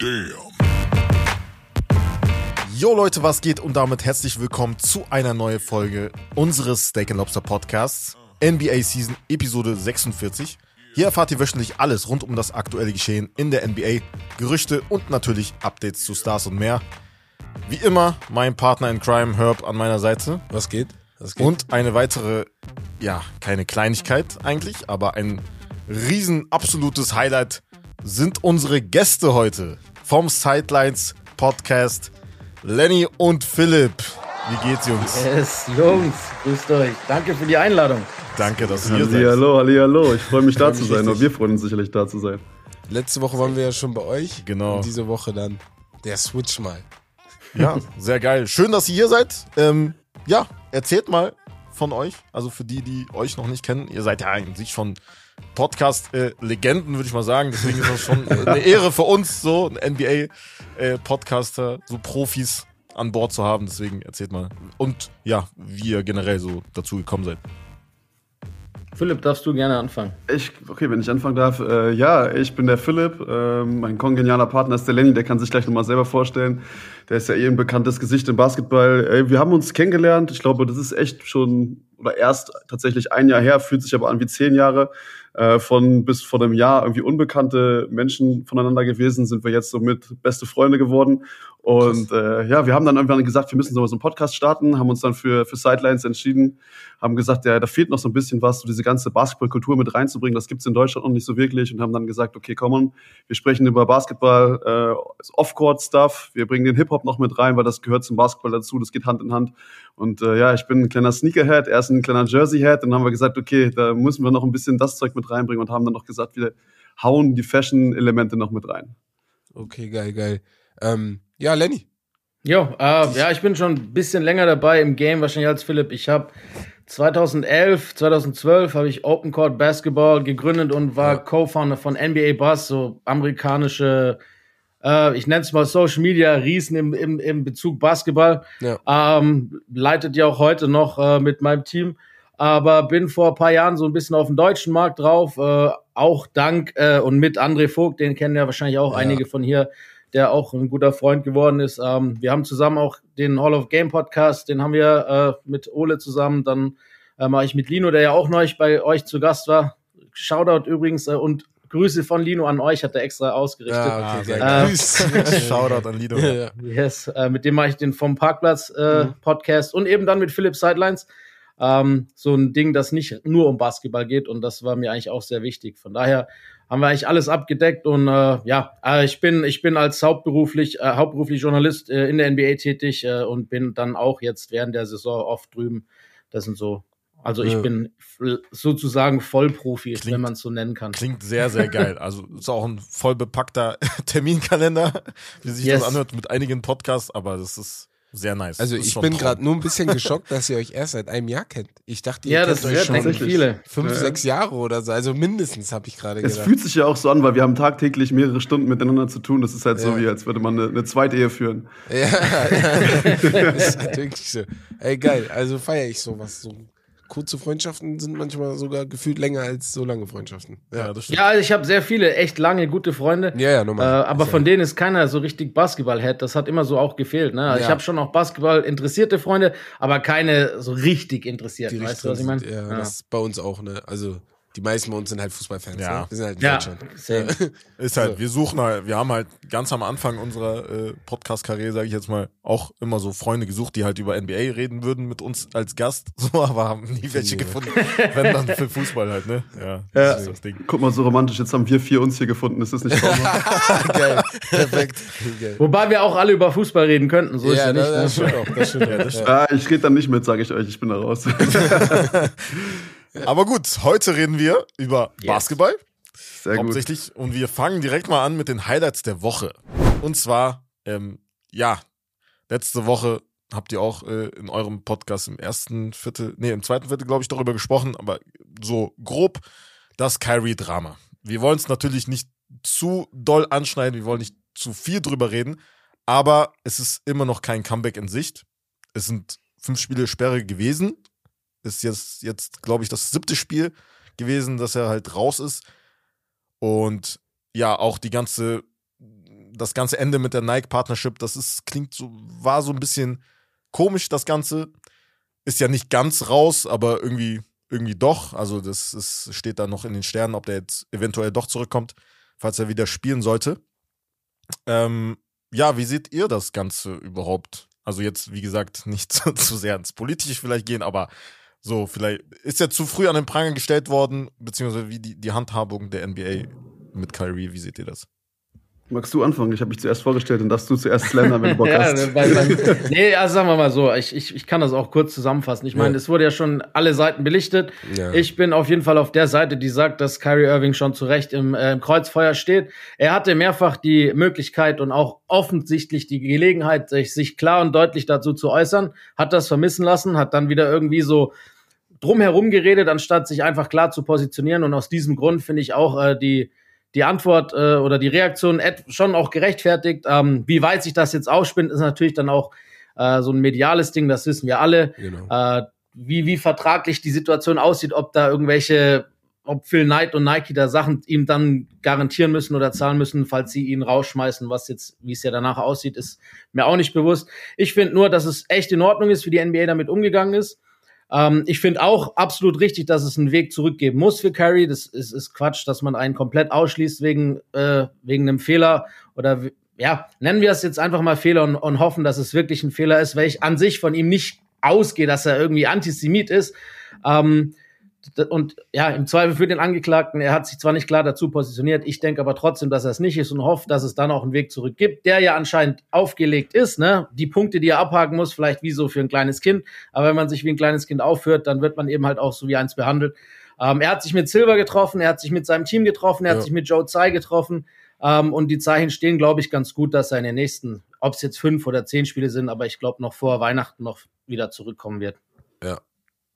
Damn. Yo Leute, was geht und damit herzlich willkommen zu einer neuen Folge unseres Steak Lobster Podcasts, NBA Season Episode 46. Hier erfahrt ihr wöchentlich alles rund um das aktuelle Geschehen in der NBA, Gerüchte und natürlich Updates zu Stars und mehr. Wie immer, mein Partner in Crime Herb an meiner Seite. Was geht? Was geht? Und eine weitere, ja, keine Kleinigkeit eigentlich, aber ein riesen absolutes Highlight sind unsere Gäste heute vom Sidelines Podcast. Lenny und Philipp. Wie geht's, Jungs? Yes, Jungs, grüßt euch. Danke für die Einladung. Danke, dass ihr hier seid. Hallo, hallo, hallo. Ich freue mich da zu sein. Und wir freuen uns sicherlich da zu sein. Letzte Woche waren wir ja schon bei euch. Genau. Und diese Woche dann der Switch mal. Ja, sehr geil. Schön, dass ihr hier seid. Ähm, ja, erzählt mal von euch. Also für die, die euch noch nicht kennen. Ihr seid ja eigentlich schon Podcast-Legenden, würde ich mal sagen. Deswegen ist das schon eine Ehre für uns, so ein NBA-Podcaster, so Profis an Bord zu haben. Deswegen erzählt mal. Und ja, wie ihr generell so dazu gekommen seid. Philipp, darfst du gerne anfangen? Ich, okay, wenn ich anfangen darf. Äh, ja, ich bin der Philipp. Äh, mein kongenialer Partner ist der Lenny, der kann sich gleich nochmal selber vorstellen. Der ist ja eh ein bekanntes Gesicht im Basketball. Ey, wir haben uns kennengelernt. Ich glaube, das ist echt schon, oder erst tatsächlich ein Jahr her, fühlt sich aber an wie zehn Jahre. Äh, von bis vor einem Jahr irgendwie unbekannte Menschen voneinander gewesen, sind wir jetzt so mit beste Freunde geworden. Und äh, ja, wir haben dann irgendwann gesagt, wir müssen so einen Podcast starten, haben uns dann für, für Sidelines entschieden, haben gesagt, ja, da fehlt noch so ein bisschen was, so diese ganze Basketballkultur mit reinzubringen. Das gibt's in Deutschland noch nicht so wirklich und haben dann gesagt, okay, komm on, wir sprechen über Basketball, äh, Off-Court-Stuff, wir bringen den Hip-Hop noch mit rein, weil das gehört zum Basketball dazu, das geht Hand in Hand. Und äh, ja, ich bin ein kleiner Sneakerhead, er ist ein kleiner Jersey-Head. Dann haben wir gesagt, okay, da müssen wir noch ein bisschen das Zeug mit reinbringen und haben dann noch gesagt, wir hauen die Fashion-Elemente noch mit rein. Okay, geil, geil. Ähm, ja, Lenny. Jo, äh, ja, ich bin schon ein bisschen länger dabei im Game wahrscheinlich als Philipp. Ich habe 2011, 2012 habe ich Open Court Basketball gegründet und war ja. Co-Founder von NBA Buzz, so amerikanische, äh, ich nenne es mal Social Media Riesen im, im, im Bezug Basketball. Ja. Ähm, leitet ja auch heute noch äh, mit meinem Team. Aber bin vor ein paar Jahren so ein bisschen auf den deutschen Markt drauf, äh, auch dank äh, und mit André Vogt, den kennen ja wahrscheinlich auch ja. einige von hier, der auch ein guter Freund geworden ist. Ähm, wir haben zusammen auch den Hall of Game Podcast, den haben wir äh, mit Ole zusammen. Dann äh, mache ich mit Lino, der ja auch neu bei euch zu Gast war. Shoutout übrigens äh, und Grüße von Lino an euch, hat er extra ausgerichtet. Ja, okay, äh, Shoutout an Lino. Yes, äh, mit dem mache ich den vom Parkplatz äh, mhm. Podcast und eben dann mit Philipp Sidelines. Ähm, so ein Ding, das nicht nur um Basketball geht und das war mir eigentlich auch sehr wichtig. Von daher haben wir eigentlich alles abgedeckt und äh, ja, äh, ich bin ich bin als hauptberuflich äh, hauptberuflich Journalist äh, in der NBA tätig äh, und bin dann auch jetzt während der Saison oft drüben. Das sind so also ich bin sozusagen Vollprofi, klingt, wenn man es so nennen kann. Klingt sehr, sehr geil. Also ist auch ein voll bepackter Terminkalender, wie sich yes. das anhört mit einigen Podcasts, aber das ist sehr nice. Also ich bin gerade nur ein bisschen geschockt, dass ihr euch erst seit einem Jahr kennt. Ich dachte, ihr ja, kennt euch schon viele. fünf, ja. sechs Jahre oder so. Also mindestens habe ich gerade gedacht. Es fühlt sich ja auch so an, weil wir haben tagtäglich mehrere Stunden miteinander zu tun. Das ist halt ja. so, wie als würde man eine, eine Zweitehe führen. Ja, ja. das ist halt wirklich so. Ey, geil. Also feiere ich sowas. So kurze Freundschaften sind manchmal sogar gefühlt länger als so lange Freundschaften. Ja, das stimmt. Ja, ich habe sehr viele echt lange gute Freunde. Ja, ja, normal. Äh, aber von denen ist keiner so richtig Basketball-Head. Das hat immer so auch gefehlt. Ne? Ja. Ich habe schon auch Basketball interessierte Freunde, aber keine so richtig interessierten. Weißt du, was ich meine? Ja, ja, das ist bei uns auch. Ne? Also die meisten bei uns sind halt Fußballfans. Ja. Ne? Wir sind halt in ja, Deutschland. Ist halt, wir suchen halt, wir haben halt ganz am Anfang unserer äh, Podcast-Karriere, sage ich jetzt mal, auch immer so Freunde gesucht, die halt über NBA reden würden mit uns als Gast, so, aber haben nie welche ja. gefunden. Wenn dann für Fußball halt, ne? Ja, das ja. ist das Ding. Guck mal, so romantisch, jetzt haben wir vier uns hier gefunden, ist das nicht Geil, perfekt. Geil. Wobei wir auch alle über Fußball reden könnten, so ja, ist ja nicht. Das, ne? stimmt auch, das stimmt, ja, das stimmt. Ah, ich rede dann nicht mit, sage ich euch, ich bin da raus. Aber gut, heute reden wir über yes. Basketball. Sehr gut. Hauptsächlich. Und wir fangen direkt mal an mit den Highlights der Woche. Und zwar, ähm, ja, letzte Woche habt ihr auch äh, in eurem Podcast im ersten Viertel, nee, im zweiten Viertel, glaube ich, darüber gesprochen, aber so grob das Kyrie-Drama. Wir wollen es natürlich nicht zu doll anschneiden, wir wollen nicht zu viel drüber reden, aber es ist immer noch kein Comeback in Sicht. Es sind fünf Spiele Sperre gewesen ist jetzt, jetzt glaube ich, das siebte Spiel gewesen, dass er halt raus ist. Und ja, auch die ganze, das ganze Ende mit der Nike-Partnership, das ist, klingt so, war so ein bisschen komisch, das Ganze. Ist ja nicht ganz raus, aber irgendwie, irgendwie doch. Also, das ist, steht da noch in den Sternen, ob der jetzt eventuell doch zurückkommt, falls er wieder spielen sollte. Ähm, ja, wie seht ihr das Ganze überhaupt? Also jetzt, wie gesagt, nicht zu, zu sehr ins Politische vielleicht gehen, aber so, vielleicht ist er zu früh an den Pranger gestellt worden, beziehungsweise wie die, die Handhabung der NBA mit Kyrie, wie seht ihr das? Magst du anfangen? Ich habe mich zuerst vorgestellt und darfst du zuerst slandern, wenn du Bock ja, hast. bei, nee, also sagen wir mal so, ich, ich, ich kann das auch kurz zusammenfassen. Ich meine, Ja. es wurde ja schon alle Seiten belichtet. Ja. Ich bin auf jeden Fall auf der Seite, die sagt, dass Kyrie Irving schon zu Recht im, äh, im Kreuzfeuer steht. Er hatte mehrfach die Möglichkeit und auch offensichtlich die Gelegenheit, sich, sich klar und deutlich dazu zu äußern, hat das vermissen lassen, hat dann wieder irgendwie so drumherum geredet, anstatt sich einfach klar zu positionieren. Und aus diesem Grund finde ich auch äh, die, die Antwort äh, oder die Reaktion schon auch gerechtfertigt. Ähm, wie weit sich das jetzt ausspinnt, ist natürlich dann auch äh, so ein mediales Ding, das wissen wir alle. Genau. Äh, wie, wie vertraglich die Situation aussieht, ob da irgendwelche, ob Phil Knight und Nike da Sachen ihm dann garantieren müssen oder zahlen müssen, falls sie ihn rausschmeißen, was jetzt, wie es ja danach aussieht, ist mir auch nicht bewusst. Ich finde nur, dass es echt in Ordnung ist, wie die NBA damit umgegangen ist. Ähm, ich finde auch absolut richtig, dass es einen Weg zurückgeben muss für Curry. Das ist, ist Quatsch, dass man einen komplett ausschließt wegen, äh, wegen einem Fehler oder ja, nennen wir es jetzt einfach mal Fehler und, und hoffen, dass es wirklich ein Fehler ist, weil ich an sich von ihm nicht ausgehe, dass er irgendwie Antisemit ist. Ähm, und ja, im Zweifel für den Angeklagten, er hat sich zwar nicht klar dazu positioniert, ich denke aber trotzdem, dass er es nicht ist und hoffe, dass es dann auch einen Weg zurück gibt, der ja anscheinend aufgelegt ist, ne? Die Punkte, die er abhaken muss, vielleicht wie so für ein kleines Kind, aber wenn man sich wie ein kleines Kind aufführt, dann wird man eben halt auch so wie eins behandelt. Ähm, er hat sich mit Silver getroffen, er hat sich mit seinem Team getroffen, er hat Ja. sich mit Joe Tsai getroffen. Ähm, und die Zeichen stehen, glaube ich, ganz gut, dass er in den nächsten, ob es jetzt fünf oder zehn Spiele sind, aber ich glaube noch vor Weihnachten noch wieder zurückkommen wird. Ja,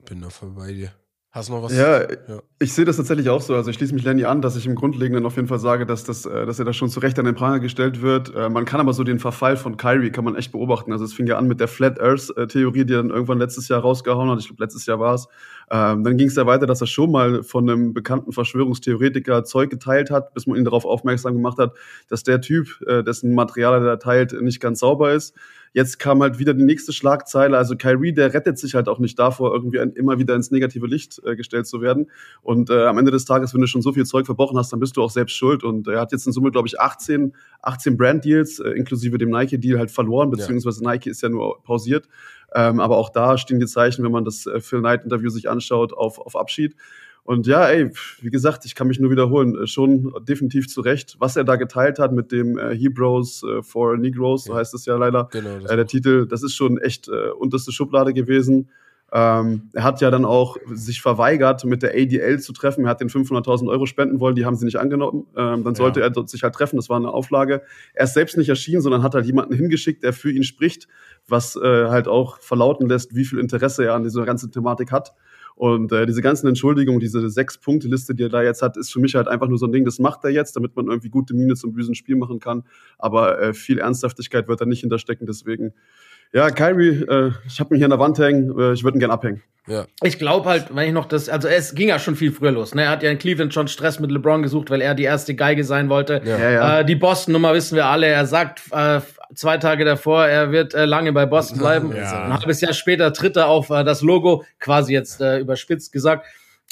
bin da voll bei dir. Hast du noch was? Ja, Ja. ich sehe das tatsächlich auch so. Also ich schließe mich Lenny an, dass ich im Grundlegenden auf jeden Fall sage, dass, das, äh, dass er da schon zu Recht an den Pranger gestellt wird. Äh, Man kann aber so den Verfall von Kyrie kann man echt beobachten. Also es fing ja an mit der Flat Earth Theorie, die er dann irgendwann letztes Jahr rausgehauen hat. Ich glaube, letztes Jahr war es. Ähm, dann ging es ja weiter, dass er schon mal von einem bekannten Verschwörungstheoretiker Zeug geteilt hat, bis man ihn darauf aufmerksam gemacht hat, dass der Typ, äh, dessen Material er da teilt, nicht ganz sauber ist. Jetzt kam halt wieder die nächste Schlagzeile. Also Kyrie, der rettet sich halt auch nicht davor, irgendwie ein, immer wieder ins negative Licht äh, gestellt zu werden. Und äh, am Ende des Tages, wenn du schon so viel Zeug verbrochen hast, dann bist du auch selbst schuld. Und er hat jetzt in Summe, glaube ich, 18, 18 Brand-Deals, äh, inklusive dem Nike-Deal, halt verloren, Ja. beziehungsweise Nike ist ja nur pausiert. Ähm, aber auch da stehen die Zeichen, wenn man das äh, Phil Knight-Interview sich anschaut, auf, auf Abschied. Und ja, ey, wie gesagt, ich kann mich nur wiederholen, äh, schon definitiv zu Recht, was er da geteilt hat mit dem äh, Hebrews äh, for Negroes, so Ja. heißt es ja leider. Genau. Äh, der Titel, das ist schon echt äh, unterste Schublade gewesen. Ähm, er hat ja dann auch sich verweigert, mit der ADL zu treffen. Er hat den 500.000 Euro spenden wollen, die haben sie nicht angenommen. Ähm, dann sollte er dort sich halt treffen, das war eine Auflage. Er ist selbst nicht erschienen, sondern hat halt jemanden hingeschickt, der für ihn spricht, was äh, halt auch verlauten lässt, wie viel Interesse er an dieser ganzen Thematik hat. Und äh, diese ganzen Entschuldigungen, diese Sechs-Punkte-Liste, die er da jetzt hat, ist für mich halt einfach nur so ein Ding, das macht er jetzt, damit man irgendwie gute Miene zum bösen Spiel machen kann. Aber äh, viel Ernsthaftigkeit wird da nicht hinterstecken. Deswegen, ja, Kyrie, äh, ich habe mich hier an der Wand hängen, äh, ich würde ihn gern abhängen. ja. Ich glaube halt, wenn ich noch das, also es ging ja schon viel früher los. Ne? Er hat ja in Cleveland schon Stress mit LeBron gesucht, weil er die erste Geige sein wollte. Ja. Ja, ja. Äh, die Boston-Nummer wissen wir alle. Er sagt äh, zwei Tage davor, er wird äh, lange bei Boston bleiben. Ja. Ein halbes Jahr später tritt er auf äh, das Logo, quasi jetzt äh, überspitzt gesagt.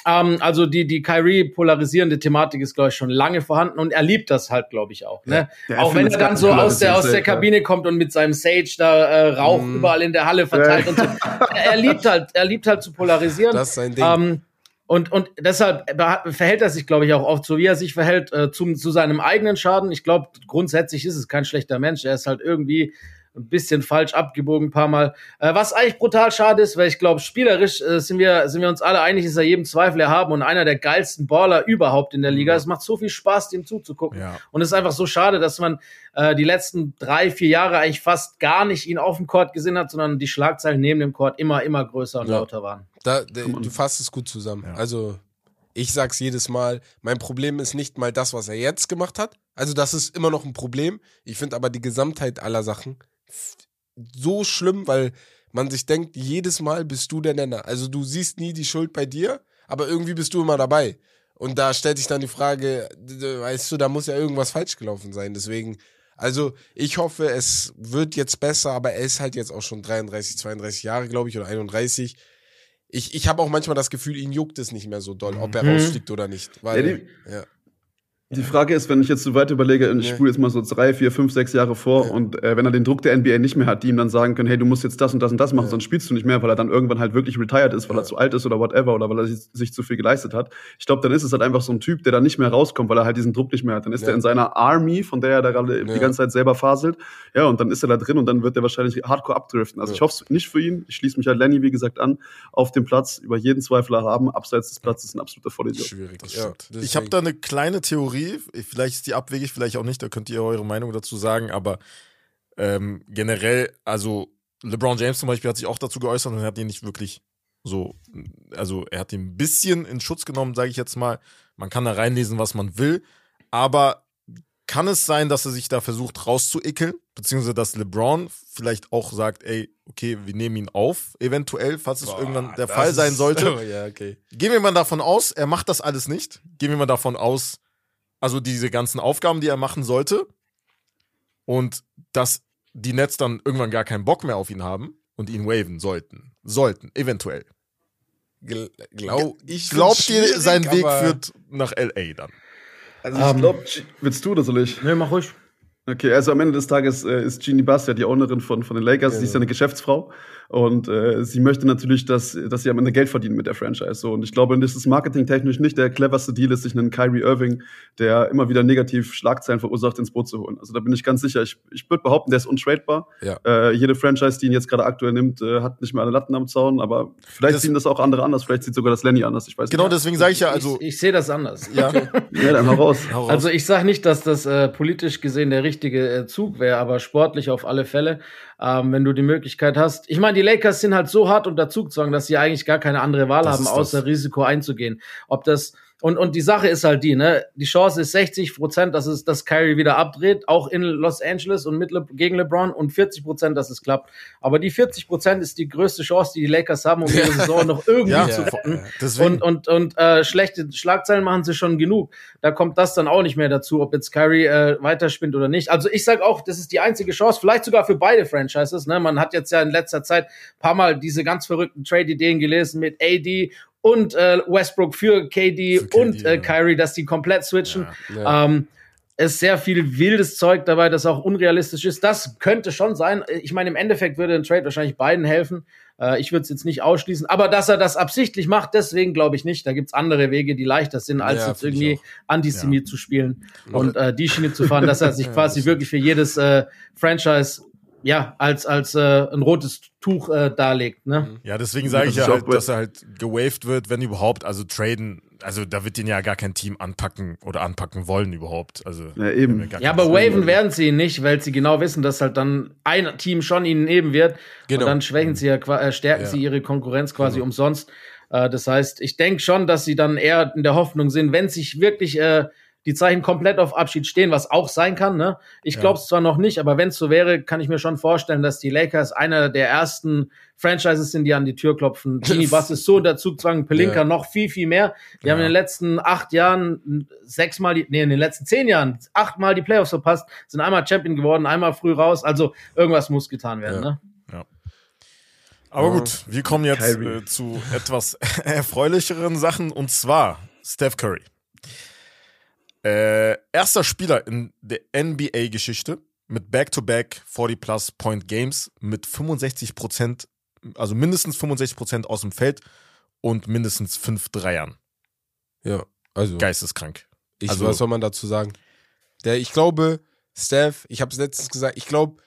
Ähm, also die, die Kyrie polarisierende Thematik ist, glaube ich, schon lange vorhanden und er liebt das halt, glaube ich, auch. Ne? Ja, auch wenn er dann so aus der, er aus der safe, ja. Kabine kommt und mit seinem Sage da äh, Rauch Mhm. überall in der Halle verteilt und so. Er liebt halt, er liebt halt zu polarisieren. Das ist sein Ding. Ähm, und, und deshalb verhält er sich, glaube ich, auch oft so, wie er sich verhält, äh, zum, zu seinem eigenen Schaden. Ich glaube, grundsätzlich ist es kein schlechter Mensch. Er ist halt irgendwie ein bisschen falsch abgebogen, ein paar Mal. Äh, was eigentlich brutal schade ist, weil ich glaube, spielerisch äh, sind, wir, sind wir uns alle einig, ist er jedem Zweifel erhaben und einer der geilsten Baller überhaupt in der Liga. Es macht so viel Spaß, dem zuzugucken. Ja. Und es ist einfach so schade, dass man äh, die letzten drei, vier Jahre eigentlich fast gar nicht ihn auf dem Court gesehen hat, sondern die Schlagzeilen neben dem Court immer, immer größer und Ja. lauter waren. Da, da, du fasst es gut zusammen. Ja. Also, ich sag's jedes Mal, mein Problem ist nicht mal das, was er jetzt gemacht hat. Also, das ist immer noch ein Problem. Ich finde aber die Gesamtheit aller Sachen so schlimm, weil man sich denkt, jedes Mal bist du der Nenner. Also, du siehst nie die Schuld bei dir, aber irgendwie bist du immer dabei. Und da stellt sich dann die Frage, weißt du, da muss ja irgendwas falsch gelaufen sein. Deswegen Also ich hoffe, es wird jetzt besser, aber er ist halt jetzt auch schon 33, 32 Jahre, glaube ich, oder 31. Ich, ich habe auch manchmal das Gefühl, ihn juckt es nicht mehr so doll, ob er Mhm. rausfliegt oder nicht. Weil, Ja, die- ja. Die Frage ist, wenn ich jetzt so weit überlege, ich spule jetzt mal so drei, vier, fünf, sechs Jahre vor Ja. und äh, wenn er den Druck der NBA nicht mehr hat, die ihm dann sagen können, hey, du musst jetzt das und das und das machen, Ja. sonst spielst du nicht mehr, weil er dann irgendwann halt wirklich retired ist, weil Ja. er zu alt ist oder whatever oder weil er sich, sich zu viel geleistet hat. Ich glaube, dann ist es halt einfach so ein Typ, der dann nicht mehr rauskommt, weil er halt diesen Druck nicht mehr hat. Dann ist Ja. er in seiner Army, von der er da gerade Ja. die ganze Zeit selber faselt. Ja, und dann ist er da drin und dann wird er wahrscheinlich hardcore abdriften. Also Ja. ich hoffe es nicht für ihn. Ich schließe mich halt Lenny, wie gesagt, an, auf dem Platz, über jeden Zweifel haben, abseits des Platzes ein absoluter Vollidiot. Schwierig. Das ja, ich habe da eine kleine Theorie, vielleicht ist die abwegig, vielleicht auch nicht, da könnt ihr eure Meinung dazu sagen, aber ähm, generell, also LeBron James zum Beispiel hat sich auch dazu geäußert und er hat ihn nicht wirklich so, also er hat ihn ein bisschen in Schutz genommen, sage ich jetzt mal. Man kann da reinlesen, was man will, aber kann es sein, dass er sich da versucht rauszuickeln, beziehungsweise dass LeBron vielleicht auch sagt, ey, okay, wir nehmen ihn auf, eventuell, falls es Boah, irgendwann der Fall sein sollte. ja, okay. Gehen wir mal davon aus, er macht das alles nicht. Gehen wir mal davon aus, also diese ganzen Aufgaben, die er machen sollte, und dass die Nets dann irgendwann gar keinen Bock mehr auf ihn haben und ihn waven sollten. Sollten, eventuell. Gl glaub, ich Glaubt ihr, sein Weg führt nach LA dann? Also Ähm, ich glaube, willst du das oder ich? Nee, mach ruhig. Okay, also am Ende des Tages äh, ist Jeannie Buss ja die Ownerin von, von den Lakers, sie ist ja eine Geschäftsfrau und äh, sie möchte natürlich, dass, dass sie am Ende Geld verdienen mit der Franchise. So. Und ich glaube, das ist marketingtechnisch nicht der cleverste Deal ist, sich einen Kyrie Irving, der immer wieder negativ Schlagzeilen verursacht, ins Boot zu holen. Also da bin ich ganz sicher. Ich, ich würde behaupten, der ist untradebar. Ja. Äh, jede Franchise, die ihn jetzt gerade aktuell nimmt, äh, hat nicht mehr alle Latten am Zaun, aber vielleicht Das- sehen das auch andere anders, vielleicht sieht sogar das Lenny anders, ich weiß Genau nicht. deswegen sage ich ja, also, ich, ich sehe das anders. ja, Ja, dann hau raus. hau raus. Also ich sage nicht, dass das äh, politisch gesehen der richtige äh, Zug wäre, aber sportlich auf alle Fälle, ähm, wenn du die Möglichkeit hast. Ich meine, die Lakers sind halt so hart unter Zugzwang, dass sie eigentlich gar keine andere Wahl Das haben, ist das. außer Risiko einzugehen. Ob das und, und die Sache ist halt die, ne? Die Chance ist 60 Prozent, dass es, dass Kyrie wieder abdreht, auch in Los Angeles und mit Le gegen LeBron und 40 Prozent, dass es klappt. Aber die 40 Prozent ist die größte Chance, die die Lakers haben, um ihre Saison noch irgendwie ja, zu Ja. retten. deswegen. Und, und, und äh, schlechte Schlagzeilen machen sie schon genug. Da kommt das dann auch nicht mehr dazu, ob jetzt Kyrie äh, weiterspinnt oder nicht. Also ich sag auch, das ist die einzige Chance, vielleicht sogar für beide Franchises. Ne? Man hat jetzt ja in letzter Zeit paar Mal diese ganz verrückten Trade-Ideen gelesen mit AD und äh, Westbrook für KD, Für KD, und äh, ja. Kyrie, dass die komplett switchen. Ja. Ja. Ähm, es ist sehr viel wildes Zeug dabei, das auch unrealistisch ist. Das könnte schon sein. Ich meine, im Endeffekt würde ein Trade wahrscheinlich beiden helfen. Äh, ich würde es jetzt nicht ausschließen. Aber dass er das absichtlich macht, deswegen glaube ich nicht. Da gibt's andere Wege, die leichter sind, als Ja, jetzt irgendwie. Antisemit zu spielen und äh, die Schiene zu fahren, dass er sich quasi wirklich für jedes äh, Franchise ja als als äh, ein rotes Tuch äh, darlegt. Ne? Ja, deswegen sage ich Das ja halt, bei- dass er halt gewaved wird, wenn überhaupt. Also traden, also da wird den ja gar kein Team anpacken oder anpacken wollen überhaupt. Also Ja, eben. gar Ja, aber waven werden sie ihn nicht, weil sie genau wissen, dass halt dann ein Team schon ihnen nehmen wird. Genau. Und dann schwächen sie ja, äh, stärken Ja. sie ihre Konkurrenz quasi umsonst. Äh, das heißt, ich denke schon, dass sie dann eher in der Hoffnung sind, wenn sich wirklich äh, die Zeichen komplett auf Abschied stehen, was auch sein kann. Ne? Ich glaube es zwar noch nicht, aber wenn es so wäre, kann ich mir schon vorstellen, dass die Lakers einer der ersten Franchises sind, die an die Tür klopfen. Genie Bass ist so unter Zugzwang, Pelinka Ja. noch viel, viel mehr. Die haben in den letzten acht Jahren sechsmal, die, nee, in den letzten zehn Jahren achtmal die Playoffs verpasst, sind einmal Champion geworden, einmal früh raus. Also irgendwas muss getan werden. Ja. Ne? Aber Ja. gut, wir kommen jetzt äh, zu etwas erfreulicheren Sachen und zwar Steph Curry. Äh, erster Spieler in der NBA-Geschichte mit Back-to-Back 40-plus Point Games mit 65 Prozent, also mindestens 65 Prozent aus dem Feld und mindestens fünf Dreiern. ja, also Geisteskrank. ich, also- was soll man dazu sagen? Der, ich glaube, Steph, ich habe es letztens gesagt, ich glaube,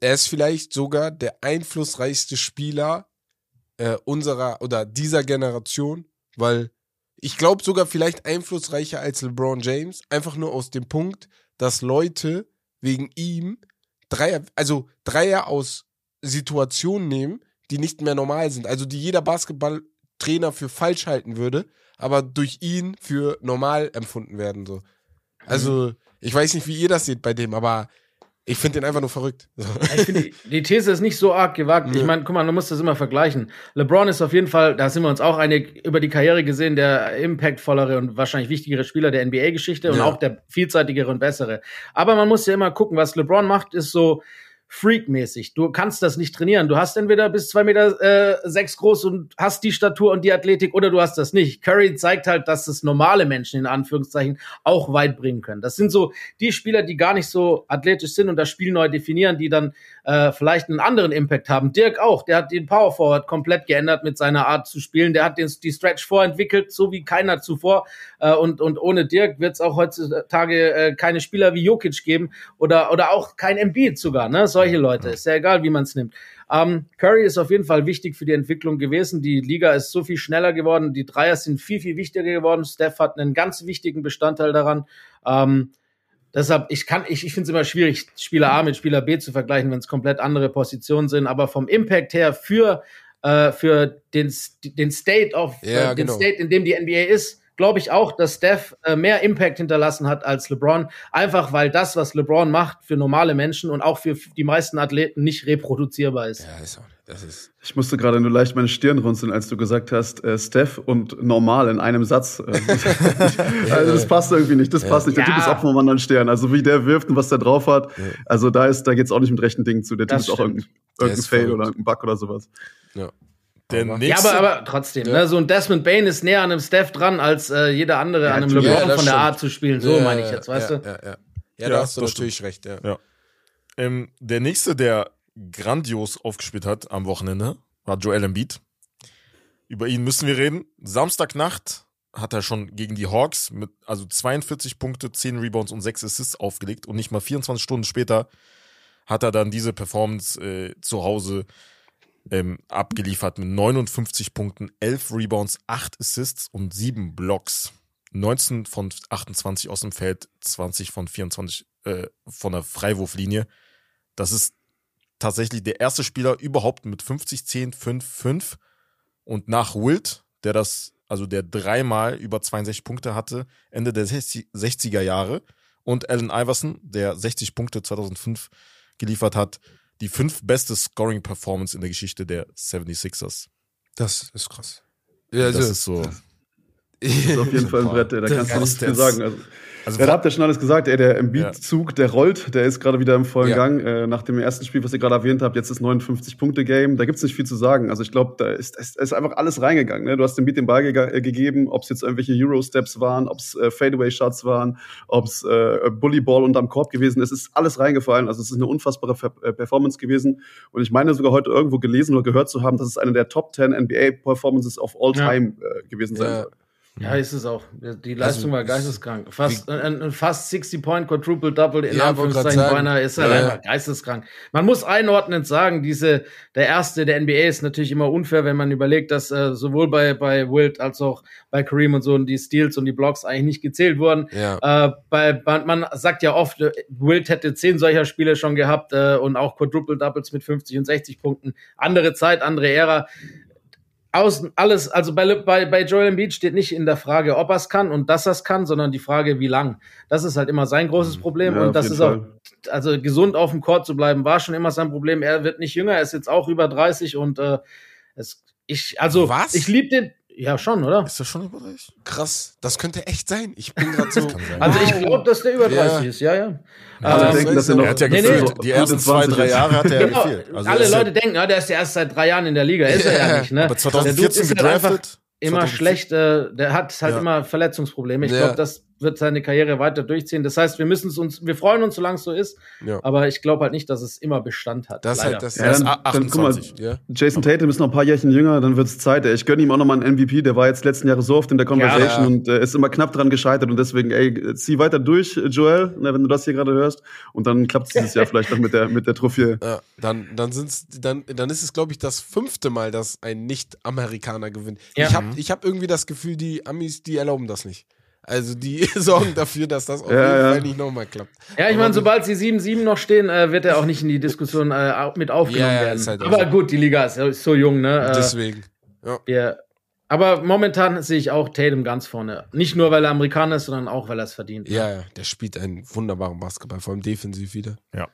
er ist vielleicht sogar der einflussreichste Spieler äh, unserer oder dieser Generation, weil ich glaube sogar vielleicht einflussreicher als LeBron James, einfach nur aus dem Punkt, dass Leute wegen ihm Dreier, also Dreier aus Situationen nehmen, die nicht mehr normal sind, also die jeder Basketballtrainer für falsch halten würde, aber durch ihn für normal empfunden werden so. Also, ich weiß nicht, wie ihr das seht bei dem, aber Ich finde den einfach nur verrückt. So. Ich finde, die, die These ist nicht so arg gewagt. Ich meine, guck mal, du musst das immer vergleichen. LeBron ist auf jeden Fall, da sind wir uns auch einig, über die Karriere gesehen, der impactvollere und wahrscheinlich wichtigere Spieler der NBA-Geschichte und Ja. auch der vielseitigere und bessere. Aber man muss ja immer gucken, was LeBron macht, ist so Freak-mäßig. Du kannst das nicht trainieren. Du hast entweder bis zwei Meter äh, sechs groß und hast die Statur und die Athletik oder du hast das nicht. Curry zeigt halt, dass es normale Menschen in Anführungszeichen auch weit bringen können. Das sind so die Spieler, die gar nicht so athletisch sind und das Spiel neu definieren, die dann äh, vielleicht einen anderen Impact haben. Dirk auch, der hat den Power Forward komplett geändert mit seiner Art zu spielen. Der hat den, die Stretch vorentwickelt, so wie keiner zuvor. Äh, und, und ohne Dirk wird es auch heutzutage äh, keine Spieler wie Jokic geben oder, oder auch kein Embiid sogar, ne? Solche Leute. Ist ja egal, wie man es nimmt. Ähm, Curry ist auf jeden Fall wichtig für die Entwicklung gewesen. Die Liga ist so viel schneller geworden. Die Dreier sind viel, viel wichtiger geworden. Steph hat einen ganz wichtigen Bestandteil daran. Ähm, Deshalb, ich kann, ich, ich finde es immer schwierig, Spieler A mit Spieler B zu vergleichen, wenn es komplett andere Positionen sind. Aber vom Impact her für, äh, für den, den State of, Ja, äh, den genau. State, in dem die NBA ist, glaube ich auch, dass Steph äh, mehr Impact hinterlassen hat als LeBron. Einfach weil das, was LeBron macht für normale Menschen und auch für die meisten Athleten nicht reproduzierbar ist. Ja, ist auch, das ist. Ich musste gerade nur leicht meine Stirn runzeln, als du gesagt hast, äh, Steph und normal in einem Satz. Äh, also das passt irgendwie nicht. Das passt nicht. Der Ja. Typ ist auch vom anderen Stern. Also wie der wirft und was der drauf hat. Also da ist, da geht's auch nicht mit rechten Dingen zu. Der Typ Das ist auch stimmt. irgendein, Der irgendein ist Fail verrückt. oder irgendein Bug oder sowas. Ja. Der Aber- Ja, nächste, aber, aber trotzdem, Ja. ne? so ein Desmond Bain ist näher an einem Steph dran als äh, jeder andere an einem. LeBron Ja, von der stimmt. Art zu spielen. So Ja, meine ich ja, jetzt, weißt ja, du? Ja, ja. ja Ja, da hast du natürlich recht, ja. Ja. ähm, der nächste, der grandios aufgespielt hat am Wochenende, war Joel Embiid. Über ihn müssen wir reden. Samstagnacht hat er schon gegen die Hawks mit also 42 Punkte, 10 Rebounds und 6 Assists aufgelegt und nicht mal 24 Stunden später hat er dann diese Performance äh, zu Hause ähm, abgeliefert mit 59 Punkten, 11 Rebounds, 8 Assists und 7 Blocks. 19 von 28 aus dem Feld, 20 von 24 äh, von der Freiwurflinie. Das ist tatsächlich der erste Spieler überhaupt mit 50, 10, 5, 5 und nach Wilt, der das, also der dreimal über 62 Punkte hatte, Ende der 60, 60er Jahre und Allen Iverson, der 60 Punkte 2005 geliefert hat, die fünf beste Scoring Performance in der Geschichte der 76ers. Das ist krass. Ja, das ist so. Das ist auf jeden Fall ein Brett, da kannst du nichts jetzt- sagen. Also, Also ja, da habt ihr schon alles gesagt, ey, der Embiid-Zug, der rollt, der ist gerade wieder im vollen Ja. Gang. Äh, nach dem ersten Spiel, was ihr gerade erwähnt habt, jetzt das 59-Punkte-Game, da gibt's nicht viel zu sagen. Also ich glaube, da ist, ist, ist einfach alles reingegangen. Ne? Du hast Embiid den Ball gega- äh, gegeben, ob es jetzt irgendwelche Euro-Steps waren, ob es äh, Fadeaway-Shots waren, ob es äh, Bullyball unterm Korb gewesen ist, ist alles reingefallen. Also es ist eine unfassbare Ver äh, Performance gewesen. Und ich meine sogar heute irgendwo gelesen oder gehört zu haben, dass es eine der Top 10 NBA-Performances of all Ja. time äh, gewesen sein Ja. soll. Ja, ist es auch. Die Leistung Also, war geisteskrank. Fast, ein, ein fast 60 Point Quadruple Double in Ja, Anführungszeichen beinahe ist Ja, ja. einfach geisteskrank. Man muss einordnend sagen, diese der erste der NBA ist natürlich immer unfair, wenn man überlegt, dass äh, sowohl bei bei Wilt als auch bei Kareem und so die Steals und die Blocks eigentlich nicht gezählt wurden. Ja. Äh, bei, man, sagt ja oft, äh, Wilt hätte zehn solcher Spiele schon gehabt äh, und auch Quadruple Doubles mit 50 und 60 Punkten. Andere Zeit, andere Ära. Außen, alles, also bei, bei, bei Joel Embiid steht nicht in der Frage, ob er es kann und dass er es kann, sondern die Frage, wie lang. Das ist halt immer sein großes Problem Ja, und das ist Fall. auch, also gesund auf dem Court zu bleiben, war schon immer sein Problem. Er wird nicht jünger, er ist jetzt auch über 30 und äh, es, ich, also Was? ich liebe den, ja schon, oder? Ist das schon über 30? Krass. Das könnte echt sein. Ich bin gerade so. Also ich glaube, dass der über 30 Ja. ist, ja, ja. Alle Ähm, denken, dass er noch Er hat ja Nee, gefühlt, nee. die ersten zwei, 20 drei. Jahre hat er ja Genau, gefehlt. Also alle ist ja- Leute denken, ja, der ist ja erst seit drei Jahren in der Liga. Ist er ja nicht, ne? Aber Der Dude 2014 ist halt gedraftet. Immer 2014 schlecht, äh, der hat halt Ja. immer Verletzungsprobleme. Ich Ja. glaube, das wird seine Karriere weiter durchziehen. Das heißt, wir müssen es uns, wir freuen uns, solange es so ist, Ja. aber ich glaube halt nicht, dass es immer Bestand hat. Das ist Leider. halt das. Ja, ist dann- a- dann guck mal, 28. ja. Jason Tatum ist noch ein paar Jährchen jünger, dann wird's Zeit. Ey. Ich gönne ihm auch noch mal einen MVP, der war jetzt letzten Jahre so oft in der Conversation Ja. und äh, ist immer knapp dran gescheitert und deswegen, ey, zieh weiter durch, Joel, ne, wenn du das hier gerade hörst und dann klappt's dieses Jahr vielleicht noch mit der mit der Trophäe. Ja, dann, dann, sind's, dann, dann ist es, glaube ich, das fünfte Mal, dass ein Nicht-Amerikaner gewinnt. Ja. Ich habe ich hab irgendwie das Gefühl, die Amis, die erlauben das nicht. Also die sorgen dafür, dass das auf Ja, jeden ja. Fall nicht nochmal klappt. Ja, ich meine, sobald sie 7-7 noch stehen, äh, wird er auch nicht in die Diskussion äh, mit aufgenommen Ja, ja, werden. halt aber so. gut, die Liga ist, ist so jung, ne? Äh, Deswegen. Ja. wir, aber momentan sehe ich auch Tatum ganz vorne. Nicht nur, weil er Amerikaner ist, sondern auch, weil er es verdient. ja, ja, der spielt einen wunderbaren Basketball, vor allem defensiv wieder. Ja.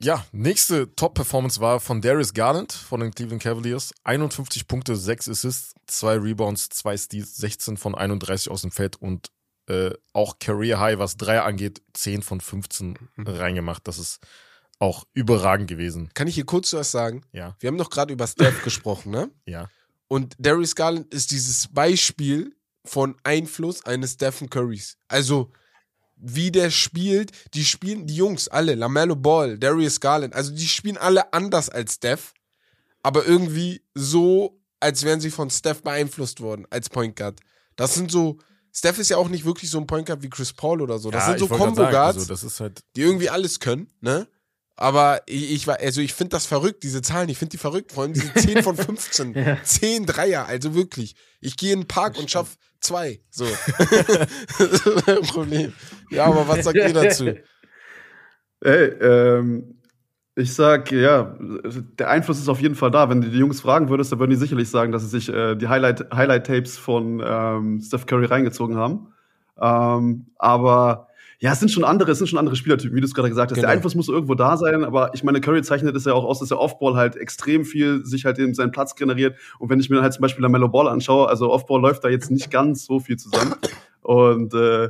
Ja, nächste Top-Performance war von Darius Garland von den Cleveland Cavaliers. 51 Punkte, 6 Assists, 2 Rebounds, 2 Steals, 16 von 31 aus dem Feld und äh, auch Career High, was Dreier angeht, 10 von 15 Mhm. reingemacht. Das ist auch überragend gewesen. Kann ich hier kurz was sagen? Ja, Wir haben doch gerade über Steph gesprochen, ne? ja. Und Darius Garland ist dieses Beispiel von Einfluss eines Stephen Currys. Also, wie der spielt, die spielen, die Jungs alle, Lamello Ball, Darius Garland, also die spielen alle anders als Steph, aber irgendwie so, als wären sie von Steph beeinflusst worden als Point Guard. Das sind so, Steph ist ja auch nicht wirklich so ein Point Guard wie Chris Paul oder so. Das ja, sind so Combo sagen, Guards, Also, das ist halt, die irgendwie alles können, ne? Aber ich, ich war, also ich finde das verrückt, diese Zahlen, ich finde die verrückt, vor allem diese 10 von 15. Ja. 10 Dreier, also wirklich. Ich gehe in den Park und schaff zwei. So. das ist Problem. Ja, aber was sagt ihr dazu? Ey, ähm, ich sag, ja, der Einfluss ist auf jeden Fall da. Wenn du die Jungs fragen würdest, dann würden die sicherlich sagen, dass sie sich äh, die Highlight- Highlight-Tapes von ähm, Steph Curry reingezogen haben. Ähm, aber ja, es sind schon andere, es sind schon andere Spielertypen, wie du es gerade gesagt hast. Genau. Der Einfluss muss irgendwo da sein, aber ich meine, Curry zeichnet es ja auch aus, dass er Offball halt extrem viel sich halt in seinen Platz generiert. Und wenn ich mir halt zum Beispiel Lamello Ball anschaue, also Offball läuft da jetzt nicht ganz so viel zusammen. Und äh,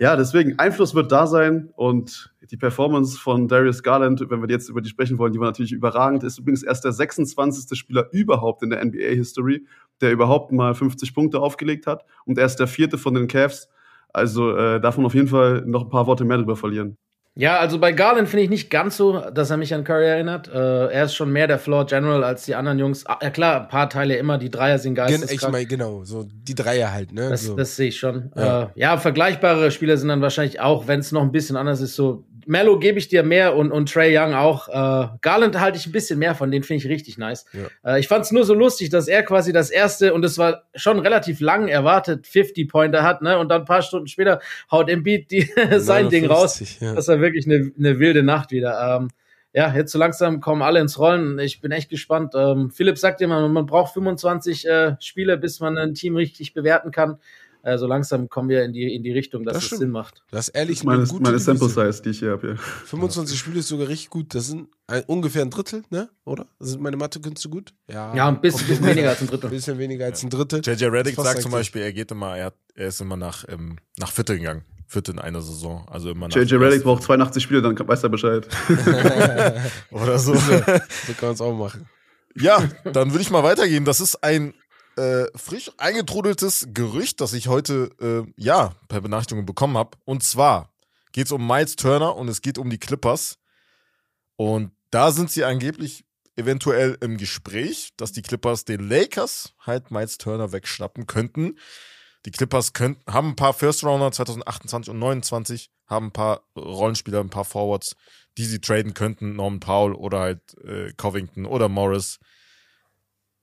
ja, deswegen, Einfluss wird da sein und die Performance von Darius Garland, wenn wir jetzt über die sprechen wollen, die war natürlich überragend, ist übrigens erst der 26. Spieler überhaupt in der NBA-History, der überhaupt mal 50 Punkte aufgelegt hat und er ist der vierte von den Cavs. Also äh, darf man auf jeden Fall noch ein paar Worte mehr drüber verlieren. Ja, also bei Garland finde ich nicht ganz so, dass er mich an Curry erinnert. Äh, er ist schon mehr der Floor General als die anderen Jungs. Ah, ja klar, ein paar Teile immer, die Dreier sind Gen geisteskrank. ich meine, genau, so die Dreier halt, ne? Das, so. das sehe ich schon. Ja. Äh, ja, vergleichbare Spieler sind dann wahrscheinlich auch, wenn es noch ein bisschen anders ist, so. Mello gebe ich dir mehr und, und Trey Young auch. Äh, Garland halte ich ein bisschen mehr von, den finde ich richtig nice. Ja. Äh, ich fand es nur so lustig, dass er quasi das erste, und es war schon relativ lang erwartet, 50-Pointer hat, ne? Und dann ein paar Stunden später haut Embiid die, sein Ding raus. 59, Ja. Das war wirklich eine, eine wilde Nacht wieder. Ähm, ja, jetzt so langsam kommen alle ins Rollen. Ich bin echt gespannt. Ähm, Philipp sagt immer, man braucht 25 äh, Spiele, bis man ein Team richtig bewerten kann. Äh, so langsam kommen wir in die, in die Richtung, dass Das es. Sinn macht. Das ist ehrlich Meine, eine gute meine Sample. Size, die ich hier habe. Ja. 25 Spiele ist sogar richtig gut. Das sind ein, ungefähr ein Drittel, ne? Oder? Sind meine Mathekünste gut? Ja, Ja, ein bisschen, bisschen weniger als ein Drittel. Ein bisschen weniger als ein Drittel. JJ Reddick sagt zum. Beispiel, er geht immer, er, hat, er ist immer nach, ähm, nach Viertel gegangen. Viertel in einer Saison. Also immer nach JJ Redick braucht 82 Spiele, dann weiß er Bescheid. Oder so. So kann man es auch machen. Ja, dann würde ich mal weitergehen. Das ist ein äh, frisch eingetrudeltes Gerücht, das ich heute äh, ja per Benachrichtigung bekommen habe. Und zwar geht es um Miles Turner und es geht um die Clippers. Und da sind sie angeblich eventuell im Gespräch, dass die Clippers den Lakers halt Miles Turner wegschnappen könnten. Die Clippers könnten, haben ein paar First Rounder 2028 und 29, haben ein paar Rollenspieler, ein paar Forwards, die sie traden könnten, Norman Powell oder halt äh, Covington oder Morris.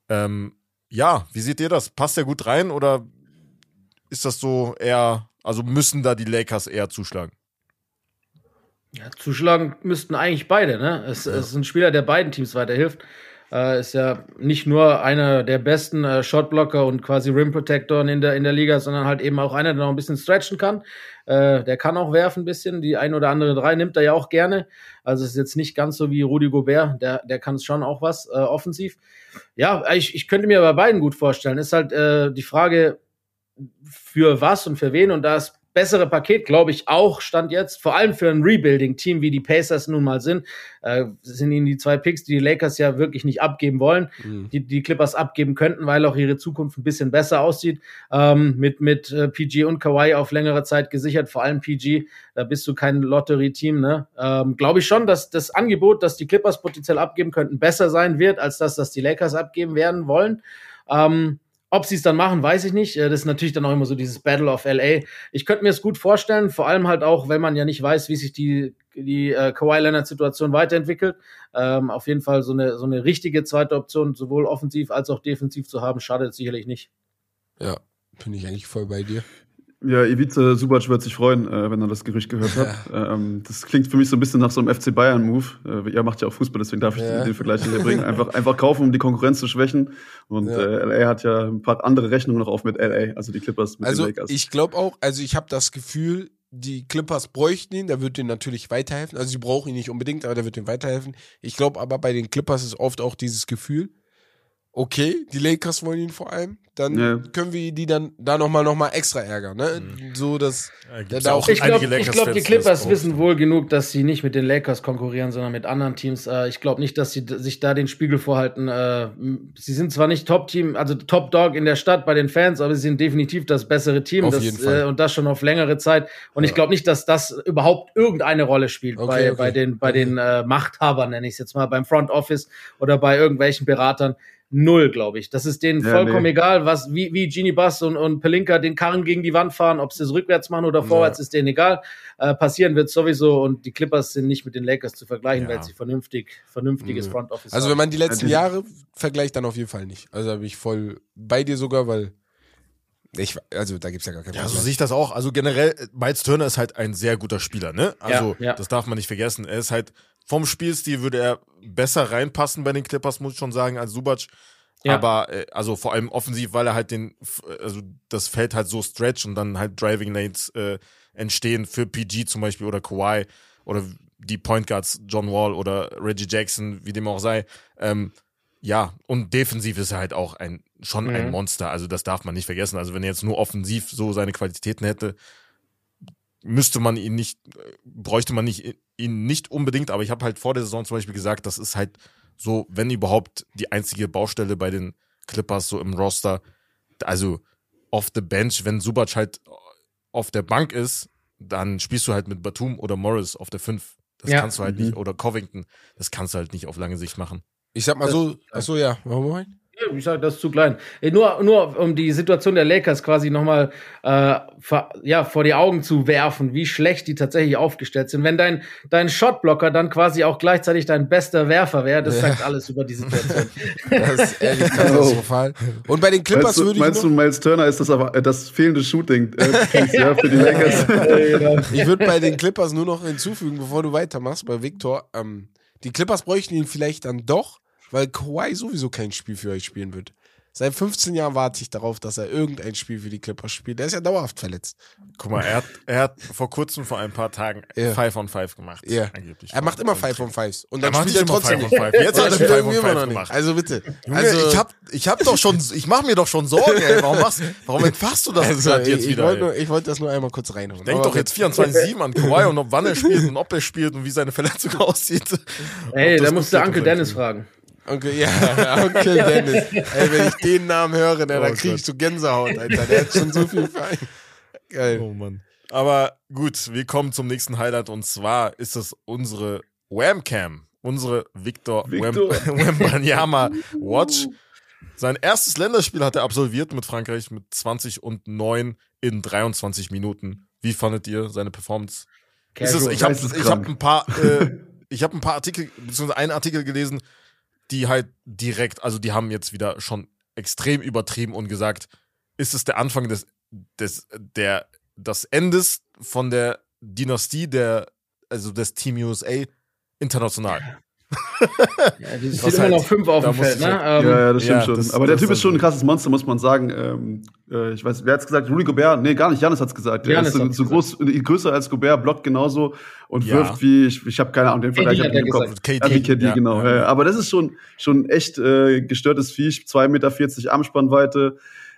Ähm, ja, wie seht ihr das? Passt der gut rein oder ist das so eher, also müssen da die Lakers eher zuschlagen? Ja, zuschlagen müssten eigentlich beide, ne? Es, es ist ein Spieler, der beiden Teams weiterhilft. Äh, ist ja nicht nur einer der besten äh, Shotblocker und quasi Rim Protectoren in der, in der Liga, sondern halt eben auch einer, der noch ein bisschen stretchen kann. Äh, der kann auch werfen ein bisschen. Die ein oder andere drei nimmt er ja auch gerne. Also ist jetzt nicht ganz so wie Rudi Gobert. Der, der kann schon auch was äh, offensiv. Ja, ich, ich könnte mir bei beiden gut vorstellen. Ist halt äh, die Frage, für was und für wen. Und das bessere Paket, glaube ich, auch stand jetzt, vor allem für ein Rebuilding-Team, wie die Pacers nun mal sind, äh, sind ihnen die zwei Picks, die die Lakers ja wirklich nicht abgeben wollen, Mhm. die die Clippers abgeben könnten, weil auch ihre Zukunft ein bisschen besser aussieht. Ähm, mit mit äh, PG und Kawhi auf längere Zeit gesichert, vor allem PG, da bist du kein Lottery-Team. Ne? Ähm, glaube ich schon, dass das Angebot, das die Clippers potenziell abgeben könnten, besser sein wird, als das, das die Lakers abgeben werden wollen. Ähm, ob sie es dann machen, weiß ich nicht. Äh, Das ist natürlich dann auch immer so dieses Battle of LA. Ich könnte mir es gut vorstellen, vor allem halt auch, wenn man ja nicht weiß, wie sich die, die äh, Kawhi Leonard-Situation weiterentwickelt. Ähm, auf jeden Fall so eine, so eine richtige zweite Option, sowohl offensiv als auch defensiv zu haben, schadet sicherlich nicht. Ja, bin ich eigentlich voll bei dir. Ja, Ivica Subac wird sich freuen, äh, wenn er das Gerücht gehört hat. Ähm, das klingt für mich so ein bisschen nach so einem FC Bayern-Move. Äh, er macht ja auch Fußball, deswegen darf ich Ja. den Vergleich hier bringen. Einfach, einfach kaufen, um die Konkurrenz zu schwächen. Und Ja. äh, LA hat ja ein paar andere Rechnungen noch auf mit LA, also die Clippers mit Also den Lakers. ich glaube auch, also ich habe das Gefühl, die Clippers bräuchten ihn, der wird denen natürlich weiterhelfen. Also sie brauchen ihn nicht unbedingt, aber der wird denen weiterhelfen. Ich glaube aber bei den Clippers ist oft auch dieses Gefühl, okay, die Lakers wollen ihn vor allem, dann Ja. können wir die dann da nochmal noch mal extra ärgern. Ne? So, dass Ja, da ja auch Ich glaube, glaub, die Clippers wissen wohl genug, dass sie nicht mit den Lakers konkurrieren, sondern mit anderen Teams. Äh, ich glaube nicht, dass sie sich da den Spiegel vorhalten. Äh, sie sind zwar nicht Top-Team, also Top-Dog in der Stadt bei den Fans, aber sie sind definitiv das bessere Team. Auf das, jeden Fall. Äh, und das schon auf längere Zeit. Und ich glaube nicht, dass das überhaupt irgendeine Rolle spielt Okay, bei, okay. bei den, bei Okay. den äh, Machthabern, nenne ich es jetzt mal, beim Front Office oder bei irgendwelchen Beratern. Null, glaube ich. Das ist denen Ja, vollkommen nee. egal, was, wie, wie Genie Bass und, und Pelinka den Karren gegen die Wand fahren, ob sie es rückwärts machen oder vorwärts, ist denen egal. Äh, passieren wird sowieso und die Clippers sind nicht mit den Lakers zu vergleichen, Ja. weil sie vernünftig, vernünftiges Nö. Front Office Also haben. wenn man die letzten Ja, Jahre vergleicht, dann auf jeden Fall nicht. Also da bin ich voll bei dir sogar, weil ich, also da gibt's ja gar keinen Ja, so sehe ich das auch. Also generell, Miles Turner ist halt ein sehr guter Spieler, ne? Also, Ja, ja. das darf man nicht vergessen. Er ist halt, vom Spielstil würde er besser reinpassen bei den Clippers, muss ich schon sagen, als Subac. Ja. Aber, äh, also vor allem offensiv, weil er halt den, also das Feld halt so stretch und dann halt Driving Lanes äh, entstehen für PG zum Beispiel oder Kawhi oder die Point Guards, John Wall oder Reggie Jackson, wie dem auch sei. Ähm, ja, und defensiv ist er halt auch ein, schon ein Mhm. Monster. Also das darf man nicht vergessen. Also wenn er jetzt nur offensiv so seine Qualitäten hätte, müsste man ihn nicht, bräuchte man nicht, ihn nicht unbedingt. Aber ich habe halt vor der Saison zum Beispiel gesagt, das ist halt so, wenn überhaupt, die einzige Baustelle bei den Clippers so im Roster. Also off the bench, wenn Subac halt auf der Bank ist, dann spielst du halt mit Batum oder Morris auf der 5. Das Ja. kannst du halt Mhm. nicht, oder Covington, das kannst du halt nicht auf lange Sicht machen. Ich sag mal so, ach so ja, warum? Ich sage, das ist zu klein. Nur, nur um die Situation der Lakers quasi nochmal äh, vor- ja, vor die Augen zu werfen, wie schlecht die tatsächlich aufgestellt sind. Wenn dein, dein Shotblocker dann quasi auch gleichzeitig dein bester Werfer wäre, das sagt alles über die Situation. Das ist ehrlich katastrophal. Und bei den Clippers würde ich meinst du, Miles Turner ist das aber äh, das fehlende Shooting äh, ja, für die Lakers? ich würde bei den Clippers nur noch hinzufügen, bevor du weitermachst, bei Victor, ähm, die Clippers bräuchten ihn vielleicht dann doch, weil Kawhi sowieso kein Spiel für euch spielen wird. Seit 15 Jahren warte ich darauf, dass er irgendein Spiel für die Clippers spielt. Der ist ja dauerhaft verletzt. Guck mal, er hat, er hat vor kurzem, vor ein paar Tagen, Ja. Five on Five gemacht. Ja. Angeblich. Er macht immer Five on Fives. Und Er dann macht spielt er trotzdem Five nicht. on Five. Jetzt hat er Ja, spielt Five irgendwie on immer Five noch nicht. gemacht. Also bitte. Junge, also, ich hab, ich hab doch schon, ich mach mir doch schon Sorgen, ey. Warum machst, warum entfachst du das also jetzt ich, wieder? wollte ey? nur- ich wollte das nur einmal kurz reinholen. Denk Aber doch jetzt 24-7 an Kawhi und ob wann er spielt und ob er spielt und wie seine Verletzung aussieht. Ey, da musst du oder Dennis fragen. Onkel, ja, Onkel Dennis. Ey, wenn ich den Namen höre, dann, Oh dann krieg ich so Gänsehaut, Alter. Der hat schon so viel Verein. Geil. Oh Mann. Aber gut, wir kommen zum nächsten Highlight und zwar ist es unsere Whamcam, unsere Victor, Victor. Wem- Wembanyama Watch. Sein erstes Länderspiel hat er absolviert mit Frankreich mit 20 und 9 in 23 Minuten. Wie fandet ihr seine Performance? Ist es, Casual. ich habe hab ein paar äh, ich habe ein paar Artikel beziehungsweise einen Artikel gelesen, die halt direkt, also die haben jetzt wieder schon extrem übertrieben und gesagt, ist es der Anfang des des der des Endes von der Dynastie der also des Team USA international. Ja, die sind immer halt- noch fünf auf dem Feld, ne? halt- Ähm, Ja, ja, das stimmt Ja, schon. das- Aber der Typ ist schon ein krasses Monster, muss man sagen. Ähm, äh, ich weiß, wer hat's gesagt? Rudy Gobert? Nee, gar nicht. Janis hat's gesagt. Der Giannis ist so, so groß, größer als Gobert, blockt genauso und Ja. wirft wie, ich, ich habe keine Ahnung, den Vergleich hat hab ich im Kopf. KD, KD, genau. Aber das ist schon, schon echt äh, gestörtes Viech. 2,40 Meter Armspannweite.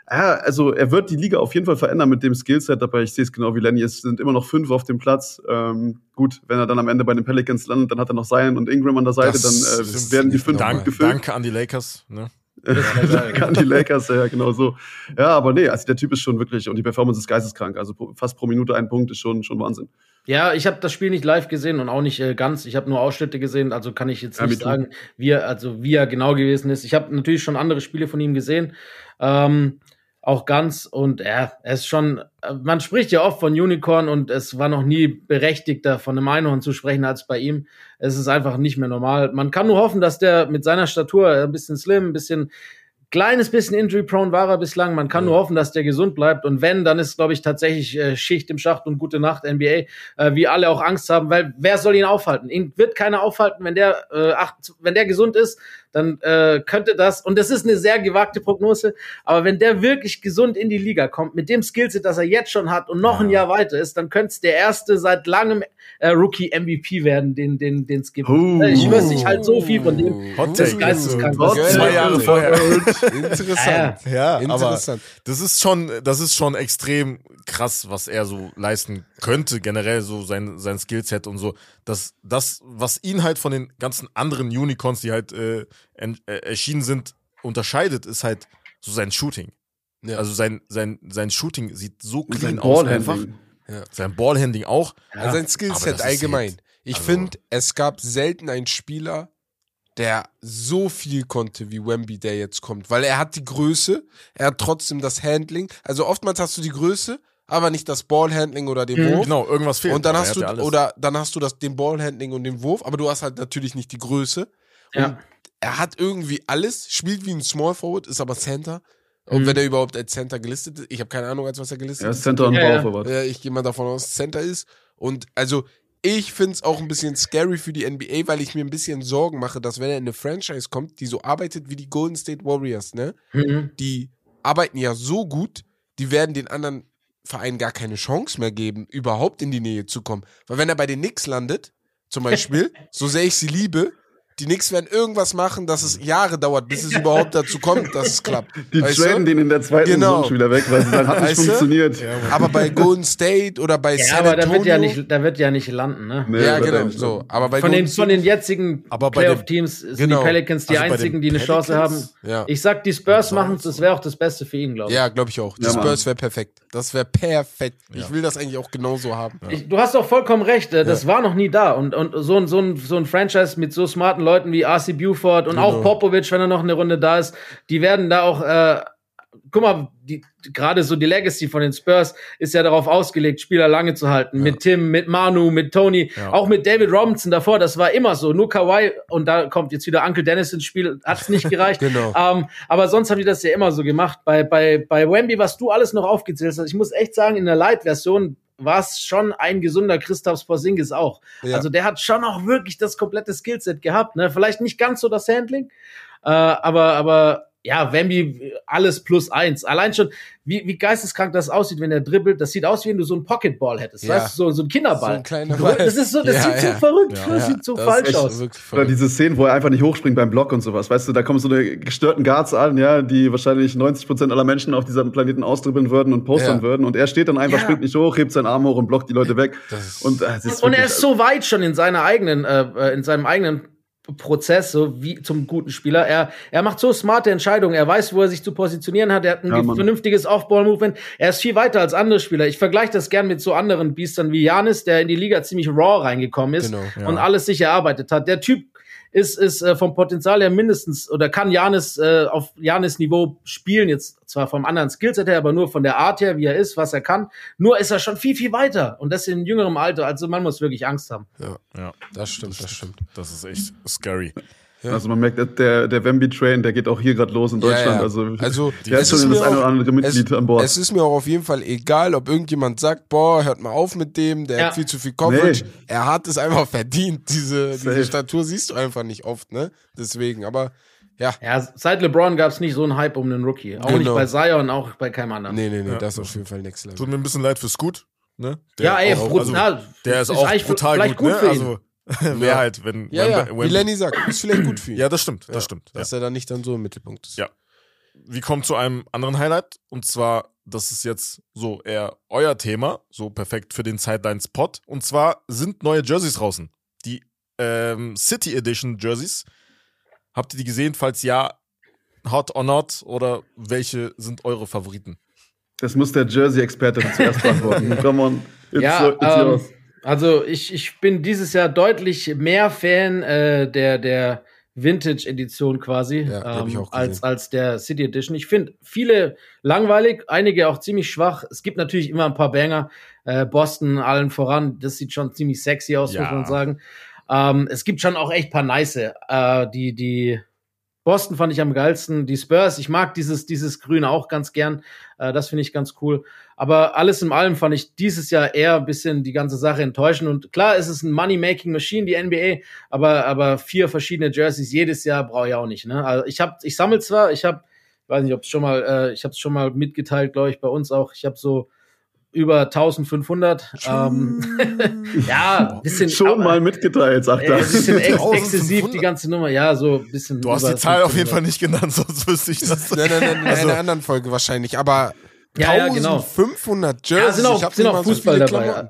Ja, also er wird die Liga auf jeden Fall verändern mit dem Skillset, aber ich sehe es genau wie Lenny. Es sind immer noch fünf auf dem Platz. Ähm, gut, wenn er dann am Ende bei den Pelicans landet, dann hat er noch Zion und Ingram an der Seite, Das dann äh, werden die fünf Dank, gefüllt. danke an die Lakers. Ne? Danke an die Lakers, ja, genau so. Ja, aber nee, also der Typ ist schon wirklich, und die Performance ist geisteskrank. Also fast pro Minute ein Punkt ist schon, schon Wahnsinn. Ja, ich habe das Spiel nicht live gesehen und auch nicht äh, ganz. Ich habe nur Ausschnitte gesehen, also kann ich jetzt Ja, nicht sagen, wie er, also wie er genau gewesen ist. Ich habe natürlich schon andere Spiele von ihm gesehen, ähm, auch ganz. Und ja, er ist schon. Man spricht ja oft von Unicorn und es war noch nie berechtigter von einem Einhorn zu sprechen als bei ihm. Es ist einfach nicht mehr normal. Man kann nur hoffen, dass der mit seiner Statur ein bisschen slim, ein bisschen kleines bisschen injury-prone war er bislang. Man kann nur hoffen, dass der gesund bleibt. Und wenn, dann ist, glaube ich, tatsächlich äh, Schicht im Schacht und gute Nacht NBA, äh, wie alle auch Angst haben, weil wer soll ihn aufhalten? Ihn wird keiner aufhalten, wenn der, äh, acht, wenn der gesund ist, dann äh, könnte das, und das ist eine sehr gewagte Prognose, aber wenn der wirklich gesund in die Liga kommt, mit dem Skillset, das er jetzt schon hat und noch ein Jahr weiter ist, dann könnte es der erste seit langem äh, Rookie-MVP werden, den den den es gibt. Oh. Ich weiß nicht halt so viel von dem. Hot das Take. ist geisteskrank. Zwei Jahre vorher. Interessant. Ja, aber Interessant. das ist schon, das ist schon extrem krass, was er so leisten könnte, generell so sein, sein Skillset und so. Das, das, was ihn halt von den ganzen anderen Unicorns, die halt äh, en, äh, erschienen sind, unterscheidet, ist halt so sein Shooting. Ja. Also sein, sein, sein Shooting sieht so clean aus einfach. Ballhandling. Sein Ballhandling auch. Also sein Skillset allgemein. ich also- finde, es gab selten einen Spieler, der so viel konnte wie Wemby, der jetzt kommt. Weil er hat die Größe, er hat trotzdem das Handling. Also oftmals hast du die Größe, aber nicht das Ballhandling oder den Wurf. Genau, irgendwas fehlt. Und dann hast du, ja oder dann hast du das, den Ballhandling und den Wurf, aber du hast halt natürlich nicht die Größe. Ja. Er hat irgendwie alles, spielt wie ein Small Forward, ist aber Center. Und wenn er überhaupt als Center gelistet ist, ich habe keine Ahnung, als was er gelistet Er ist. Center und Ja, ja. Power Forward. Ja, ich gehe mal davon aus, Center ist. Und also, ich finde es auch ein bisschen scary für die NBA, weil ich mir ein bisschen Sorgen mache, dass wenn er in eine Franchise kommt, die so arbeitet wie die Golden State Warriors, ne? Mhm. Die arbeiten ja so gut, die werden den anderen Vereinen gar keine Chance mehr geben, überhaupt in die Nähe zu kommen. Weil wenn er bei den Knicks landet, zum Beispiel, so sehr ich sie liebe, die Knicks werden irgendwas machen, dass es Jahre dauert, bis es überhaupt dazu kommt, dass es klappt. Die Weißt du? traden den in der zweiten Genau. Saison schon wieder weg, weil es dann hat nicht Weißt du? funktioniert. Aber bei Golden State oder bei Ja, San aber da Antonio, wird ja nicht, da wird ja nicht landen, ne? Nee, ja, genau, so. Aber bei Von den, von den jetzigen Aber bei den- Playoff-Teams sind Genau. die Pelicans die Also einzigen, die eine Chance haben. Pelicans? Ja. Ich sag, die Spurs machen es, das wäre auch das Beste für ihn, glaube ich. Ja, glaube ich auch. Die Ja. Spurs wäre perfekt. Das wäre perfekt. Ich will das eigentlich auch genauso haben. Ich, du hast doch vollkommen recht, äh, das war noch nie da. Und, und so, ein, so, ein, so ein Franchise mit so smarten Leuten wie RC Buford und Genau. auch Popovic, wenn er noch eine Runde da ist, die werden da auch, äh, guck mal, die, gerade so die Legacy von den Spurs ist ja darauf ausgelegt, Spieler lange zu halten. Mit Tim, mit Manu, mit Tony, Ja. auch mit David Robinson davor, das war immer so. Nur Kawhi, und da kommt jetzt wieder Uncle Dennis ins Spiel, hat's nicht gereicht. Genau. Ähm, aber sonst haben die das ja immer so gemacht. Bei, bei, bei Wemby, was du alles noch aufgezählt hast, ich muss echt sagen, in der Light-Version war es schon ein gesunder Christoph Porzingis auch. Ja. Also der hat schon auch wirklich das komplette Skillset gehabt. Ne? Vielleicht nicht ganz so das Handling, äh, aber, aber ja, Wemby, alles plus eins. Allein schon, wie, wie geisteskrank das aussieht, wenn er dribbelt. Das sieht aus, wie wenn du so einen Pocketball hättest. Ja. Weißt du, so, so ein Kinderball. So ein kleiner Ball. Das ist so, das Ja, sieht so ja. verrückt, Ja, das sieht so das falsch aus. Oder verrückt. diese Szenen, wo er einfach nicht hochspringt beim Block und sowas. Weißt du, da kommen so eine gestörten Guards an, ja, die wahrscheinlich 90% aller Menschen auf diesem Planeten ausdribbeln würden und postern Ja. würden. Und er steht dann einfach, Ja. springt nicht hoch, hebt seinen Arm hoch und blockt die Leute weg. Und, äh, ist Und er ist so weit schon in seiner eigenen, äh, äh, in seinem eigenen Prozess, so wie zum guten Spieler. Er, er macht so smarte Entscheidungen. Er weiß, wo er sich zu positionieren hat. Er hat ein Ja, vernünftiges Off-Ball-Movement. Er ist viel weiter als andere Spieler. Ich vergleiche das gern mit so anderen Biestern wie Janis, der in die Liga ziemlich raw reingekommen ist Genau, ja. und alles sich erarbeitet hat. Der Typ ist, ist äh, vom Potenzial her mindestens oder kann Janis äh, auf Janis Niveau spielen, jetzt zwar vom anderen Skillset her, aber nur von der Art her, wie er ist, was er kann. Nur ist er schon viel, viel weiter und das in jüngerem Alter. Also man muss wirklich Angst haben. ja, Das stimmt, das stimmt. das ist echt scary. Also man merkt, der, der Wemby-Train, der geht auch hier gerade los in Deutschland. Ja, ja. Also, Also, der es ist schon ist das mir eine auch- oder andere Mitglied es, an Bord. Es ist mir auch auf jeden Fall egal, ob irgendjemand sagt, boah, hört mal auf mit dem, der Ja. hat viel zu viel Coverage. Nee. Er hat es einfach verdient. Diese, diese. Statur siehst du einfach nicht oft, ne? Deswegen, aber ja. Ja, seit LeBron gab es nicht so einen Hype um einen Rookie. Auch Genau. nicht bei Zion, auch bei keinem anderen. Nee, nee, nee, Ja. das ist auf jeden Fall Next Level. Tut mir ein bisschen leid für Scoot. Ne? ja, ey, auch, na, der ist, auch eigentlich brutal gut, gut ne? für ihn. Also, wäre halt, wenn. Ja, wenn, ja, wenn, wie Lenny sagt, ist vielleicht gut für ihn. Ja, das stimmt, das Ja, stimmt. Ja. Dass er dann nicht dann so im Mittelpunkt ist. Ja. Wir kommen zu einem anderen Highlight. Und zwar, das ist jetzt so eher euer Thema, so perfekt für den Sideline-Spot. Und zwar sind neue Jerseys draußen. Die ähm, City Edition Jerseys. Habt ihr die gesehen? Falls ja, hot or not? Oder welche sind eure Favoriten? das muss der Jersey-Experte zuerst beantworten. Come on. It's, Ja, it's ähm, yours. Also ich, ich bin dieses Jahr deutlich mehr Fan äh, der, der Vintage-Edition quasi Ja, ähm, als, als der City Edition. Ich finde viele langweilig, einige auch ziemlich schwach. Es gibt natürlich immer ein paar Banger. Äh, Boston allen voran, das sieht schon ziemlich sexy aus, Ja. muss man sagen. Ähm, es gibt schon auch echt paar nice, äh, die, die Boston fand ich am geilsten. Die Spurs, ich mag dieses, dieses Grüne auch ganz gern. Äh, das finde ich ganz cool. Aber alles in allem fand ich dieses Jahr eher ein bisschen die ganze Sache enttäuschend. Und klar, es ist ein Money-Making-Machine, die NBA, aber, aber vier verschiedene Jerseys jedes Jahr brauche ich auch nicht. Ne? Also ich habe, ich sammle zwar, ich habe, weiß nicht, ob es schon mal, äh, ich habe es schon mal mitgeteilt, glaube ich, bei uns auch. Ich habe so über 1500. Ähm, ja, bisschen Schon aber- mal mitgeteilt, sagt Ey, er. bisschen ex 1500. exzessiv die ganze Nummer. Ja, so ein bisschen. Du hast die Zahl auf jeden 500. Fall nicht genannt, sonst wüsste ich das. Nein, nein, nein, in Also- einer anderen Folge wahrscheinlich. Aber Ja, ja, genau. 1500 Jerseys. Ja, sind ich auch, hab sind auch mal so Fußball viele dabei. Klamotten.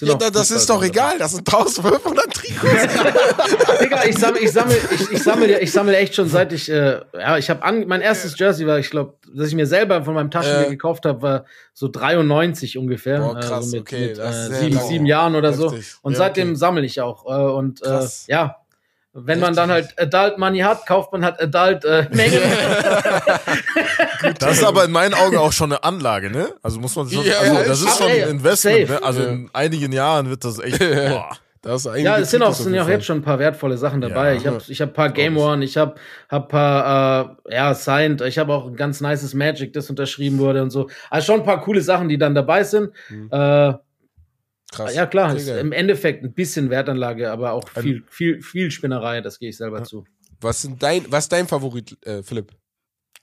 Ja, da- das ist doch egal. Das sind 1500 Trikots. Digga, ich sammle, ich sammle, ich, ich sammle, ich sammle echt schon seit ich, äh, ja, ich habe an, mein erstes Jersey war, ich glaube, dass ich mir selber von meinem Taschengeld Äh. gekauft habe, war so 93 ungefähr, Boah, krass, also mit, okay, mit das ist äh, sieben, sieben Jahren oder so. Heftig. Und Ja, seitdem okay. sammle ich auch. Äh, und äh, ja, wenn man dann halt Adult Money hat, kauft man halt Adult äh, Menge. Das ist aber in meinen Augen auch schon eine Anlage, ne? Also muss man schon, Ja, also ja, das ist schon ey, ein Investment, safe. ne? Also in einigen Jahren wird das echt, boah. Das ist einige Ja, es sind auch, sind ja auch jetzt schon ein paar wertvolle Sachen dabei. Ja. ich habe ich hab paar Game One, ich habe hab paar, äh, ja, Signed, ich habe auch ein ganz nices Magic, das unterschrieben wurde und so. Also schon ein paar coole Sachen, die dann dabei sind. Mhm. Äh, Krass. ja, klar, ist im Endeffekt ein bisschen Wertanlage, aber auch viel, viel, viel Spinnerei, das gehe ich selber zu. Was, sind dein, was ist dein Favorit, äh, Philipp?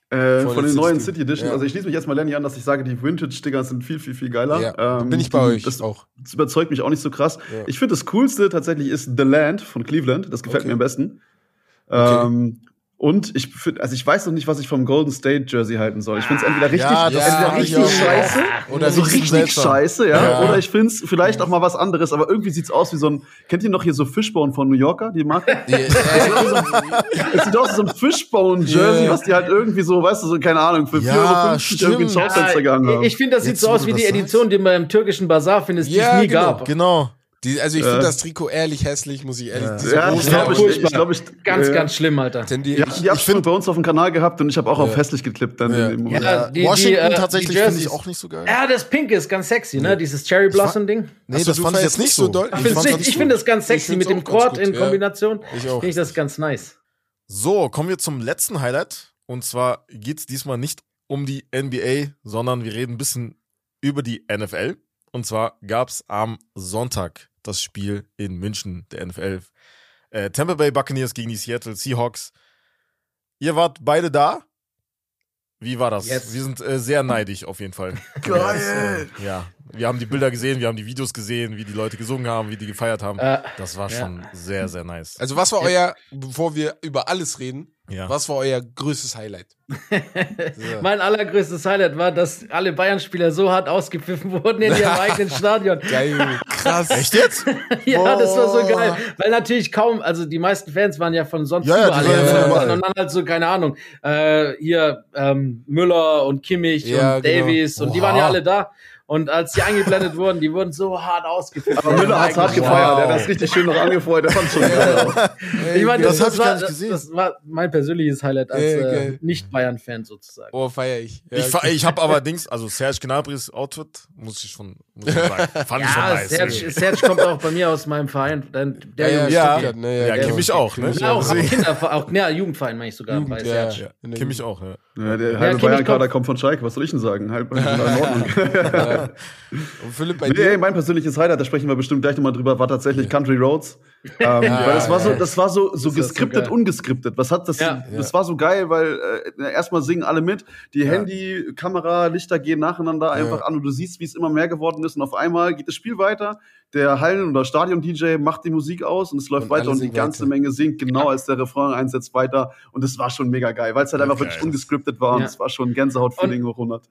Äh, Von von den neuen City Edition. Ja. Also ich schließe mich erstmal Lenny an, dass ich sage, die Vintage-Dinger sind viel, viel, viel geiler. Ja, Ähm, bin ich bei euch Das, auch. das überzeugt mich auch nicht so krass. Ja. Ich finde, das Coolste tatsächlich ist The Land von Cleveland. Das gefällt Okay. mir am besten. Okay. Ähm, und ich find, also ich weiß noch nicht, was ich vom Golden State Jersey halten soll. Ich finde es entweder richtig, Ja, das entweder richtig scheiße Oder so richtig seltsam. scheiße, ja. Ja. Oder ich finde es vielleicht auch mal was anderes, aber irgendwie sieht's aus wie so ein. Kennt ihr noch hier so Fishbone von New Yorker, die Marke? Es sieht aus wie so ein Fishbone-Jersey, Ja. was die halt irgendwie so, weißt du, so, keine Ahnung, für 4,50 Ja, irgendwie ins Schaufenster gegangen haben. ich ich finde, das sieht Jetzt, so aus wie die sagst. Edition, die man im türkischen Bazar findet, die Ja, es nie genau. gab. Genau. Die, also ich Äh. finde das Trikot ehrlich hässlich, muss ich ehrlich diese ja, ich glaube, ich, ich, glaub, ich, Ganz, äh, ganz schlimm, Alter. tendiere Die ich. hatten die Abstimmung bei uns auf dem Kanal gehabt und ich habe auch auf Ja. hässlich geklippt dann Ja. in dem Ja, Moment. die- die, Washington äh, die tatsächlich finde ich auch nicht so geil. Ja, das Pink ist ganz sexy, ne? Dieses Cherry Blossom Ding. Nee, Achso, das fand ich jetzt nicht so. doll. Ich finde ich, ganz ich gut. find das ganz Ich sexy mit dem Quad in ja. Kombination. Ich auch. Finde ich das ganz nice. So, kommen wir zum letzten Highlight. Und zwar geht's diesmal nicht um die NBA, sondern wir reden ein bisschen über die NFL. Und zwar gab's am Sonntag das Spiel in München, der NFL. Äh, Tampa Bay Buccaneers gegen die Seattle Seahawks. Ihr wart beide da. Wie war das? Yes. Wir sind äh, sehr neidisch auf jeden Fall. Geil! Ja, wir haben die Bilder gesehen, wir haben die Videos gesehen, wie die Leute gesungen haben, wie die gefeiert haben. Äh, Das war ja. schon sehr, sehr nice. Also was war euer, bevor wir über alles reden, Ja. was war euer größtes Highlight? So. mein allergrößtes Highlight war, dass alle Bayern-Spieler so hart ausgepfiffen wurden in ihrem eigenen Stadion. Geil, krass. Echt jetzt? Ja, das war so Boah. geil. Weil natürlich kaum, also die meisten Fans waren ja von sonst Ja, ja, überall. waren ja und dann halt so, keine Ahnung, äh, hier ähm, Müller und Kimmich Ja, und genau. Davies und die waren ja alle da. Und als die eingeblendet wurden, die wurden so hart ausgepfiffen. Aber Müller hat's hart Wow. gefeiert, der hat das richtig schön noch angefeuert, der fand schon geil. Ich meine, Das das, hab ich war, gar nicht das, gesehen. das war mein persönliches Highlight als Ja, äh. Nicht-Bayern-Fan sozusagen. Oh, feier ich. Ja, Ich, okay. ich habe aber Dings, also Serge Gnabry's Outfit, muss ich schon, muss ich sagen, fand ich schon Ja, nice. Serge, Serge kommt auch bei mir aus meinem Verein. Der, der ja, Junge ja, Ja, ja, Kimmich genau. auch, ne? Kimmich Ja, auch, auch. auch Kinderverein, auch ja, Jugendverein meine ich sogar Jugend, bei ja. Kimmich Jugend. auch, ja. Ja, der Ja, halbe Kimmich Bayern-Kader kommt- kommt von Schalke, was soll ich denn sagen? Halb in Ordnung. Und Philipp, bei Nee, dir? mein persönliches Highlight, da sprechen wir bestimmt gleich nochmal drüber, war tatsächlich Country Roads. Ähm, weil das war so, das war so, so so geskriptet, geil. ungeskriptet. Was hat das? Ja. Das war so geil, weil äh, erstmal singen alle mit, die Handy, Kamera, Lichter gehen nacheinander einfach an und du siehst, wie es immer mehr geworden ist und auf einmal geht das Spiel weiter. Der Hallen- oder Stadion-DJ macht die Musik aus und es läuft Und weiter und die ganze weiter. Menge singt genau als der Refrain einsetzt weiter und es war schon mega geil, weil es halt einfach wirklich ungeskriptet war und Ja. es war schon Gänsehaut-Feeling hoch 100.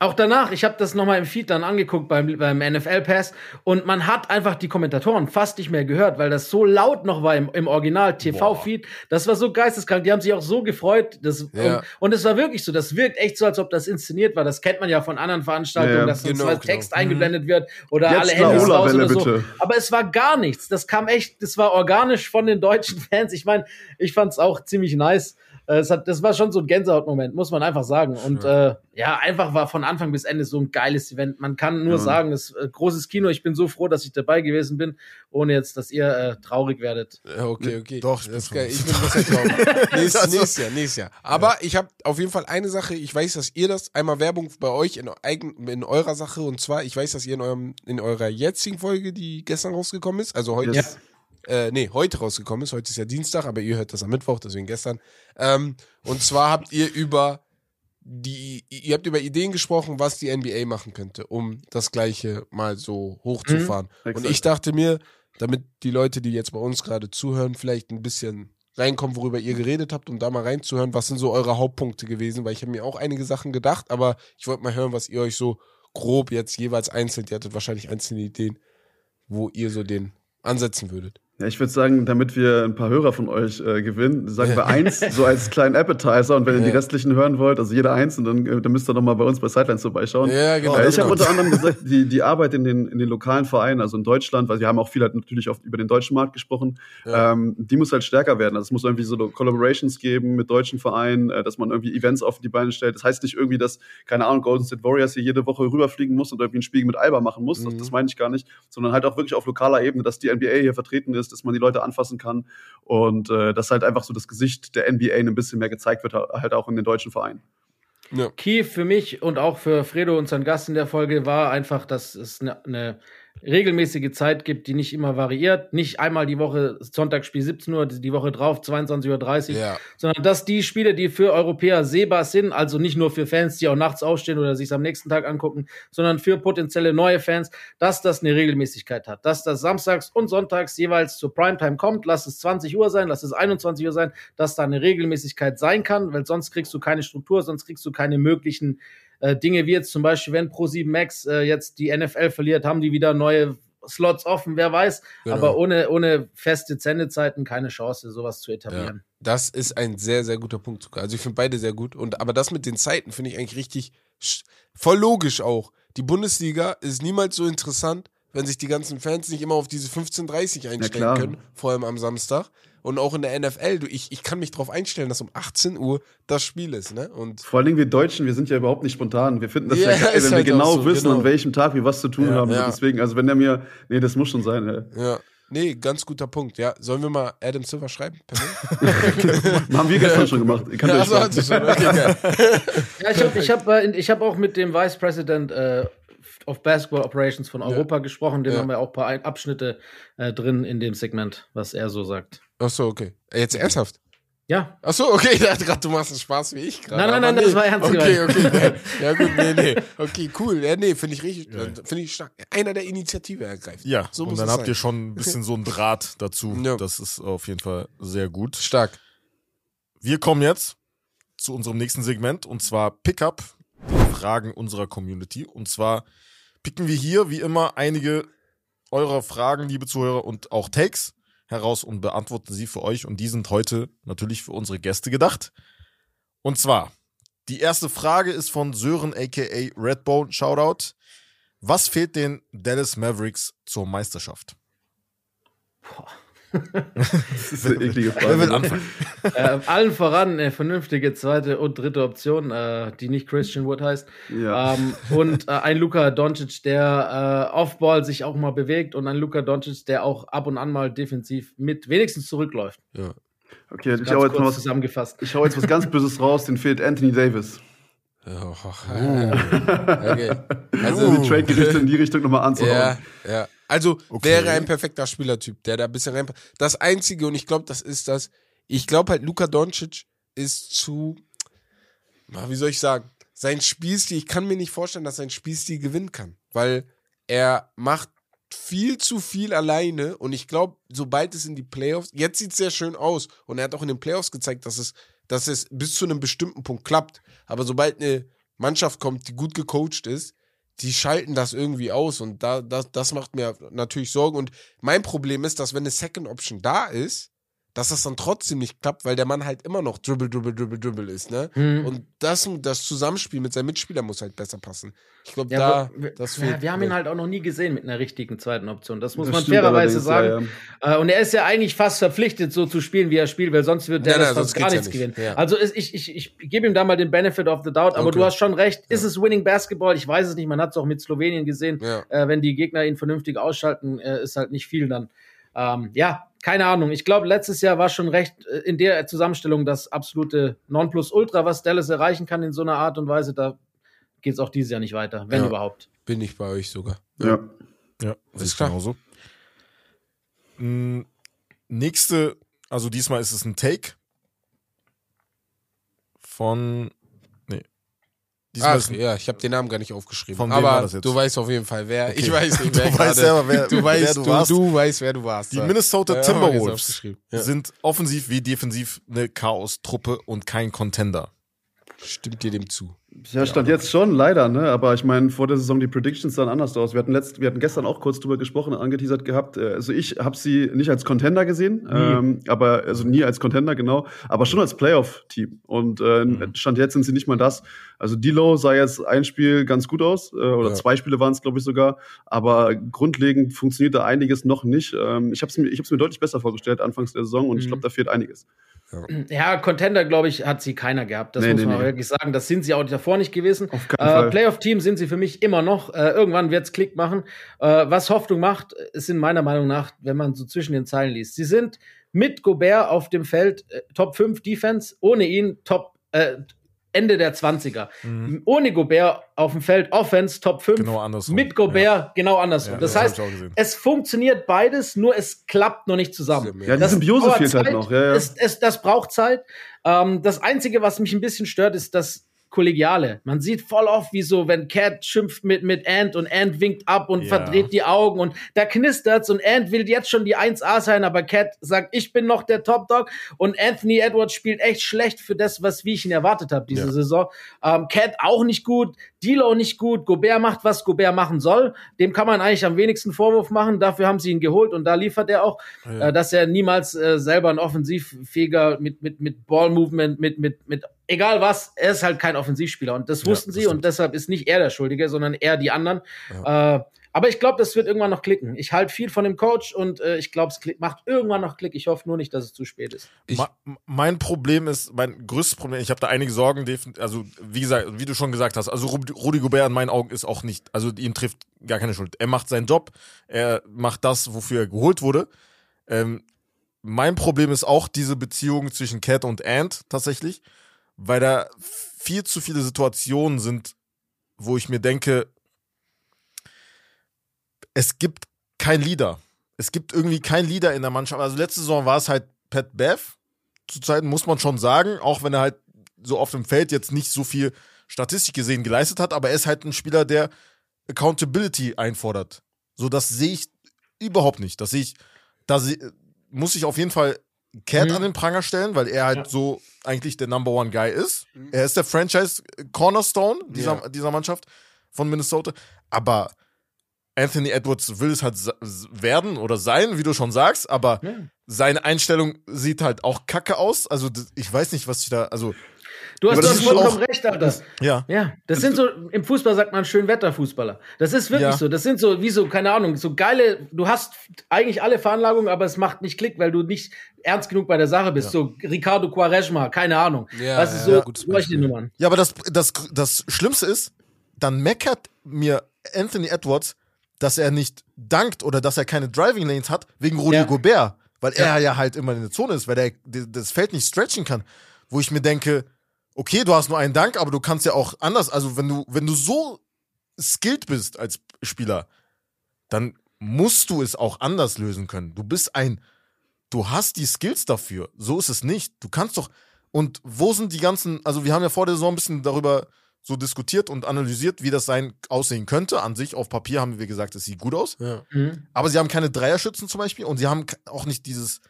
Auch danach, ich habe das nochmal im Feed dann angeguckt beim, beim NFL Pass und man hat einfach die Kommentatoren fast nicht mehr gehört, weil das so laut noch war im, im Original TV-Feed. Das war so geisteskrank. Die haben sich auch so gefreut. Das, Ja. und, es war wirklich so. Das wirkt echt so, als ob das inszeniert war. Das kennt man ja von anderen Veranstaltungen, Ja, dass Genau, genau. Text eingeblendet wird oder Jetzt alle Handys raus oder so. bitte. Aber es war gar nichts. Das kam echt, das war organisch von den deutschen Fans. Ich meine, ich fand's auch ziemlich nice. Äh, Es hat, das war schon so ein Gänsehautmoment, muss man einfach sagen. Und äh, ja, einfach war von Anfang bis Ende so ein geiles Event. Man kann nur Ja. sagen, es ist äh, großes Kino. Ich bin so froh, dass ich dabei gewesen bin, ohne jetzt, dass ihr äh, traurig werdet. Ja, okay, okay. Doch, ich das ist bin geil. schon- Ich bin ein bisschen traurig. Nächstes, nächstes Jahr, nächstes Jahr. Aber ich habe auf jeden Fall eine Sache. Ich weiß, dass ihr das einmal Werbung bei euch in, eigen, in eurer Sache und zwar, ich weiß, dass ihr in eurem in eurer jetzigen Folge, die gestern rausgekommen ist, also heute, Yes. Äh, nee, heute rausgekommen ist. Heute ist ja Dienstag, aber ihr hört das am Mittwoch, deswegen gestern. Ähm, und zwar habt ihr über die, ihr habt über Ideen gesprochen, was die NBA machen könnte, um das Gleiche mal so hochzufahren. Und Exakt. ich dachte mir, damit die Leute, die jetzt bei uns gerade zuhören, vielleicht ein bisschen reinkommen, worüber ihr geredet habt, um da mal reinzuhören, was sind so eure Hauptpunkte gewesen, weil ich habe mir auch einige Sachen gedacht, aber ich wollte mal hören, was ihr euch so grob jetzt jeweils einzeln, ihr hattet wahrscheinlich einzelne Ideen, wo ihr so den ansetzen würdet. Ja, ich würde sagen, damit wir ein paar Hörer von euch äh, gewinnen, sagen wir eins so als kleinen Appetizer und wenn ihr die Ja. restlichen hören wollt, also jeder eins, und dann, äh, dann müsst ihr noch mal bei uns bei Sidelines vorbeischauen. Ja, genau. Äh, ich habe genau. unter anderem gesagt, die, die Arbeit in den, in den lokalen Vereinen, also in Deutschland, weil wir haben auch viel halt natürlich oft über den deutschen Markt gesprochen, Ja. ähm, die muss halt stärker werden. Also es muss irgendwie so Collaborations geben mit deutschen Vereinen, äh, dass man irgendwie Events auf die Beine stellt. Das heißt nicht irgendwie, dass, keine Ahnung, Golden State Warriors hier jede Woche rüberfliegen muss und irgendwie ein Spiel mit Alba machen muss. Das, Mhm. das meine ich gar nicht, sondern halt auch wirklich auf lokaler Ebene, dass die NBA hier vertreten ist, dass man die Leute anfassen kann und äh, dass halt einfach so das Gesicht der NBA ein bisschen mehr gezeigt wird, halt auch in den deutschen Vereinen. Ja. Key für mich und auch für Fredo, unseren Gast in der Folge, war einfach, dass es eine ne regelmäßige Zeit gibt, die nicht immer variiert. Nicht einmal die Woche Sonntagsspiel 17 Uhr, die Woche drauf 22.30 Uhr, Ja. sondern dass die Spiele, die für Europäer sehbar sind, also nicht nur für Fans, die auch nachts aufstehen oder sich am nächsten Tag angucken, sondern für potenzielle neue Fans, dass das eine Regelmäßigkeit hat. Dass das samstags und sonntags jeweils zur Primetime kommt, lass es 20 Uhr sein, lass es 21 Uhr sein, dass da eine Regelmäßigkeit sein kann, weil sonst kriegst du keine Struktur, sonst kriegst du keine möglichen äh, Dinge wie jetzt zum Beispiel, wenn Pro7 Max äh, jetzt die NFL verliert, haben die wieder neue Slots offen, wer weiß. Genau. Aber ohne, ohne feste Sendezeiten keine Chance, sowas zu etablieren. Das ist ein sehr, sehr guter Punkt sogar. Also ich finde beide sehr gut. Und aber das mit den Zeiten finde ich eigentlich richtig voll logisch auch. Die Bundesliga ist niemals so interessant, wenn sich die ganzen Fans nicht immer auf diese 15.30 einstellen können, vor allem am Samstag. Und auch in der NFL, du, ich, ich kann mich darauf einstellen, dass um 18 Uhr das Spiel ist, ne? Und Vor allen Dingen wir Deutschen, wir sind ja überhaupt nicht spontan. Wir finden das Ja, ja, geil, wenn wir halt auch genau so, wissen, genau. an welchem Tag wir was zu tun Ja, haben. ja. Deswegen, also wenn der mir, nee, das muss schon sein. Ja. ja. Nee, ganz guter Punkt, ja. Sollen wir mal Adam Silver schreiben? Haben wir gestern schon gemacht. Kann ja, ja, also, also schon. Okay. Ja, ich habe ich hab, ich hab auch mit dem Vice President äh, of Basketball Operations von Europa gesprochen. Den Ja. haben wir auch ein paar Abschnitte äh, drin in dem Segment, was er so sagt. Ach so, okay. Jetzt ernsthaft? Ja, Ach so, okay, ich dachte gerade, du machst einen Spaß wie ich gerade. Nein, nein, nein, das war ernst Okay, gemeint. okay, geil. Ja gut, nee, nee. Okay, cool. Ja, nee, finde ich richtig, finde ich stark. Einer, der Initiative ergreift. Ja, so und muss dann es habt sein. ihr schon ein bisschen so einen Draht dazu. Ja. Das ist auf jeden Fall sehr gut. Stark. Wir kommen jetzt zu unserem nächsten Segment und zwar Pickup, die Fragen unserer Community. Und zwar picken wir hier wie immer einige eurer Fragen, liebe Zuhörer, und auch Takes heraus und beantworten sie für euch. Und die sind heute natürlich für unsere Gäste gedacht. Und zwar, die erste Frage ist von Sören aka Redbone. Shoutout. Was fehlt den Dallas Mavericks zur Meisterschaft? Das ist eine eklige Frage. äh, allen voran eine vernünftige zweite und dritte Option, äh, die nicht Christian Wood heißt. Ja. Ähm, und äh, ein Luka Doncic, der äh, Offball sich auch mal bewegt und ein Luka Doncic, der auch ab und an mal defensiv mit wenigstens zurückläuft. Ja. Okay, ich Ganz hau jetzt mal was, zusammengefasst. ich hau jetzt was ganz Böses raus, den fehlt Anthony Davis. Ja, Okay. Also Also, die Trade-Gerichte in die Richtung nochmal anzuhauen. ja, ja. Also Okay. wäre ein perfekter Spielertyp, der da ein bisschen rein. Das Einzige, und ich glaube, das ist das, ich glaube halt, Luka Doncic ist zu, wie soll ich sagen, sein Spielstil, ich kann mir nicht vorstellen, dass sein Spielstil gewinnen kann, weil er macht viel zu viel alleine und ich glaube, sobald es in die Playoffs, jetzt sieht es sehr schön aus und er hat auch in den Playoffs gezeigt, dass es, dass es bis zu einem bestimmten Punkt klappt, aber sobald eine Mannschaft kommt, die gut gecoacht ist, die schalten das irgendwie aus. Und da, das, das macht mir natürlich Sorgen. Und mein Problem ist, dass wenn eine Second Option da ist, dass das dann trotzdem nicht klappt, weil der Mann halt immer noch Dribble, Dribble, Dribble, Dribble ist, ne? Mhm. Und das, das Zusammenspiel mit seinem Mitspieler muss halt besser passen. Ich glaube, Ja, da, wir, das ja, fehlt. wir haben ihn halt auch noch nie gesehen mit einer richtigen zweiten Option. Das muss Das man fairerweise sagen. ja, Äh, und er ist ja eigentlich fast verpflichtet, so zu spielen, wie er spielt, weil sonst wird der Nein, das nein, sonst gar nichts ja nicht. gewinnen. Ja. Also ist, ich, ich, ich gebe ihm da mal den Benefit of the doubt, aber Okay. du hast schon recht. Ist es Winning Basketball? Ich weiß es nicht. Man hat es auch mit Slowenien gesehen. Ja. Äh, wenn die Gegner ihn vernünftig ausschalten, äh, ist halt nicht viel dann. Ähm, ja, keine Ahnung. Ich glaube, letztes Jahr war schon recht äh, in der Zusammenstellung das absolute Nonplusultra, was Dallas erreichen kann in so einer Art und Weise. Da geht es auch dieses Jahr nicht weiter, wenn Ja. überhaupt. Bin ich bei euch sogar. Ja. Ja, Ist sehe ich klar. genauso. Mm, Nächste, also diesmal ist es ein Take von. Diesmal Ach, ja, ich habe den Namen gar nicht aufgeschrieben. Von wem war Aber das jetzt? du weißt auf jeden Fall, wer. Okay. Ich weiß nicht, Du wer weißt gerade- selber, wer- du weißt, wer du, du warst. du weißt, wer du warst. die. Minnesota Ja, Timberwolves. Ja. sind offensiv wie defensiv eine Chaos-Truppe und kein Contender. Stimmt dir dem zu. Ja, stand jetzt schon, leider, ne? Aber ich meine, vor der Saison die Predictions sahen anders aus. Wir hatten, letzt, wir hatten gestern auch kurz drüber gesprochen, angeteasert gehabt. Äh, Also ich habe sie nicht als Contender gesehen, ähm, aber also nie als Contender, genau, aber schon als Playoff-Team. Und äh, Mhm. stand jetzt sind sie nicht mal das. Also Dilo sah jetzt ein Spiel ganz gut aus, äh, oder Ja. zwei Spiele waren es, glaube ich, sogar. Aber grundlegend funktioniert da einiges noch nicht. Ähm, ich habe es mir, ich hab's mir deutlich besser vorgestellt anfangs der Saison und ich Mhm. glaube, da fehlt einiges. Ja, Contender, glaube ich, hat sie keiner gehabt. Das Nee, muss nee, man nee. wirklich sagen. Das sind sie auch davor nicht gewesen. Äh. Playoff-Team sind sie für mich immer noch. Äh, irgendwann wird's Klick machen. Äh, was Hoffnung macht, ist in meiner Meinung nach, wenn man so zwischen den Zeilen liest. Sie sind mit Gobert auf dem Feld äh, Top 5 Defense, ohne ihn Top äh, Ende der 20er. Ohne Gobert auf dem Feld Offense Top 5. Genau andersrum. Mit Gobert genau andersrum. Ja, das das heißt, es funktioniert beides, nur es klappt noch nicht zusammen. Ja, die Das Symbiose fehlt halt Zeit. noch. Ja, ja. Es, es, das braucht Zeit. Ähm, das Einzige, was mich ein bisschen stört, ist das Kollegiale. Man sieht voll oft, wie so, wenn Cat schimpft mit, mit Ant und Ant winkt ab und Ja. verdreht die Augen und da knistert's und Ant will jetzt schon die 1A sein, aber Cat sagt, ich bin noch der Top Dog und Anthony Edwards spielt echt schlecht für das, was wie ich ihn erwartet habe diese Ja. Saison. Ähm, Cat auch nicht gut, D'Lo nicht gut, Gobert macht, was Gobert machen soll. Dem kann man eigentlich am wenigsten Vorwurf machen. Dafür haben sie ihn geholt und da liefert er auch, Ja. äh, dass er niemals äh, selber ein offensivfähiger mit mit mit Ball Movement mit mit mit egal was, er ist halt kein Offensivspieler und das Ja, wussten das sie stimmt. und deshalb ist nicht er der Schuldige, sondern eher die anderen. Äh, aber ich glaube, das wird irgendwann noch klicken. Ich halte viel von dem Coach und äh, ich glaube, es macht irgendwann noch Klick. Ich hoffe nur nicht, dass es zu spät ist. Ich- mein Problem ist, mein größtes Problem, ich habe da einige Sorgen, also wie gesagt, wie du schon gesagt hast, also Rudi Rudi Gobert in meinen Augen ist auch nicht, also ihm trifft gar keine Schuld. Er macht seinen Job, er macht das, wofür er geholt wurde. Ähm, mein Problem ist auch diese Beziehung zwischen Cat und Ant tatsächlich, weil da viel zu viele Situationen sind, wo ich mir denke, es gibt kein Leader. Es gibt irgendwie kein Leader in der Mannschaft. Also letzte Saison war es halt Pat Bev. Zu Zeiten muss man schon sagen, auch wenn er halt so auf dem Feld jetzt nicht so viel Statistik gesehen geleistet hat, aber er ist halt ein Spieler, der Accountability einfordert. So, das sehe ich überhaupt nicht. Das sehe ich, da seh, muss ich auf jeden Fall Cat Mhm. an den Pranger stellen, weil er halt Ja. so eigentlich der Number One Guy ist. Er ist der Franchise Cornerstone dieser, Ja. dieser Mannschaft von Minnesota. Aber Anthony Edwards will es halt werden oder sein, wie du schon sagst, aber Ja. seine Einstellung sieht halt auch kacke aus. Also ich weiß nicht, was ich da, also Du hast, du das hast vollkommen recht, Alter. ja. Ja, das sind so, im Fußball sagt man Schönwetterfußballer. Das ist wirklich Ja. so. Das sind so, wie so, keine Ahnung, so geile, du hast eigentlich alle Veranlagungen, aber es macht nicht Klick, weil du nicht ernst genug bei der Sache bist. So Ricardo Quaresma, keine Ahnung. Ja, das ist ja, so, ja, solche. Nummern. Ja, aber das, das, das Schlimmste ist, dann meckert mir Anthony Edwards, dass er nicht dankt oder dass er keine Driving Lanes hat, wegen Rudy Ja. Gobert. Weil Ja. er ja halt immer in der Zone ist, weil er das Feld nicht stretchen kann. Wo ich mir denke, okay, du hast nur einen Dank, aber du kannst ja auch anders, also wenn du, wenn du so skilled bist als Spieler, dann musst du es auch anders lösen können. Du bist ein, du hast die Skills dafür. So ist es nicht. Du kannst doch, und wo sind die ganzen, also wir haben ja vor der Saison ein bisschen darüber so diskutiert und analysiert, wie das sein aussehen könnte. An sich, auf Papier haben wir gesagt, es sieht gut aus. Ja. Mhm. Aber sie haben keine Dreierschützen zum Beispiel und sie haben auch nicht dieses.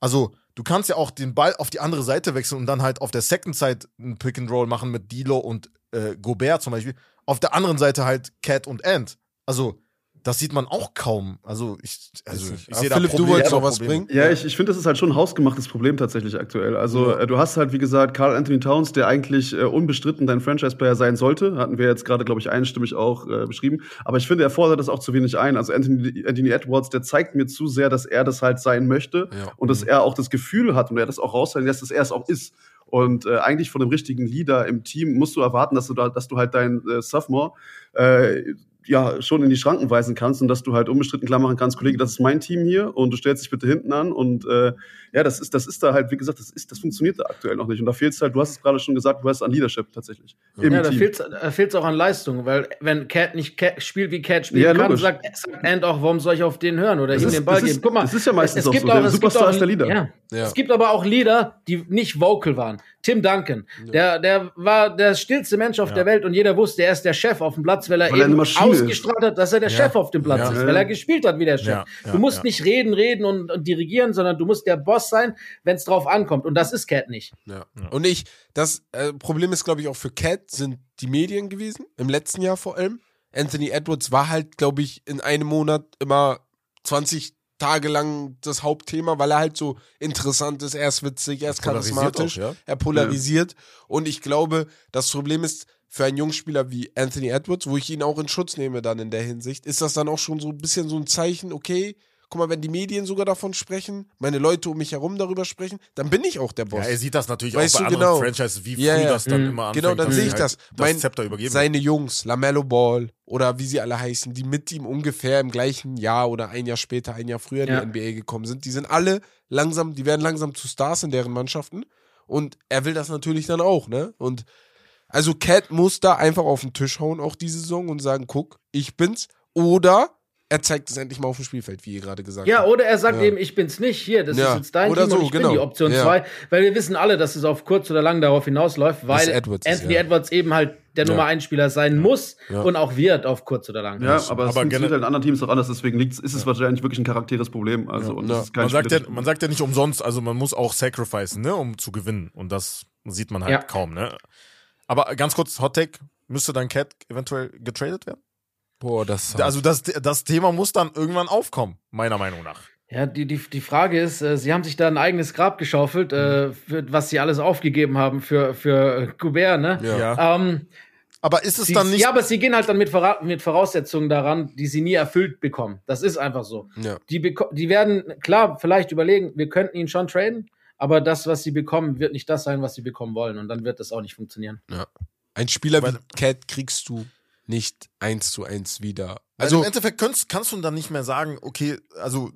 Also, du kannst ja auch den Ball auf die andere Seite wechseln und dann halt auf der Second Side ein Pick and Roll machen mit Dilo und äh, Gobert zum Beispiel. Auf der anderen Seite halt Cat und Ant. Also, das sieht man auch kaum. Also ich, also ich sehe da Philipp, du Probleme, wolltest aber noch was Probleme. bringen? Ja, ich, ich finde, das ist halt schon ein hausgemachtes Problem tatsächlich aktuell. Also, äh, du hast halt, wie gesagt, Carl Anthony Towns, der eigentlich äh, unbestritten dein Franchise-Player sein sollte. Hatten wir jetzt gerade, glaube ich, einstimmig auch äh, beschrieben. Aber ich finde, er fordert das auch zu wenig ein. Also, Anthony, Anthony Edwards, der zeigt mir zu sehr, dass er das halt sein möchte Ja. und dass er auch das Gefühl hat und er das auch raushängen lässt, dass er es auch ist. Und äh, eigentlich von dem richtigen Leader im Team musst du erwarten, dass du da, dass du halt dein äh, Sophomore äh, ja schon in die Schranken weisen kannst und dass du halt unbestritten klar machen kannst, Kollege, das ist mein Team hier und du stellst dich bitte hinten an und äh, ja, das ist, das ist da halt, wie gesagt, das ist, das funktioniert da aktuell noch nicht und da fehlt es halt, du hast es gerade schon gesagt, du hast an Leadership tatsächlich im Ja, da fehlt fehlt's auch an Leistung, weil wenn Cat nicht Cat spielt, wie Cat spielen Ja, kann, logisch. sagt, sagt Ant auch, warum soll ich auf den hören oder Das ihm ist- den Ball das ist- geben? Guck mal, das ist ja meistens es auch gibt so. Der es gibt Superstar auch- ist der Leader. Ja. Ja. Es gibt aber auch Leader, die nicht vocal waren. Tim Duncan, der, der war der stillste Mensch auf Ja. der Welt und jeder wusste, er ist der Chef auf dem Platz, weil er Weil eben ausgestrahlt hat, dass er der Ja. Chef auf dem Platz Ja. ist, weil er gespielt hat wie der Chef. Ja, ja, du musst ja. nicht reden, reden und, und dirigieren, sondern du musst der Boss sein, wenn es drauf ankommt. Und das ist Cat nicht. Ja. Und ich, das äh, Problem ist, glaube ich, auch für Cat sind die Medien gewesen, im letzten Jahr vor allem. Anthony Edwards war halt, glaube ich, in einem Monat immer 20 Tage lang das Hauptthema, weil er halt so interessant ist, er ist witzig, er ist charismatisch, auch, ja. er polarisiert. Und ich glaube, das Problem ist, für einen Jungspieler wie Anthony Edwards, wo ich ihn auch in Schutz nehme dann in der Hinsicht, ist das dann auch schon so ein bisschen so ein Zeichen, okay, guck mal, wenn die Medien sogar davon sprechen, meine Leute um mich herum darüber sprechen, dann bin ich auch der Boss. Ja, er sieht das natürlich Weißt auch bei du, anderen genau. Franchises, wie früh ja. das dann Mhm. immer anfängt. Genau, dann sehe ich halt das. Das Mein- Zepter übergeben. Seine Jungs, Lamello Ball oder wie sie alle heißen, die mit ihm ungefähr im gleichen Jahr oder ein Jahr später, ein Jahr früher in Ja. die NBA gekommen sind, die sind alle langsam, die werden langsam zu Stars in deren Mannschaften und er will das natürlich dann auch, ne? Und also Cat muss da einfach auf den Tisch hauen, auch diese Saison und sagen, guck, ich bin's. Oder er zeigt es endlich mal auf dem Spielfeld, wie ihr gerade gesagt Ja, habt. oder er sagt Ja. eben, ich bin's nicht, hier, das Ja. ist jetzt dein Oder Team so, und ich genau. bin die Option Ja. 2, weil wir wissen alle, dass es auf kurz oder lang darauf hinausläuft, weil Edwards ist, Anthony ja. Edwards eben halt der Ja. Nummer 1 Spieler sein muss Ja. und auch wird auf kurz oder lang. Ja, aber es Aber funktioniert halt in anderen Teams auch anders, deswegen liegt's, ist es wahrscheinlich wirklich ein charakteres Problem. Also, und das Ja. ist kein man, sagt ja, man sagt ja nicht umsonst, also man muss auch sacrificen, ne, um zu gewinnen. Und das sieht man halt Ja. kaum, ne? Aber ganz kurz, Hot Take, müsste dann Cat eventuell getradet werden? Boah, das Also das, das Thema muss dann irgendwann aufkommen, meiner Meinung nach. Ja, die, die, die Frage ist, äh, sie haben sich da ein eigenes Grab geschaufelt, äh, für, was sie alles aufgegeben haben für, für äh, Goubert, ne? Ja. Ähm, Aber ist es sie, dann nicht. ja, aber sie gehen halt dann mit, Vora mit Voraussetzungen daran, die sie nie erfüllt bekommen. Das ist einfach so. ja. Die, die werden, klar, vielleicht überlegen, wir könnten ihn schon traden, aber das, was sie bekommen, wird nicht das sein, was sie bekommen wollen. Und dann wird das auch nicht funktionieren. Ein Spieler wie Cat kriegst du nicht eins zu eins wieder. Also Also, im Endeffekt kannst, kannst du dann nicht mehr sagen, okay, also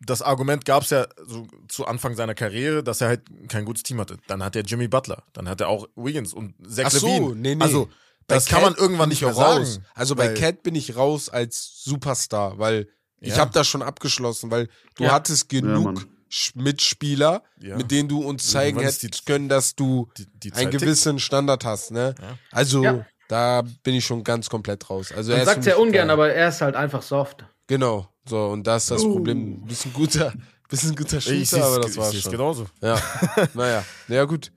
das Argument gab es ja so zu Anfang seiner Karriere, dass er halt kein gutes Team hatte. Dann hat er Jimmy Butler, dann hat er auch Wiggins und Zach ach so, Levine. nee, nee. Also Bei das kann Cat man irgendwann nicht ich mehr auch sagen. raus. Also bei weil- Cat bin ich raus als Superstar, weil ich Ja. habe das schon abgeschlossen, weil du Ja. hattest genug. Sch- Mitspieler, Ja. mit denen du uns zeigen hättest die- können, dass du die, die einen gewissen Standard hast. Ne? Ja. Also Ja. Da bin ich schon ganz komplett raus. Also er Man sagt mich ungern, aber er ist halt einfach soft. genau. So und da ist das Uh. Problem. Ein guter, bist ein guter tickt. Ich Shooter, aber das war's es schon. genauso. Ja, naja, naja gut.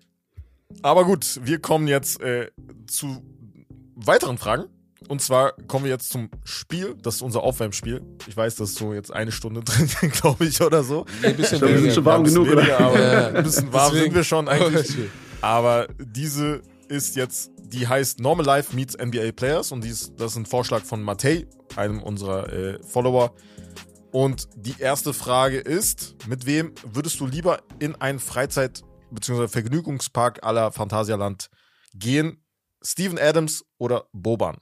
Aber gut, wir kommen jetzt äh, zu weiteren Fragen. Und zwar kommen wir jetzt zum Spiel. Das ist unser Aufwärmspiel. Ich weiß, das ist so jetzt eine Stunde drin, glaube ich, oder so. Nee, ein bisschen Ich glaub, wir sind schon warm Ja, ein bisschen genug, oder? weniger, Aber Ja. ein bisschen warm Deswegen- sind wir schon eigentlich. Okay. Aber diese ist jetzt, die heißt Normal Life Meets NBA Players und dies, das ist ein Vorschlag von Matej, einem unserer äh, Follower. Und die erste Frage ist, mit wem würdest du lieber in einen Freizeit- bzw. Vergnügungspark aller Phantasialand gehen? Steven Adams oder Boban?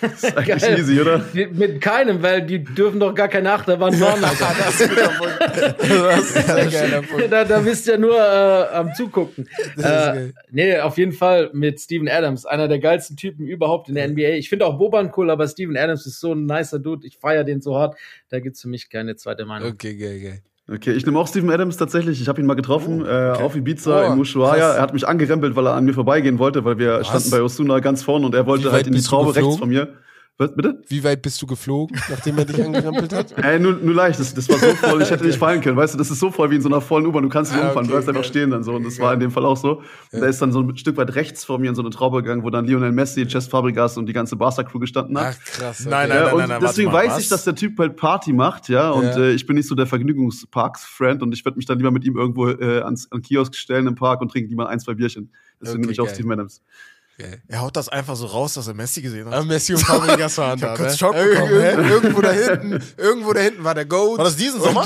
Das ist eigentlich Geil. easy, oder? Mit keinem, weil die dürfen doch gar keine Achterbahn fahren. Alter. Das ist geiler Punkt. da, da bist du ja nur äh, am Zugucken. ist Äh, nee, auf jeden Fall mit Steven Adams, einer der geilsten Typen überhaupt in der NBA. Ich finde auch Boban cool, aber Steven Adams ist so ein nicer Dude. Ich feiere den so hart. Da gibt's für mich keine zweite Meinung. Okay, geil, geil. Okay, ich nehme auch Steven Adams tatsächlich. Ich habe ihn mal getroffen äh, auf Ibiza Oh, in Ushuaia. Er hat mich angerempelt, weil er an mir vorbeigehen wollte, weil wir Was? standen bei Osuna ganz vorne und er wollte halt in die Traube rechts von mir. Was, bitte? Wie weit bist du geflogen, nachdem er dich angerempelt hat? Ey, nur, nur leicht, das, das war so voll, ich hätte nicht fallen können, weißt du, das ist so voll wie in so einer vollen U-Bahn, du kannst nicht Ah, umfahren, okay, du bleibst einfach stehen dann so und das war in dem Fall auch so. Und da ist dann so ein Stück weit rechts vor mir in so eine Traube gegangen, wo dann Lionel Messi, Chess Fabregas und die ganze Barca-Crew gestanden hat. Ach, krass. okay. Nein, nein, Ja, nein, und nein, warte deswegen mal, weiß was? ich, dass der Typ halt Party macht, ja, und Ja. Äh, ich bin nicht so der Vergnügungsparks-Friend und ich werde mich dann lieber mit ihm irgendwo äh, ans, an Kiosk stellen im Park und trinke lieber ein, zwei Bierchen. Deswegen Okay, nehme ich auch geil. Steve Adams. Geil. Er haut das einfach so raus, dass er Messi gesehen Ah, hat. Messi und Fabregas waren da. kurz? Schock bekommen, irgendwo da hinten, irgendwo da hinten war der Goat. War das diesen Sommer?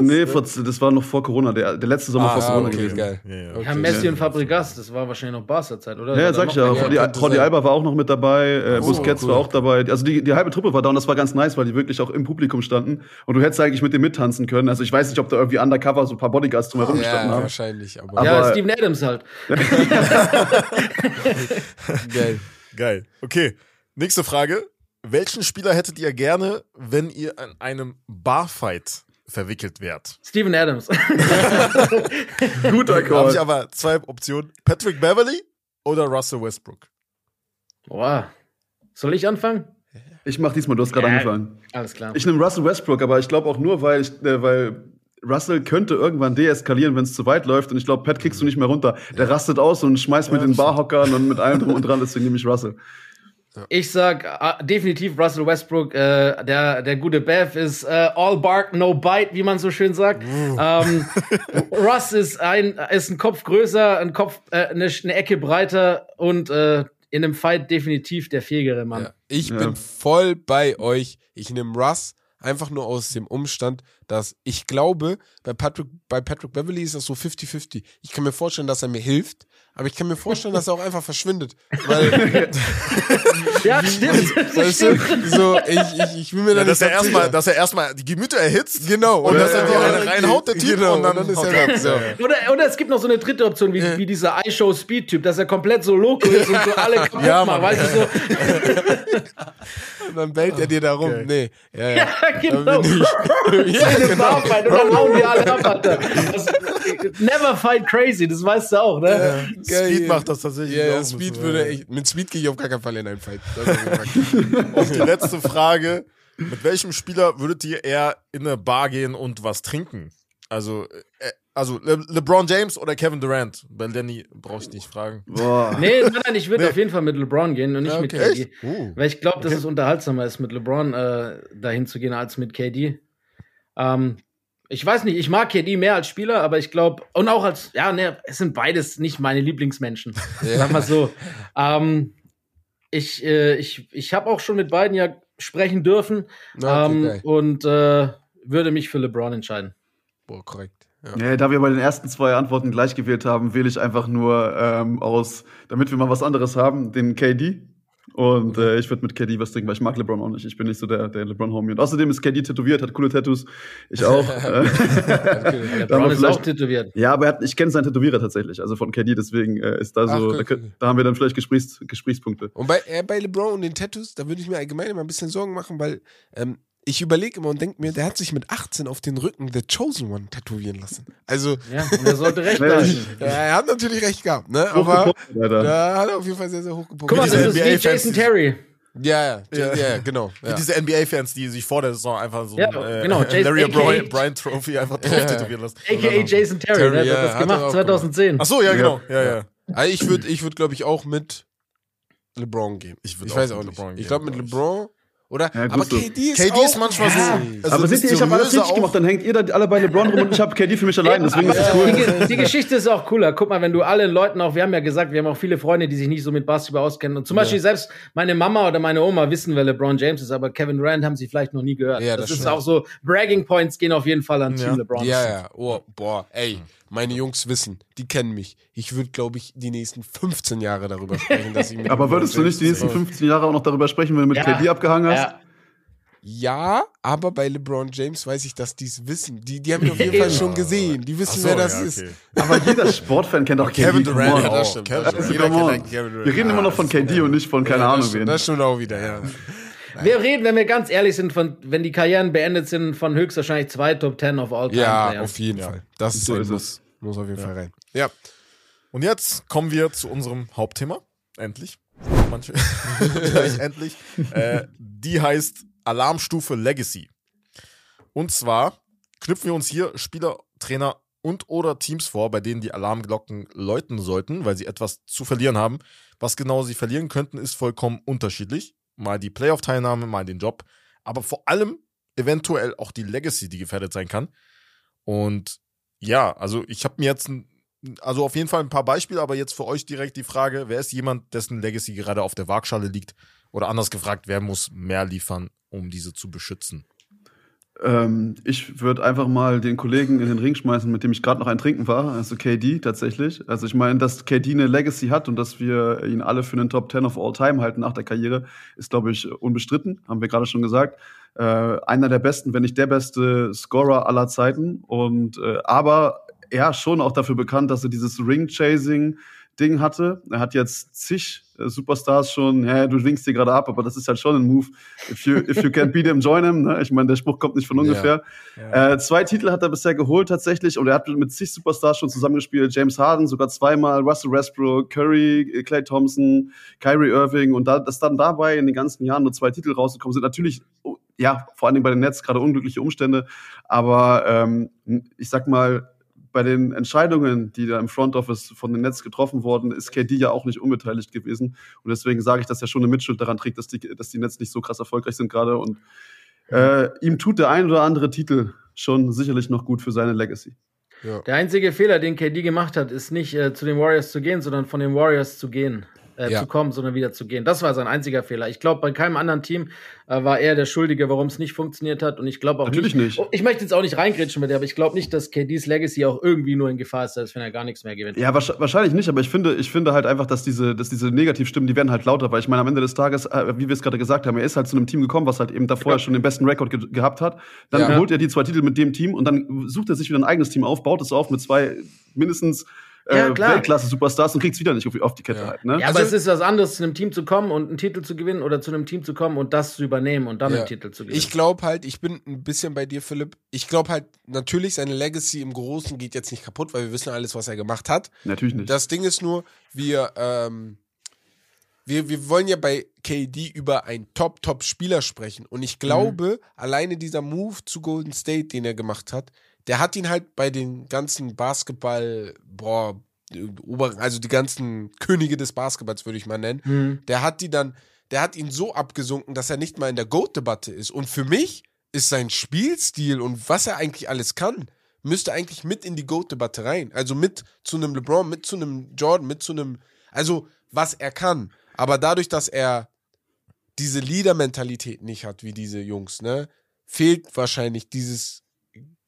Nee, vor, das war noch vor Corona, der, der letzte Sommer Ah, vor Corona okay, gewesen. geil. Ja, ja. Okay. Ja, Messi und Fabregas, das war wahrscheinlich noch Barca-Zeit, oder? Ja, sag ich ja. Jordi, sein. Alba war auch noch mit dabei, äh, Oh, Busquets cool. war auch dabei. Also die, die halbe Truppe war da und das war ganz nice, weil die wirklich auch im Publikum standen. Und du hättest eigentlich mit dem mittanzen können. Also ich weiß nicht, ob da irgendwie undercover so ein paar Bodyguards drumherum Ja, gestanden haben. wahrscheinlich, aber, Aber- Ja, Steven Adams halt. geil. Geil. Okay. Nächste Frage. Welchen Spieler hättet ihr gerne, wenn ihr an einem Barfight verwickelt wärt? Steven Adams. Guter Da habe Call. ich aber zwei Optionen. Patrick Beverly oder Russell Westbrook? Boah. Soll ich anfangen? Ich mach diesmal, du hast gerade Ja. angefangen. Alles klar. Ich nehme Russell Westbrook, aber ich glaube auch nur, weil, ich, äh, weil Russell könnte irgendwann deeskalieren, wenn es zu weit läuft. Und ich glaube, Pat kriegst du nicht mehr runter. Der rastet aus und schmeißt mit den Barhockern und mit allem drum und dran. Deswegen nehme ich Russell. Ich sag äh, definitiv Russell Westbrook. Äh, der, der gute Bev ist äh, all bark, no bite, wie man so schön sagt. Ähm, Russ ist ein, ist ein Kopf größer, ein Kopf, äh, eine, eine Ecke breiter und äh, in einem Fight definitiv der fähigere Mann. Ja. Ich Ja. bin voll bei euch. Ich nehme Russ einfach nur aus dem Umstand, dass ich glaube, bei Patrick, bei Patrick Beverly ist das so 50-50. Ich kann mir vorstellen, dass er mir hilft, aber ich kann mir vorstellen, dass er auch einfach verschwindet. Weil, Ja, stimmt. weißt du, so, ich, ich, ich will mir Ja, nicht dass er erstmal, dass er erstmal die Gemüter erhitzt. Genau. Und dass er dir ja, eine reinhaut, der Typ, Genau, und dann ist haut er er weg. So. Oder, oder es gibt noch so eine dritte Option, wie, wie dieser iShow Speed-Typ, dass er komplett so loco ist und so alle kaputt Ja, macht, weißt du so. Und dann bellt er dir da rum. Okay. Nee. Ja, ja. Ja, genau. Ja, genau. Barfight und dann hauen die alle ab, Alter. Das, never fight crazy, das weißt du auch, ne? Geil. Speed macht das tatsächlich. Auch ja, Speed bisschen, würde ja. ich, mit Speed gehe ich auf gar keinen Fall in einen Fight. Und die letzte Frage: Mit welchem Spieler würdet ihr eher in eine Bar gehen und was trinken? Also, äh, also Le LeBron James oder Kevin Durant? Bei Lenny brauche ich nicht fragen. Boah. Nee, nein, nein, ich würde auf jeden Fall mit LeBron gehen und nicht Ja, mit okay. KD. Uh. Weil ich glaube, dass es unterhaltsamer ist, mit LeBron äh, dahin zu gehen, als mit KD. Ähm, ich weiß nicht, ich mag KD mehr als Spieler, aber ich glaube, und auch als, ja, ne, es sind beides nicht meine Lieblingsmenschen. Ja. Sag mal so. Ähm, ich äh, ich, ich habe auch schon mit beiden ja sprechen dürfen Na, okay, ähm, geil. und äh, würde mich für LeBron entscheiden. Boah, korrekt. Ja. Nee, da wir bei den ersten zwei Antworten gleich gewählt haben, wähle ich einfach nur ähm, aus, damit wir mal was anderes haben, den KD. Und äh, ich würde mit KD was trinken, weil ich mag LeBron auch nicht. Ich bin nicht so der, der LeBron-Homie. Und außerdem ist KD tätowiert, hat coole Tattoos. Ich auch. Äh, haben LeBron ist auch vielleicht- tätowiert. ja, aber er hat, ich kenne seinen Tätowierer tatsächlich, also von KD, deswegen äh, ist da Ach, so, cool, da, da haben wir dann vielleicht Gesprächs, Gesprächspunkte. Und bei, äh, bei LeBron und den Tattoos, da würde ich mir allgemein immer ein bisschen Sorgen machen, weil ähm, ich überlege immer und denke mir, der hat sich mit 18 auf den Rücken The Chosen One tätowieren lassen. Also, Ja, und er sollte recht ich- ja, er hat natürlich recht gehabt, ne? Aber da hat er auf jeden Fall sehr, sehr hoch gepumpt. Guck mal, das ist wie Jason Terry. Ja, ja, ja, Ja. ja, genau. Wie Ja. diese NBA-Fans, die sich vor der Saison einfach so Ja, äh, genau, Jason- Larry O'Brien Trophy einfach drauf tätowieren lassen. AKA Jason Terry, Terry, ne? Der ja, hat das hat gemacht auch 2010. Ach so, ja, genau. Ja, ja. Also ich würde, ich würd, glaube ich, auch mit LeBron gehen. Ich Ich, weiß auch nicht. LeBron ich glaube mit. LeBron oder. Ja, gut aber so. KD ist KD auch, ist manchmal so. Also aber seht ihr, ich habe alles richtig gemacht, dann hängt ihr da alle bei LeBron rum und ich habe KD für mich allein, deswegen ist Die, cool. Ge- die Geschichte ist auch cooler. Guck mal, wenn du alle Leuten auch, wir haben ja gesagt, wir haben auch viele Freunde, die sich nicht so mit Basketball auskennen. Und zum Beispiel selbst meine Mama oder meine Oma wissen, wer LeBron James ist, aber Kevin Durant haben sie vielleicht noch nie gehört. Ja, das, das ist stimmt. auch so, Bragging Points gehen auf jeden Fall an Ja. Team LeBron. Ja, ja. Oh, boah, ey, meine Jungs wissen, die kennen mich. Ich würde, glaube ich, die nächsten 15 Jahre darüber sprechen, dass ich mit Aber würdest du nicht die nächsten 15 Jahre auch noch darüber sprechen, wenn du mit Ja. KD abgehangen hast? Ja. Ja, aber bei LeBron James weiß ich, dass die es wissen. Die, die haben ihn auf jeden Fall schon gesehen. Die wissen, so, wer das ja, ist. okay. Aber jeder Sportfan kennt auch Kevin KD. Durant ja, das stimmt. Kevin Durant. Wir reden immer noch von KD und nicht von keine Ja, Ahnung wen. das stimmt auch wieder, ja. Wir reden, wenn wir ganz ehrlich sind, von, wenn die Karrieren beendet sind, von höchstwahrscheinlich zwei Top Ten of all time Ja, Players. auf jeden Fall. Das ist So ist Muss. Muss auf jeden Fall rein. Ja. Und jetzt kommen wir zu unserem Hauptthema. Endlich. Manche gleich endlich. Äh, die heißt Alarmstufe Legacy. Und zwar knüpfen wir uns hier Spieler, Trainer und oder Teams vor, bei denen die Alarmglocken läuten sollten, weil sie etwas zu verlieren haben. Was genau sie verlieren könnten, ist vollkommen unterschiedlich. Mal die Playoff-Teilnahme, mal den Job, aber vor allem eventuell auch die Legacy, die gefährdet sein kann. Und ja, also ich habe mir jetzt also auf jeden Fall ein paar Beispiele, aber jetzt für euch direkt die Frage, wer ist jemand, dessen Legacy gerade auf der Waagschale liegt? Oder anders gefragt, wer muss mehr liefern, um diese zu beschützen? Ähm, ich würde einfach mal den Kollegen in den Ring schmeißen, mit dem ich gerade noch ein Trinken war, also KD tatsächlich. Also ich meine, dass KD eine Legacy hat und dass wir ihn alle für einen Top 10 of All Time halten nach der Karriere, ist, glaube ich, unbestritten, haben wir gerade schon gesagt. Äh, einer der besten, wenn nicht der beste Scorer aller Zeiten. Und äh, aber er schon auch dafür bekannt, dass er dieses Ring-Chasing Ding hatte. Er hat jetzt zig äh, Superstars schon, ja, du winkst dir gerade ab, aber das ist halt schon ein Move. If you, if you can't beat him, join him. Ne? Ich meine, der Spruch kommt nicht von ungefähr. Ja. Ja. Äh, zwei Titel hat er bisher geholt tatsächlich und er hat mit zig Superstars schon zusammengespielt. James Harden sogar zweimal, Russell Westbrook, Curry, Clay Thompson, Kyrie Irving und da, dass dann dabei in den ganzen Jahren nur zwei Titel rausgekommen sind, natürlich oh, ja, vor allen Dingen bei den Nets gerade unglückliche Umstände, aber ähm, ich sag mal, bei den Entscheidungen, die da im Front Office von den Nets getroffen wurden, ist KD ja auch nicht unbeteiligt gewesen. Und deswegen sage ich, dass er schon eine Mitschuld daran trägt, dass die, dass die Nets nicht so krass erfolgreich sind gerade. Und äh, ihm tut der ein oder andere Titel schon sicherlich noch gut für seine Legacy. Ja. Der einzige Fehler, den KD gemacht hat, ist nicht äh, zu den Warriors zu gehen, sondern von den Warriors zu gehen äh, ja. zu kommen, sondern wieder zu gehen. Das war sein einziger Fehler. Ich glaube, bei keinem anderen Team äh, war er der Schuldige, warum es nicht funktioniert hat. Und ich glaube auch Natürlich nicht. nicht. Oh, ich möchte jetzt auch nicht reingrätschen mit dir, aber ich glaube nicht, dass KDs Legacy auch irgendwie nur in Gefahr ist, als wenn er gar nichts mehr gewinnt. Ja, wahrscheinlich nicht, aber ich finde, ich finde halt einfach, dass diese, dass diese Negativstimmen, die werden halt lauter, weil ich meine, am Ende des Tages, äh, wie wir es gerade gesagt haben, er ist halt zu einem Team gekommen, was halt eben davor ja. schon den besten Rekord ge gehabt hat. Dann ja. holt er die zwei Titel mit dem Team und dann sucht er sich wieder ein eigenes Team auf, baut es auf mit zwei mindestens ja, äh, Weltklasse-Superstars und kriegt's wieder nicht auf, auf die Kette ja. halt. Ne? Ja, aber also, es ist was anderes, zu einem Team zu kommen und einen Titel zu gewinnen oder zu einem Team zu kommen und das zu übernehmen und dann ja. einen Titel zu gewinnen. Ich glaube halt, ich bin ein bisschen bei dir, Philipp. Ich glaube halt, natürlich, seine Legacy im Großen geht jetzt nicht kaputt, weil wir wissen alles, was er gemacht hat. Natürlich nicht. Das Ding ist nur, wir, ähm, wir, wir wollen ja bei KD über einen Top-Top-Spieler sprechen. Und ich glaube, mhm. alleine dieser Move zu Golden State, den er gemacht hat, der hat ihn halt bei den ganzen Basketball, boah, also die ganzen Könige des Basketballs würde ich mal nennen, mhm. der hat die dann, der hat ihn so abgesunken, dass er nicht mal in der GOAT-Debatte ist. Und für mich ist sein Spielstil und was er eigentlich alles kann, müsste eigentlich mit in die GOAT-Debatte rein. Also mit zu einem LeBron, mit zu einem Jordan, mit zu einem, also was er kann. Aber dadurch, dass er diese Leader-Mentalität nicht hat, wie diese Jungs, ne, fehlt wahrscheinlich dieses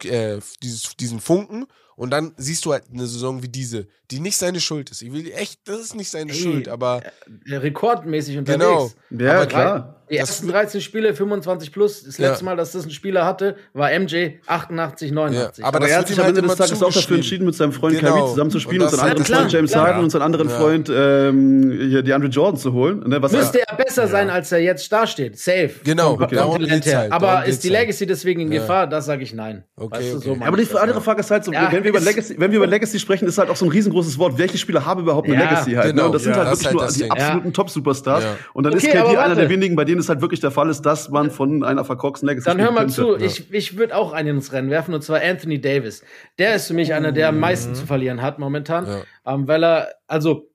äh, dieses, diesen Funken und dann siehst du halt eine Saison wie diese, die nicht seine Schuld ist. Ich will echt, das ist nicht seine Ey, Schuld, aber. Äh, rekordmäßig unterwegs. Genau. Ja, aber klar. Die ersten 13 Spiele, 25 plus. Das letzte ja. Mal, dass das ein Spieler hatte, war MJ 88, 89. Ja, aber, aber er hat sich am Ende des Tages auch dafür entschieden, mit seinem Freund genau. Kyrie zusammen zu spielen und, und seinen anderen klar, Freund James Harden und seinen anderen Freund ähm, hier DeAndre Jordan zu holen. Ne, was Müsste er besser sein, als er jetzt dasteht. Safe. Genau. Okay. Halt, aber ist die Legacy deswegen in Gefahr? Das sage ich nein. Okay, weißt du, so aber die andere Frage ist halt so, wenn, wir über Legacy, wenn wir über Legacy sprechen, ist halt auch so ein riesengroßes Wort. Welche Spieler haben überhaupt eine Legacy halt? Ne? Genau. Und das sind halt wirklich nur die absoluten Top-Superstars. Und dann ist KD einer der wenigen, bei denen es halt wirklich der Fall ist, dass man von einer verkorksten Legacy Dann hör mal zu, ja. ich, ich würde auch einen ins Rennen werfen, und zwar Anthony Davis. Der ist für mich einer, der am meisten zu verlieren hat momentan, ja. ähm, weil er, also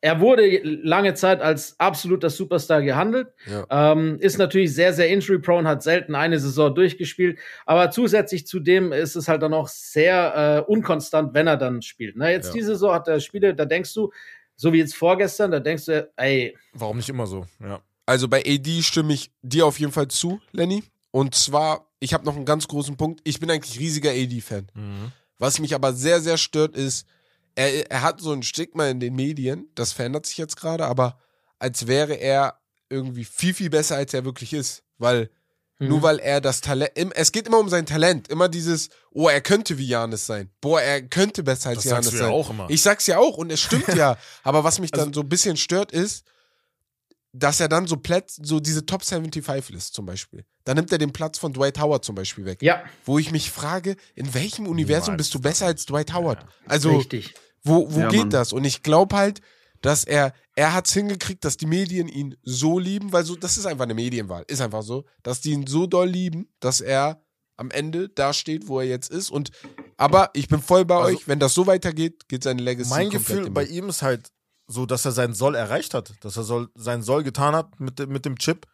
er wurde lange Zeit als absoluter Superstar gehandelt, ja. ähm, ist natürlich sehr, sehr injury-prone, hat selten eine Saison durchgespielt, aber zusätzlich zu dem ist es halt dann auch sehr äh, unkonstant, wenn er dann spielt. Na, jetzt ja. diese Saison hat er Spiele, da denkst du, so wie jetzt vorgestern, da denkst du, ey. Warum nicht immer so, ja. Also bei AD stimme ich dir auf jeden Fall zu, Lenny. Und zwar, ich habe noch einen ganz großen Punkt. Ich bin eigentlich riesiger AD-Fan. Mhm. Was mich aber sehr, sehr stört, ist, er, er hat so ein Stigma in den Medien, das verändert sich jetzt gerade, aber als wäre er irgendwie viel, viel besser, als er wirklich ist. Weil, mhm. nur weil er das Talent, es geht immer um sein Talent. Immer dieses, oh, er könnte wie Janis sein. Boah, er könnte besser als Janis sein. Ja auch immer. Ich sag's ja auch und es stimmt ja. Aber was mich also, dann so ein bisschen stört ist, dass er dann so Plätze, so diese Top 75 List zum Beispiel. Da nimmt er den Platz von Dwight Howard zum Beispiel weg. Ja. Wo ich mich frage, in welchem Universum bist du besser als Dwight Howard? Ja, also, richtig. Wo, wo ja, geht Mann. das? Und ich glaube halt, dass er, er hat's hingekriegt, dass die Medien ihn so lieben, weil so, das ist einfach eine Medienwahl, ist einfach so, dass die ihn so doll lieben, dass er am Ende da steht, wo er jetzt ist. Und aber ich bin voll bei Also- euch, wenn das so weitergeht, geht seine Legacy Mein Gefühl bei ihm ist halt so, dass er seinen Soll erreicht hat. Dass er soll, seinen Soll getan hat mit, dem- mit dem Chip.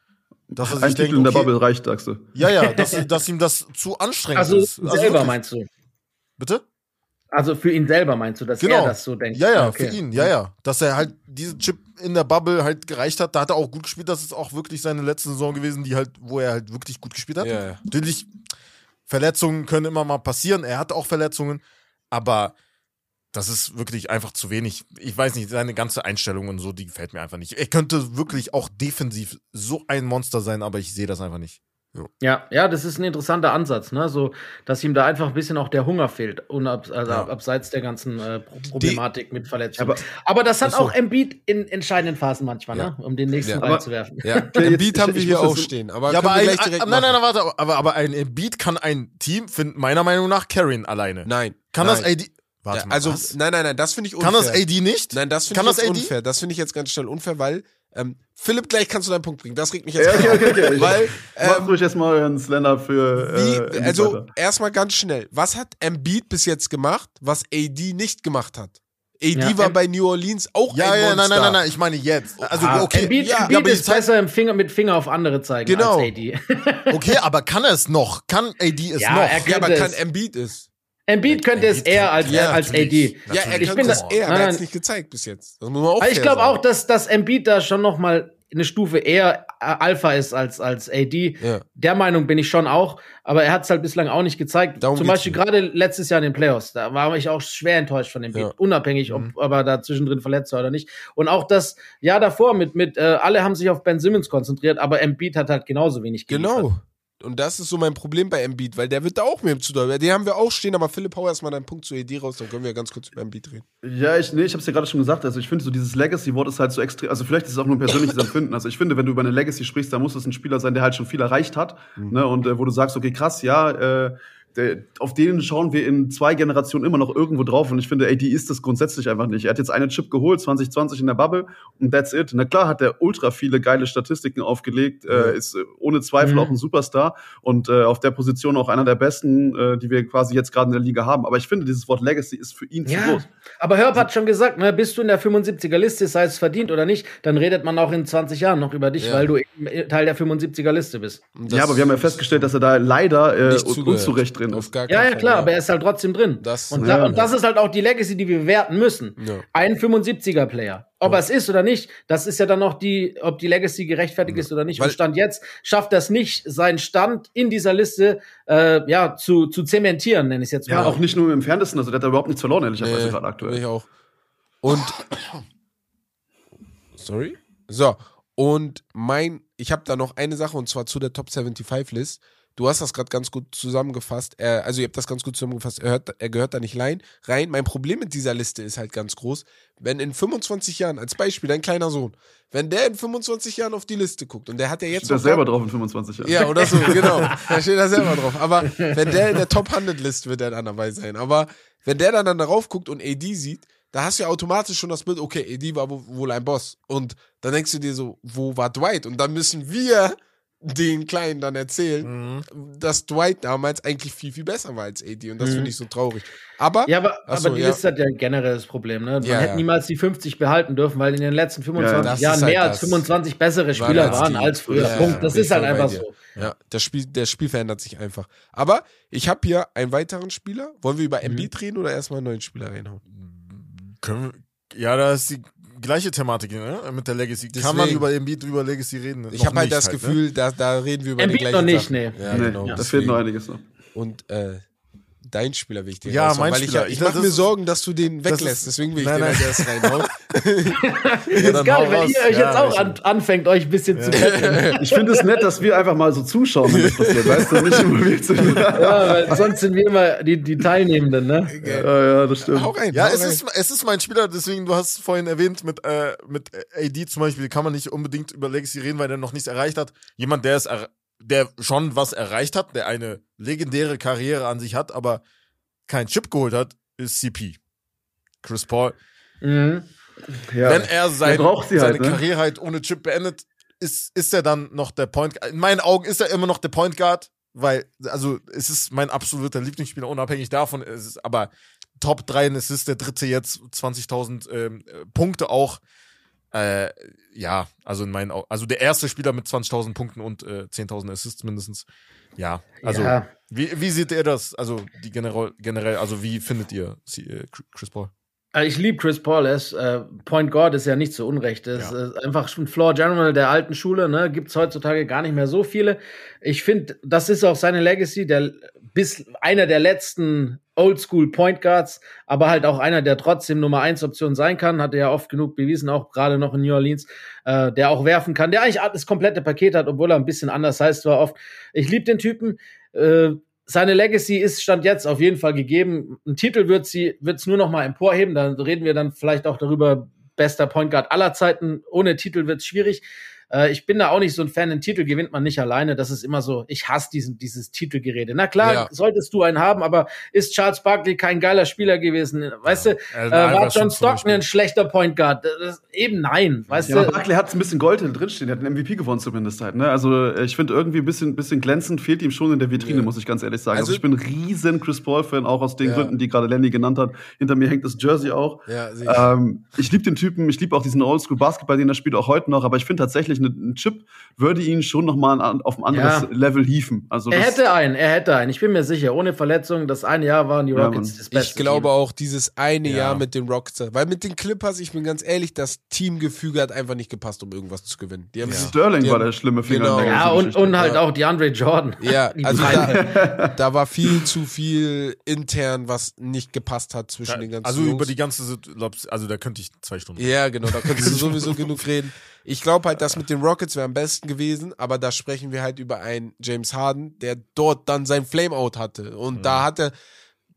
Dass er Ein sich Titel denkt, in der okay, Bubble reicht, sagst du. Ja, ja, dass, dass ihm das zu anstrengend Also ist. selber wirklich. meinst du? Bitte? Also für ihn selber meinst du, dass Genau. er das so denkt? Ja, ja, okay. für ihn, ja, ja. Dass er halt diesen Chip in der Bubble halt gereicht hat, da hat er auch gut gespielt. Das ist auch wirklich seine letzte Saison gewesen, die halt, wo er halt wirklich gut gespielt hat. Ja, ja. Natürlich, Verletzungen können immer mal passieren. Er hat auch Verletzungen, aber das ist wirklich einfach zu wenig. Ich weiß nicht, seine ganze Einstellung und so, die gefällt mir einfach nicht. Er könnte wirklich auch defensiv so ein Monster sein, aber ich sehe das einfach nicht. Ja, ja, das ist ein interessanter Ansatz, ne? So, dass ihm da einfach ein bisschen auch der Hunger fehlt, unab, also Ja. abseits der ganzen äh, Pro- Problematik mit Verletzungen. Aber- Aber, das hat Ach so. auch Embiid in entscheidenden Phasen manchmal, Ja. ne? Um den nächsten Ja. Aber- reinzuwerfen. Ja, Embiid haben wir ich hier auch stehen. Aber ja, aber ein, ein, nein, nein, machen. nein, warte, aber, aber ein Embiid kann ein Team finden, meiner Meinung nach, carryen alleine. Nein. Kann nein. das AD. Warte mal, also, was? nein, nein, nein, das finde ich unfair. Kann das AD nicht? Nein, das finde ich das jetzt AD? unfair. Das finde ich jetzt ganz schnell unfair, weil ähm, Philipp, gleich kannst du deinen Punkt bringen. Das regt mich jetzt Ja, okay, okay, okay. Weil, Mach ähm, ruhig erstmal einen Slender für. wie, äh, Embiid also erstmal ganz schnell. Was hat Embiid bis jetzt gemacht, was AD nicht gemacht hat? AD Ja, war bei New Orleans auch Ja, ein ja, Monster. nein, nein, nein, nein, ich meine jetzt. Also, Ah, okay. Embiid, ja, Embiid ist besser im Finger, mit Finger auf andere zeigen Genau. als AD. Okay, aber kann er es noch? Kann AD es Ja, noch? er Ja, aber könnte kann es. Embiid es? Embiid könnte es eher als, Ja, als AD. natürlich. Ja, er Ich könnte bin es da- eher, aber er hat es nicht gezeigt bis jetzt. Das muss man auch Aber ich glaube auch, dass, dass Embiid da schon noch mal eine Stufe eher äh, Alpha ist als, als AD. Ja. Der Meinung bin ich schon auch, aber er hat es halt bislang auch nicht gezeigt. Darum Zum Beispiel gerade letztes Jahr in den Playoffs, da war ich auch schwer enttäuscht von Embiid, Ja. Mhm. unabhängig, ob, ob er da zwischendrin verletzt war oder nicht. Und auch das Jahr davor mit, mit äh, alle haben sich auf Ben Simmons konzentriert, aber Embiid hat halt genauso wenig geliefert. Genau. Und das ist so mein Problem bei Embiid, weil der wird da auch mit zu doll. Den haben wir auch stehen, aber Philipp, hau erstmal deinen Punkt zu AD raus, dann können wir ganz kurz über Embiid reden. Ja, ich, nee, ich hab's ja gerade schon gesagt. Also ich finde so dieses Legacy-Wort ist halt so extrem. Also vielleicht ist es auch nur ein persönliches Empfinden. Also ich finde, wenn du über eine Legacy sprichst, dann muss es ein Spieler sein, der halt schon viel erreicht hat. Ne, und äh, wo du sagst, okay, krass, ja, äh, auf den schauen wir in zwei Generationen immer noch irgendwo drauf. Und ich finde, AD ist das grundsätzlich einfach nicht. Er hat jetzt einen Chip geholt, 2020 in der Bubble, und that's it. Na klar hat er ultra viele geile Statistiken aufgelegt, äh, ist äh, ohne Zweifel Mhm. auch ein Superstar und äh, auf der Position auch einer der besten, äh, die wir quasi jetzt gerade in der Liga haben. Aber ich finde, dieses Wort Legacy ist für ihn zu Ja, groß. aber Herb hat schon gesagt, ne, bist du in der 75er-Liste, sei es verdient oder nicht, dann redet man auch in 20 Jahren noch über dich, Ja. weil du eben Teil der 75er-Liste bist. Das Ja, aber wir haben ja festgestellt, dass er da leider äh, unzurecht drin Auf ist. gar Ja, ja, Fall, klar, aber er ist halt trotzdem drin. Das- und, Ja. da, und das ist halt auch die Legacy, die wir bewerten müssen. Ja. Ein 75er-Player. Ob er es ist oder nicht, das ist ja dann noch die, ob die Legacy gerechtfertigt ist oder nicht. Weil- und Stand jetzt schafft das nicht, seinen Stand in dieser Liste äh, ja, zu, zu zementieren, nenne ich es jetzt mal. Ja, auch nicht nur im Entferntesten, also der hat da überhaupt nichts verloren, ehrlicherweise Nee, gerade aktuell. Ich auch. Und sorry. So, und mein, ich habe da noch eine Sache und zwar zu der Top 75 List. Du hast das gerade ganz gut zusammengefasst. Er, also ihr habt das ganz gut zusammengefasst. Er, hört, er gehört da nicht rein. rein. Mein Problem mit dieser Liste ist halt ganz groß. Wenn in 25 Jahren, als Beispiel, dein kleiner Sohn, wenn der in 25 Jahren auf die Liste guckt und der hat ja jetzt Steht da selber drauf in 25 Jahren. ja, oder so, genau. Da steht er selber drauf. Aber wenn der in der Top 100 List wird er dann dabei sein. Aber wenn der dann, dann darauf guckt und AD sieht, da hast du ja automatisch schon das Bild, okay, AD war wo- wohl ein Boss. Und dann denkst du dir so, wo war Dwight? Und dann müssen wir den Kleinen dann erzählen, dass Dwight damals eigentlich viel, viel besser war als AD. Und das Mhm. finde ich so traurig. Aber, Ja, aber, Ach so, aber die ja. Liste hat ja ein generelles Problem. Ne? Man Ja, hätte ja. niemals die 50 behalten dürfen, weil in den letzten 25 das Jahren ist halt mehr als das. 25 bessere Spieler als waren die. als früher. Ja, Punkt. Das ist halt einfach so. Ja, das Spiel, das Spiel verändert sich einfach. Aber ich habe hier einen weiteren Spieler. Wollen wir über Mhm. Embiid reden oder erstmal einen neuen Spieler reinhauen? Können wir, ja, da ist die gleiche Thematik ne? mit der Legacy. Kann man Deswegen. über Embiid, über Legacy reden? Ich habe halt das ne? Gefühl, da, da reden wir über Embiid die gleichen noch nicht, Sachen. nee. Ja, nee, genau. da deswegen. fehlt noch einiges noch. Und äh, dein Spieler will ich dir Ja, raushauen, mein weil Spieler. ich, ich mache mir Sorgen, dass du den weglässt. ist- Deswegen will ich Nein, dir nein. das reinhauen. Ja, ist dann geil, wenn ihr euch Ja, jetzt auch ich- an, anfängt, euch ein bisschen zu kennen. Ich finde es nett, dass wir einfach mal so zuschauen, wenn das passiert. Weißt du, nicht involviert sind. ja, ja, weil sonst sind wir immer die, die Teilnehmenden, ne? ja, das stimmt. Hau rein. Ja, hau es rein. ist, es ist mein Spieler, deswegen, du hast vorhin erwähnt, mit, äh, mit AD zum Beispiel kann man nicht unbedingt über Legacy reden, weil der noch nichts erreicht hat. Jemand, der es er, der schon was erreicht hat, der eine legendäre Karriere an sich hat, aber keinen Chip geholt hat, ist CP. Chris Paul. Mhm. Ja. wenn er sein, seine halt, ne? Karriere halt ohne Chip beendet, ist, ist er dann noch der Point In meinen Augen ist er immer noch der Point Guard, weil, also, es ist mein absoluter Lieblingsspieler, unabhängig davon. Es ist aber Top 3, es ist der dritte jetzt, 20.000 ähm, äh, Punkte auch. Äh, ja, also in meinen Augen, also der erste Spieler mit 20.000 Punkten und äh, 10.000 Assists mindestens. Ja, also Ja. Wie, wie seht ihr das? Also die generell, generell also wie findet ihr äh, Chris Paul? Also Ich liebe Chris Paul. Er ist, äh, Point Guard ist ja nicht so unrecht. Er ist Ja. äh, einfach schon Floor General der alten Schule. Ne? Gibt es heutzutage gar nicht mehr so viele. Ich finde, das ist auch seine Legacy. Der, bis einer der letzten Oldschool Point Guards, aber halt auch einer, der trotzdem Nummer 1 Option sein kann. Hat er ja oft genug bewiesen, auch gerade noch in New Orleans, äh, der auch werfen kann, der eigentlich das komplette Paket hat, obwohl er ein bisschen anders heißt war oft. Ich liebe den Typen. Äh, seine Legacy ist Stand jetzt auf jeden Fall gegeben. Ein Titel wird sie wird's nur noch mal emporheben. Da reden wir dann vielleicht auch darüber, bester Point Guard aller Zeiten. Ohne Titel wird's schwierig. Äh, ich bin da auch nicht so ein Fan. Den Titel gewinnt man nicht alleine. Das ist immer so. Ich hasse diesen, dieses Titelgerede. Na klar, Ja. solltest du einen haben, aber ist Charles Barkley kein geiler Spieler gewesen? Weißt du, äh, war John Stockton ein schlechter Point Guard? Das, eben nein. Weißt Ja, aber du? Barkley hat ein bisschen Gold drinstehen, er hat einen MVP gewonnen zumindest halt. Ne? Also äh, ich finde irgendwie ein bisschen, bisschen glänzend fehlt ihm schon in der Vitrine, Ja. muss ich ganz ehrlich sagen. Also, Also- ich bin ein riesen Chris Paul-Fan, auch aus den Ja. Gründen, die gerade Lenny genannt hat. Hinter mir hängt das Jersey auch. Ja, sehe ich. Ähm, ich liebe den Typen, ich liebe auch diesen Oldschool-Basketball, den er spielt, auch heute noch, aber ich finde tatsächlich, ein Chip würde ihn schon noch mal an, auf ein anderes Ja. Level hieven. Also Er hätte einen, er hätte einen. Ich bin mir sicher. Ohne Verletzung, das eine Jahr waren die Ja, Rockets Mann. das beste. Ich glaube Team. auch dieses eine Ja. Jahr mit den Rockets, weil mit den Clippers, ich bin ganz ehrlich, das Teamgefüge hat einfach nicht gepasst, um irgendwas zu gewinnen. Die haben sich- Sterling die war haben- der schlimme Finger. Genau. Ja, und, und halt Ja. auch DeAndre Jordan. Ja, Die also da, da war viel zu viel intern, was nicht gepasst hat zwischen den ganzen also Jungs. über die ganze Situation, also da könnte ich zwei Stunden. Ja, genau, da könntest du sowieso genug reden. Ich glaube halt, das mit den Rockets wäre am besten gewesen, aber da sprechen wir halt über einen James Harden, der dort dann sein Flameout hatte. Und da hatte,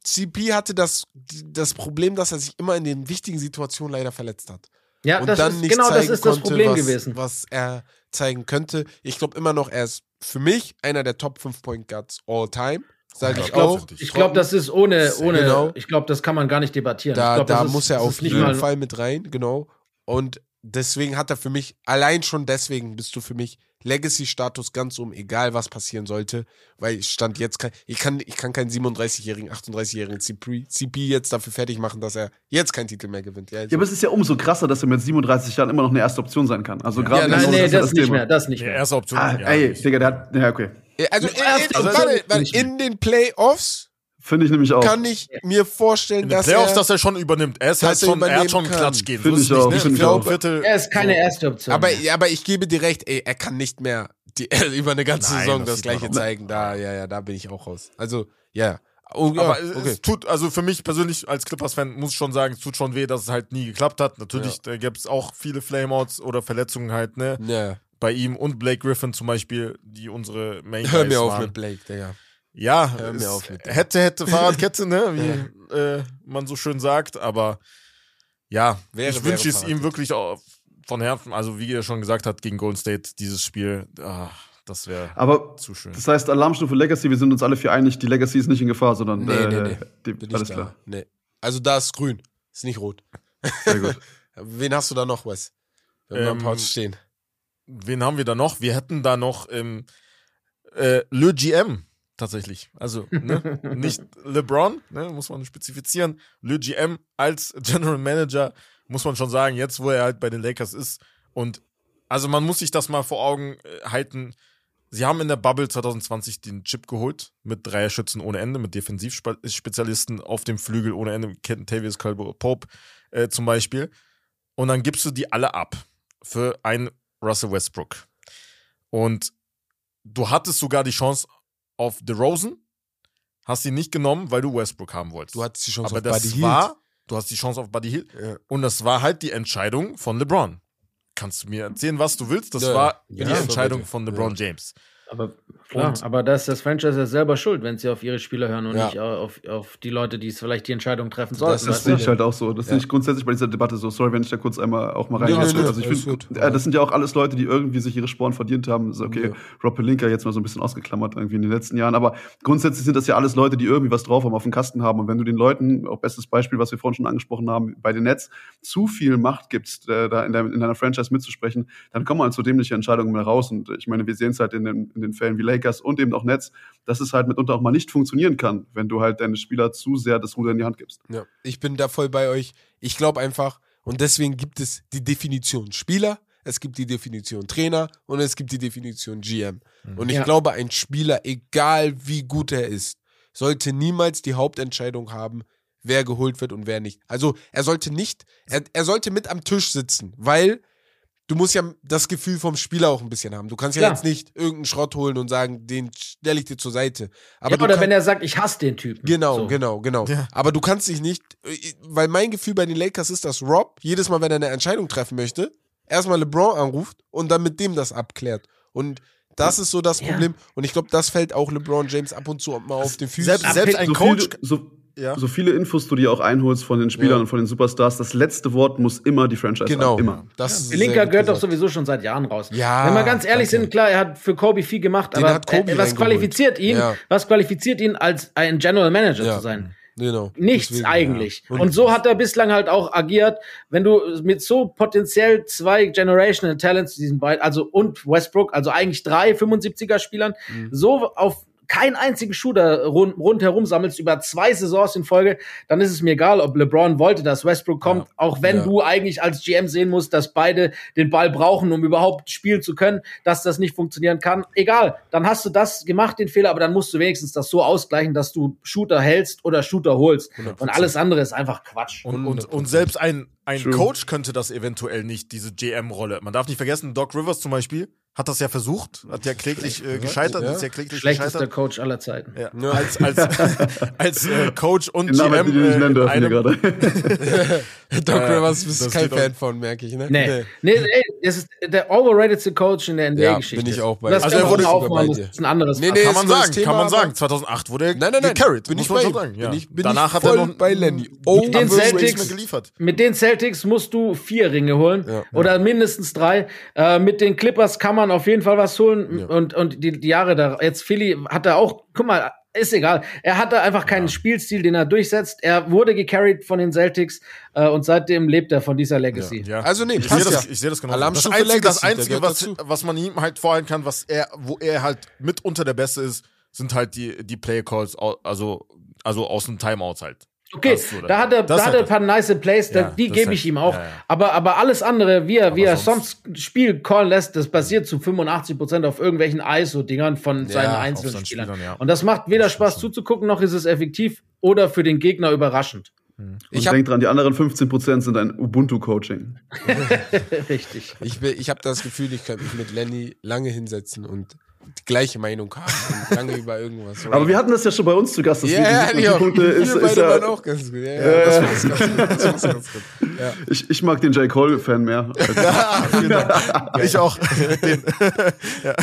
CP hatte das, das Problem, dass er sich immer in den wichtigen Situationen leider verletzt hat. Ja, und das dann ist, nicht genau das zeigen ist das konnte, Problem was, gewesen. was er zeigen könnte. Ich glaube immer noch, er ist für mich einer der Top 5 Point Guards all time. Sage ich Ich glaube, auch. ich glaub, das ist ohne, ohne Genau. ich glaube, das kann man gar nicht debattieren. Da, glaub, das da ist, muss er das auf jeden Fall mit rein, genau. Und deswegen hat er für mich, allein schon deswegen bist du für mich Legacy-Status ganz um, egal was passieren sollte, weil ich stand jetzt, kein, ich kann, ich kann keinen 37-jährigen, 38-jährigen CP, CP jetzt dafür fertig machen, dass er jetzt keinen Titel mehr gewinnt. Ja, also Ja, aber es ist ja umso krasser, dass er mit 37 Jahren immer noch eine erste Option sein kann. Also gerade Ja, Nein, nee, ist ja das nicht Thema. mehr, das nicht Die mehr. erste Option. Ah, ja, ey. Digga, der hat, ja, okay. also, in, erste in, Option warte, nicht in den Playoffs Finde ich nämlich auch. kann ich mir vorstellen, In dass Playoffs, er, dass er schon übernimmt. Er ist halt er schon, er hat schon einen. Klatsch gehen. Finde ich auch, nicht, ne? ich auch. Viertel. Er ist keine erste Option. aber, ja, aber ich gebe dir recht, ey, er kann nicht mehr die, über eine ganze Nein, Saison das das, gleiche zeigen. Da, ja, ja, da bin ich auch raus. Also, ja. Oh, ja Aber es- okay. es tut, also für mich persönlich als Clippers-Fan muss ich schon sagen, es tut schon weh, dass es halt nie geklappt hat. Natürlich, da gibt es auch viele Flameouts oder Verletzungen halt, ne? Ja. Bei ihm und Blake Griffin zum Beispiel, die unsere Main Hör mir auf waren. mit Blake, Digga. Ja, Hör mir auf mit dem. hätte, hätte Fahrradkette, ne? Wie äh, man so schön sagt. Aber ja, Wäre, ich wünsche es ihm wirklich auch von Herzen, also wie er schon gesagt hat, gegen Golden State, dieses Spiel, ah, das wäre zu schön. das heißt, Alarmstufe Legacy, wir sind uns alle vier einig, die Legacy ist nicht in Gefahr, sondern Nee, äh, nee, nee. Die, Bin alles klar. Nee. Also da ist grün. Ist nicht rot. Sehr gut. Wen hast du da noch, Wes? Wenn wir am Ähm, Pouch stehen. Wen haben wir da noch? Wir hätten da noch ähm, äh, Le GM tatsächlich. Also ne? nicht LeBron, ne? muss man spezifizieren. Le GM als General Manager muss man schon sagen, jetzt wo er halt bei den Lakers ist. Und also man muss sich das mal vor Augen äh, halten. Sie haben in der Bubble 2020 den Chip geholt mit Dreierschützen ohne Ende, mit Defensivspezialisten auf dem Flügel ohne Ende, Kentavious Caldwell Pope äh, zum Beispiel. Und dann gibst du die alle ab für einen Russell Westbrook. Und du hattest sogar die Chance auf DeRozan, hast sie nicht genommen, weil du Westbrook haben wolltest. Du hattest die Chance Aber auf das Buddy Hield. war, du hast die Chance auf Buddy Hield. Ja. Und das war halt die Entscheidung von LeBron. Kannst du mir erzählen, was du willst? Das Ja, war die Entscheidung von LeBron James. Aber klar, Und- aber da ist das Franchise ja selber schuld, wenn sie auf ihre Spieler hören und Ja. nicht auf, auf die Leute, die es vielleicht die Entscheidung treffen Das sollten. Das weißt sehe ich halt auch so. Das sehe ich grundsätzlich bei dieser Debatte so. Sorry, wenn ich da kurz einmal auch mal Nee, rein. nee, nee, also ich finde, gut. äh, das sind ja auch alles Leute, die irgendwie sich ihre Sporen verdient haben. So, okay, Ja. Rob Pelinka jetzt mal so ein bisschen ausgeklammert irgendwie in den letzten Jahren. Aber grundsätzlich sind das ja alles Leute, die irgendwie was drauf haben, auf dem Kasten haben. Und wenn du den Leuten, auch bestes Beispiel, was wir vorhin schon angesprochen haben, bei den Nets zu viel Macht gibst, äh, da in deiner Franchise mitzusprechen, dann kommen halt so dämliche Entscheidungen mehr raus. Und ich meine, wir sehen es halt in den, in den Fällen wie Lakers und eben auch Nets, dass es halt mitunter auch mal nicht funktionieren kann, wenn du halt deine Spieler zu sehr das Ruder in die Hand gibst. Ja, ich bin da voll bei euch. Ich glaube einfach, und deswegen gibt es die Definition Spieler, es gibt die Definition Trainer und es gibt die Definition GM. Und ich Ja. glaube, ein Spieler, egal wie gut er ist, sollte niemals die Hauptentscheidung haben, wer geholt wird und wer nicht. Also er sollte nicht, er, er sollte mit am Tisch sitzen, weil du musst ja das Gefühl vom Spieler auch ein bisschen haben. Du kannst ja Klar. jetzt nicht irgendeinen Schrott holen und sagen, den stelle ich dir zur Seite. Aber ja, oder kann- wenn er sagt, ich hasse den Typen. Genau, So. genau, genau. Ja. Aber du kannst dich nicht, äh, weil mein Gefühl bei den Lakers ist, dass Rob jedes Mal, wenn er eine Entscheidung treffen möchte, erstmal LeBron anruft und dann mit dem das abklärt. Und das ist so das Ja. Problem. Und ich glaube, das fällt auch LeBron James ab und zu mal auf den Füßen. Selbst, selbst ein so Coach. Viel, so, Ja. so viele Infos du dir auch einholst von den Spielern Ja. und von den Superstars, das letzte Wort muss immer die Franchise genau. haben. Immer. Das sehr gut gehört doch sowieso schon seit Jahren raus. Ja, Wenn wir ganz ehrlich danke. sind, klar, er hat für Kobe viel gemacht, Den aber hat Kobe äh, was qualifiziert ihn, Ja. was qualifiziert ihn als ein General Manager Ja. zu sein? Genau. Nichts Deswegen, eigentlich. ja. Und, so hat er bislang halt auch agiert. Wenn du mit so potenziell zwei Generational Talents, diesen beiden, also und Westbrook, also eigentlich drei 75er Spielern, Mhm. so auf keinen einzigen Shooter rund, rundherum sammelst über zwei Saisons in Folge, dann ist es mir egal, ob LeBron wollte, dass Westbrook kommt, auch wenn Ja. du eigentlich als GM sehen musst, dass beide den Ball brauchen, um überhaupt spielen zu können, dass das nicht funktionieren kann. Egal, dann hast du das gemacht, den Fehler, aber dann musst du wenigstens das so ausgleichen, dass du Shooter hältst oder Shooter holst. 100%. Und alles andere ist einfach Quatsch. Und, und, 100%. und selbst ein, ein True. Coach könnte das eventuell nicht, diese GM-Rolle. Man darf nicht vergessen, Doc Rivers zum Beispiel hat das ja versucht, hat ja kläglich äh, gescheitert, Ja. ist ja kläglich Schlechtester gescheitert. Coach aller Zeiten. Ja. Ja. Als, als, als äh, Coach und Den Namen GM die nicht äh, nennen in dürfen einem, gerade. Doc Ja, Rivers bist das kein auch- Fan von, merke ich, ne? Nee, nee, nee, das ist der overratedste Coach in der NBA-Geschichte. bin ich auch bei Das dir. Also kann er man wurde- das dir. ist ein anderes Nee, nee, kann ist man das sagen, Thema, kann man sagen. 2008 wurde er Nein, nein, nein. gecarried, Bin ich bei sagen. Ja. Bin ich, bin Danach hat er noch bei Lenny. Oh, Mit den Celtics- geliefert. Mit den Celtics musst du vier Ringe holen Ja. oder mindestens drei. Äh, mit den Clippers kann man auf jeden Fall was holen und und die, die Jahre da jetzt Philly hat er auch. Guck mal, ist egal. Er hatte einfach keinen Spielstil, den er durchsetzt. Er wurde gecarried von den Celtics äh, und seitdem lebt er von dieser Legacy. Ja. Also nee, ich sehe das, ja. ich sehe das genau. Das Einzige, das Legacy, Einzige was, was man ihm halt vorhalten kann, was er, wo er halt mitunter der Beste ist, sind halt die, die Play Calls, also, also aus den Timeouts halt. Okay, Das das- da hat er, das da hat er ein paar nice Plays, da, Ja, die das gebe ich ihm auch. ja, ja. Aber, aber alles andere, wie er, wie er sonst- sonst Spiel callen lässt, das basiert zu 85% auf irgendwelchen ISO-Dingern von seinen einzelnen seinen Spielern. Spielern, ja. Und das macht weder Spaß zuzugucken, noch ist es effektiv oder für den Gegner überraschend. Ich Ich hab- denke dran, die anderen 15% sind ein Ubuntu-Coaching. Richtig. Ich, will- ich habe das Gefühl, ich könnte mich mit Lenny lange hinsetzen und die gleiche Meinung haben und lange über irgendwas. reden. Aber wir hatten das ja schon bei uns zu Gast. dass ja, wir ja. Punkte ist, beide waren ja, auch ganz gut. Ja, ja, das ganz gut. Das war's ganz gut. Ja. ich, ich mag den J. Cole-Fan mehr. Dank. Ich auch. Den. ja.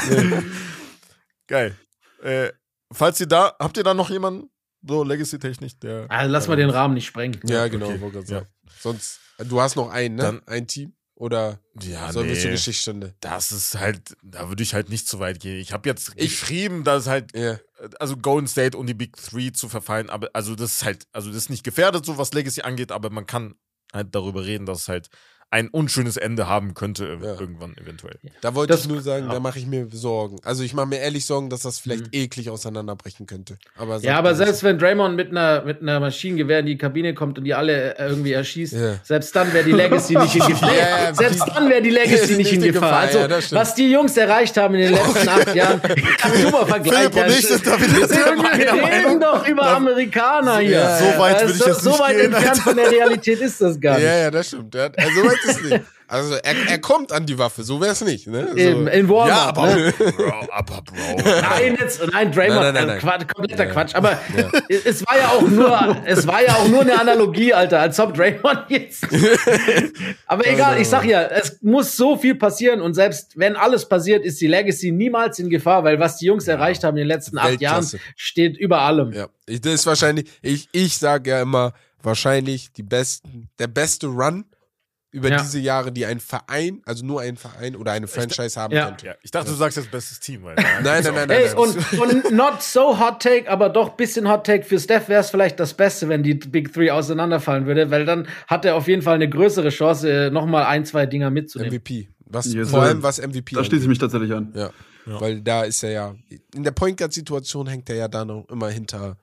Geil. Äh, falls ihr da, habt ihr da noch jemanden, so Legacy-technisch, der. Also lass mal den Rahmen nicht sprengen. Ja, genau, okay. sagen. Sonst, du hast noch einen, ne? Dann- ein Team? Oder Ja, sollen wir zur nee. Geschichtsstunde? Das ist halt, da würde ich halt nicht zu weit gehen. Ich habe jetzt Ich- geschrieben, dass halt, Ja. also Golden State und die Big Three zu verfallen, aber also das ist halt, also das ist nicht gefährdet, so was Legacy angeht, aber man kann halt darüber reden, dass es halt ein unschönes Ende haben könnte, Ja. irgendwann eventuell. Da wollte Das- ich nur sagen, ja. da mache ich mir Sorgen. Also ich mache mir ehrlich Sorgen, dass das vielleicht Mhm. eklig auseinanderbrechen könnte. Aber Ja, aber selbst wenn Draymond mit einer, mit einer Maschinengewehr in die Kabine kommt und die alle äh, irgendwie erschießt, Ja. selbst dann wäre die Legacy nicht in Gefahr. Ja, selbst dann wäre die Legacy nicht nicht in Gefahr. Gefahr, Also, das was die Jungs erreicht haben in den letzten acht Jahren. Philipp und ich sind da wieder wir sehr wir reden doch über Amerikaner hier. Ja, so weit Äh, würde ich so, jetzt so nicht weit entfernt von der Realität ist das gar nicht. Ja, ja, das stimmt. Also weit es nicht. Also er, er kommt an die Waffe, so wäre es nicht. Ne? So. Eben, in Walmart. Ja, aber, ne? Bro, aber Bro. Nein, jetzt, nein, Draymond, Nein, nein, nein, äh, Quatsch, kompletter Ja. Quatsch. Aber es war ja auch nur, es war ja auch nur eine Analogie, Alter, als ob Draymond jetzt. aber egal, ich sag ja, es muss so viel passieren und selbst wenn alles passiert, ist die Legacy niemals in Gefahr, weil was die Jungs erreicht haben in den letzten acht Jahren, steht über allem. Ja, ich, das ist wahrscheinlich, ich, ich sage ja immer, wahrscheinlich die besten, der beste Run über Ja. diese Jahre, die ein Verein, also nur ein Verein oder eine Franchise haben Ja. könnte. Ja, ich dachte, du sagst jetzt bestes Team. Weil Nein, nein, nein, nein. Hey, nein. und, und not so hot take, aber doch bisschen hot take. Für Steph wäre es vielleicht das Beste, wenn die Big Three auseinanderfallen würde, weil dann hat er auf jeden Fall eine größere Chance, äh, noch mal ein, zwei Dinger mitzunehmen. MVP. Was, Yes, vor allem was MVP Da schließe ich mich tatsächlich an. Ja. Ja. Weil da ist er ja, in der Point Guard-Situation hängt er ja da noch immer hinter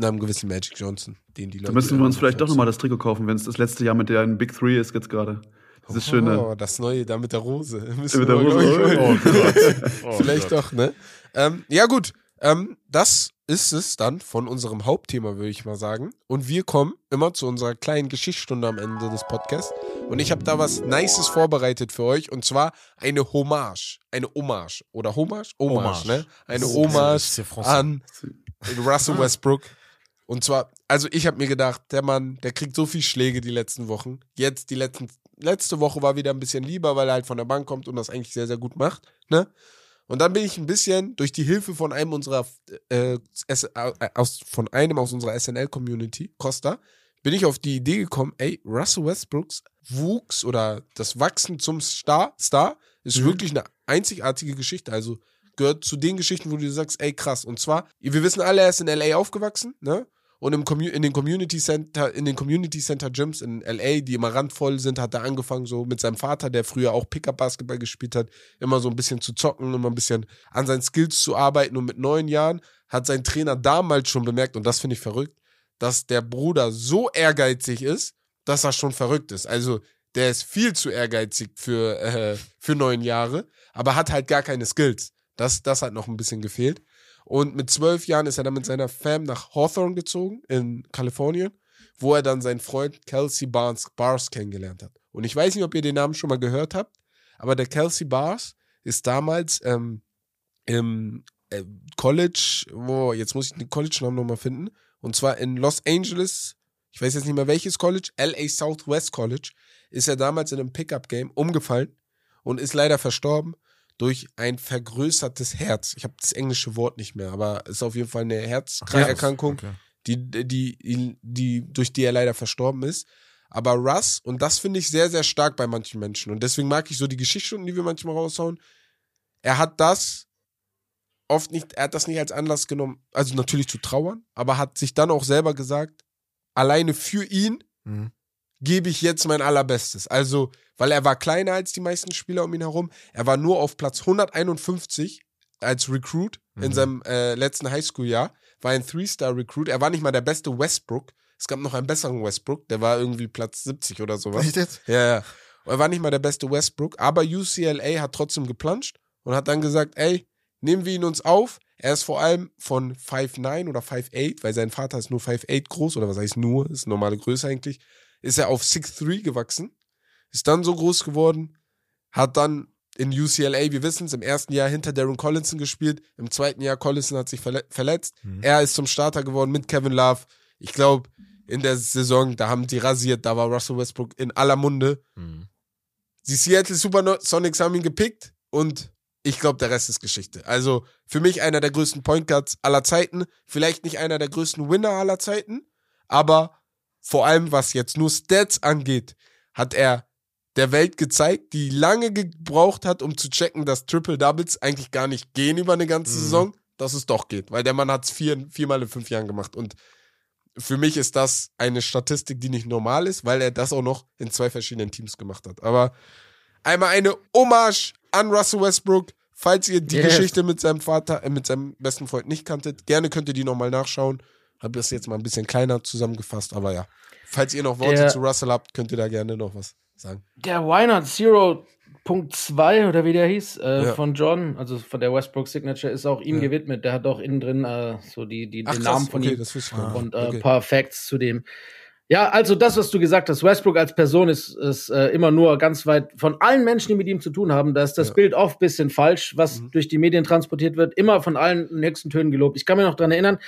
einem gewissen Magic Johnson, den die Leute. Da müssen wir uns vielleicht doch nochmal das Trikot kaufen, wenn es das letzte Jahr mit der Big Three ist jetzt gerade. Dieses schöne. Oh, das neue da mit der Rose. Müssen Mit der Rose, Oh Gott. Oh Vielleicht Gott. doch, ne? Ähm, ja, gut. Ähm, das ist es dann von unserem Hauptthema, würde ich mal sagen. Und wir kommen immer zu unserer kleinen Geschichtsstunde am Ende des Podcasts. Und ich habe da was Nices vorbereitet für euch. Und zwar eine Hommage. Eine Hommage. Oder Hommage? Hommage, Hommage. ne? Eine Das ist- Hommage das ist an Russell Westbrook. Und zwar, also ich habe mir gedacht, der Mann, der kriegt so viel Schläge die letzten Wochen. Jetzt die letzten, letzte Woche war wieder ein bisschen lieber, weil er halt von der Bank kommt und das eigentlich sehr, sehr gut macht. Ne? Und dann bin ich ein bisschen durch die Hilfe von einem unserer, äh, äh, aus, von einem aus unserer SNL-Community, Costa, bin ich auf die Idee gekommen, ey, Russell Westbrooks Wuchs oder das Wachsen zum Star, Star ist wirklich eine einzigartige Geschichte. Also gehört zu den Geschichten, wo du sagst, ey, krass. Und zwar, wir wissen alle, er ist in LA aufgewachsen, ne? Und im in den Community Center, in den Community Center Gyms in LA, die immer randvoll sind, hat er angefangen, so mit seinem Vater, der früher auch Pickup-Basketball gespielt hat, immer so ein bisschen zu zocken, immer ein bisschen an seinen Skills zu arbeiten. Und mit neun Jahren hat sein Trainer damals schon bemerkt, und das finde ich verrückt, dass der Bruder so ehrgeizig ist, dass er schon verrückt ist. Also, der ist viel zu ehrgeizig für, äh, für neun Jahre, aber hat halt gar keine Skills. Das, das hat noch ein bisschen gefehlt. Und mit zwölf Jahren ist er dann mit seiner Fam nach Hawthorne gezogen, in Kalifornien, wo er dann seinen Freund Kelsey Barnes, Bars kennengelernt hat. Und ich weiß nicht, ob ihr den Namen schon mal gehört habt, aber der Kelsey Bars ist damals ähm, im äh, College, wo, jetzt muss ich den College-Namen nochmal finden, und zwar in Los Angeles, ich weiß jetzt nicht mehr welches College, LA Southwest College, ist er damals in einem Pickup-Game umgefallen und ist leider verstorben durch ein vergrößertes Herz. Ich habe das englische Wort nicht mehr, aber es ist auf jeden Fall eine Herzerkrankung, Okay. die, die, die, die, durch die er leider verstorben ist. Aber Russ, und das finde ich sehr, sehr stark bei manchen Menschen, und deswegen mag ich so die Geschichtsstunden, die wir manchmal raushauen, er hat das oft nicht, er hat das nicht als Anlass genommen, also natürlich zu trauern, aber hat sich dann auch selber gesagt, alleine für ihn Mhm. Gebe ich jetzt mein allerbestes. Also, weil er war kleiner als die meisten Spieler um ihn herum. Er war nur auf Platz 151 als Recruit in Mhm. seinem äh, letzten Highschool-Jahr. War ein Three-Star-Recruit. Er war nicht mal der beste Westbrook. Es gab noch einen besseren Westbrook. Der war irgendwie Platz 70 oder sowas. Echt jetzt? Ja, ja. Er war nicht mal der beste Westbrook, aber UCLA hat trotzdem geplanscht und hat dann gesagt, ey, nehmen wir ihn uns auf. Er ist vor allem von 5'9 oder 5'8, weil sein Vater ist nur 5'8 groß, oder was heißt nur, ist normale Größe eigentlich, ist er auf 6'3 gewachsen, ist dann so groß geworden, hat dann in UCLA, wir wissen es, im ersten Jahr hinter Darren Collinson gespielt, im zweiten Jahr Collinson hat sich verle verletzt, Mhm. er ist zum Starter geworden mit Kevin Love. Ich glaube, in der Saison, da haben die rasiert, da war Russell Westbrook in aller Munde. Mhm. Die Seattle Supersonics haben ihn gepickt und ich glaube, der Rest ist Geschichte. Also für mich einer der größten Point Guards aller Zeiten. Vielleicht nicht einer der größten Winner aller Zeiten, aber vor allem was jetzt nur Stats angeht, hat er der Welt gezeigt, die lange gebraucht hat, um zu checken, dass Triple Doubles eigentlich gar nicht gehen über eine ganze Mhm. Saison, dass es doch geht, weil der Mann hat es vier, viermal in fünf Jahren gemacht und für mich ist das eine Statistik, die nicht normal ist, weil er das auch noch in zwei verschiedenen Teams gemacht hat. Aber einmal eine Hommage an Russell Westbrook. Falls ihr die Yes. Geschichte mit seinem Vater, äh, mit seinem besten Freund nicht kanntet, gerne könnt ihr die nochmal nachschauen. Hab das jetzt mal ein bisschen kleiner zusammengefasst, aber ja. Falls ihr noch Worte Der- zu Russell habt, könnt ihr da gerne noch was sagen. Der Wynard Zero Punkt 2 oder wie der hieß, äh, Ja. von John, also von der Westbrook Signature, ist auch ihm Ja. gewidmet. Der hat auch innen drin äh, so die, die, Ach den krass, Namen von okay, ihm nicht. und äh, ein okay. paar Facts zu dem. Ja, also das, was du gesagt hast, Westbrook als Person ist, ist äh, immer nur ganz weit von allen Menschen, die mit ihm zu tun haben, da ist das Ja. Bild oft bisschen falsch, was Mhm. durch die Medien transportiert wird, immer von allen in höchsten Tönen gelobt. Ich kann mir noch dran erinnern,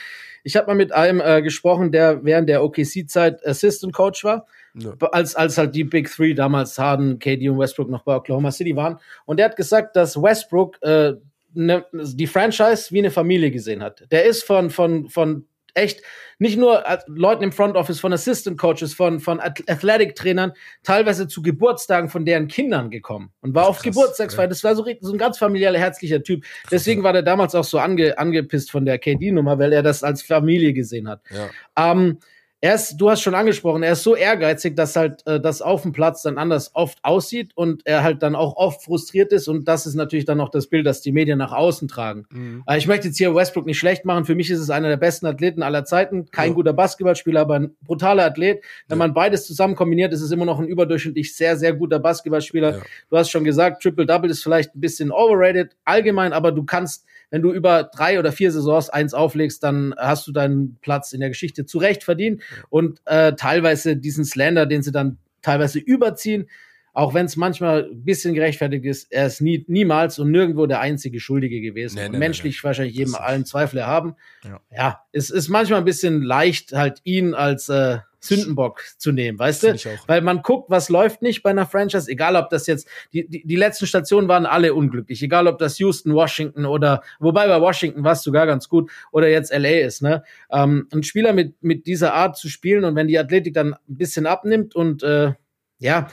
ich habe mal mit einem äh, gesprochen, der während der OKC-Zeit Assistant Coach war, Ja. als, als halt die Big Three damals Harden, KD und Westbrook noch bei Oklahoma City waren. Und der hat gesagt, dass Westbrook äh, ne, die Franchise wie eine Familie gesehen hat. Der ist von, von, von echt nicht nur als Leuten im Front Office, von Assistant Coaches, von, von Ath- Athletic Trainern, teilweise zu Geburtstagen von deren Kindern gekommen und war auf Krass, Geburtstagsfeier. Das war so, so ein ganz familiärer, herzlicher Typ. Deswegen war der damals auch so ange, angepisst von der KD-Nummer, weil er das als Familie gesehen hat. Ja. Ähm, er ist, du hast schon angesprochen, er ist so ehrgeizig, dass halt äh, das auf dem Platz dann anders oft aussieht und er halt dann auch oft frustriert ist und das ist natürlich dann noch das Bild, das die Medien nach außen tragen. Mhm. Äh, ich möchte jetzt hier Westbrook nicht schlecht machen. Für mich ist es einer der besten Athleten aller Zeiten. Kein Ja. guter Basketballspieler, aber ein brutaler Athlet. Wenn Ja. man beides zusammen kombiniert, ist es immer noch ein überdurchschnittlich sehr, sehr guter Basketballspieler. Ja. Du hast schon gesagt, Triple-Double ist vielleicht ein bisschen overrated allgemein, aber du kannst, wenn du über drei oder vier Saisons eins auflegst, dann hast du deinen Platz in der Geschichte zu Recht verdient. Und äh, teilweise diesen Slander, den sie dann teilweise überziehen, auch wenn es manchmal ein bisschen gerechtfertigt ist, er ist nie, niemals und nirgendwo der einzige Schuldige gewesen. Nee, nee, und nee, menschlich wahrscheinlich jedem allen Zweifel haben. Ja. ja, es ist manchmal ein bisschen leicht, halt ihn als äh, Sündenbock zu nehmen, weißt du? Weil man guckt, was läuft nicht bei einer Franchise, egal ob das jetzt, die, die, die letzten Stationen waren alle unglücklich, egal ob das Houston, Washington oder, wobei bei Washington war es sogar ganz gut, oder jetzt LA ist, ne? Ähm, ein Spieler mit, mit dieser Art zu spielen und wenn die Athletik dann ein bisschen abnimmt und äh, ja,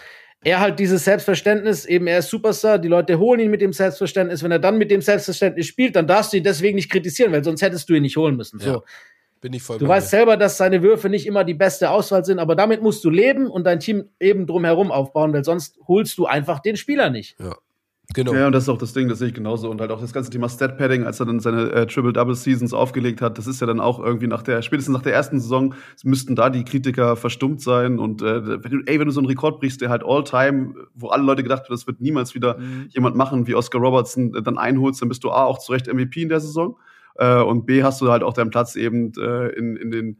er halt dieses Selbstverständnis, eben er ist Superstar, die Leute holen ihn mit dem Selbstverständnis, wenn er dann mit dem Selbstverständnis spielt, dann darfst du ihn deswegen nicht kritisieren, weil sonst hättest du ihn nicht holen müssen. So. Ja. Bin ich voll Du weißt selber, dass seine Würfe nicht immer die beste Auswahl sind, aber damit musst du leben und dein Team eben drumherum aufbauen, weil sonst holst du einfach den Spieler nicht. Genau. Ja, und das ist auch das Ding, das sehe ich genauso. Und halt auch das ganze Thema Stat-Padding, als er dann seine äh, Triple-Double-Seasons aufgelegt hat, das ist ja dann auch irgendwie nach der, spätestens nach der ersten Saison, müssten da die Kritiker verstummt sein. Und äh, wenn du, ey, wenn du so einen Rekord brichst, der halt all-time, wo alle Leute gedacht haben, das wird niemals wieder Mhm. jemand machen, wie Oscar Robertson, äh, dann einholst, dann bist du A, auch zu Recht MVP in der Saison. Äh, und B, hast du halt auch deinen Platz eben äh, in, in den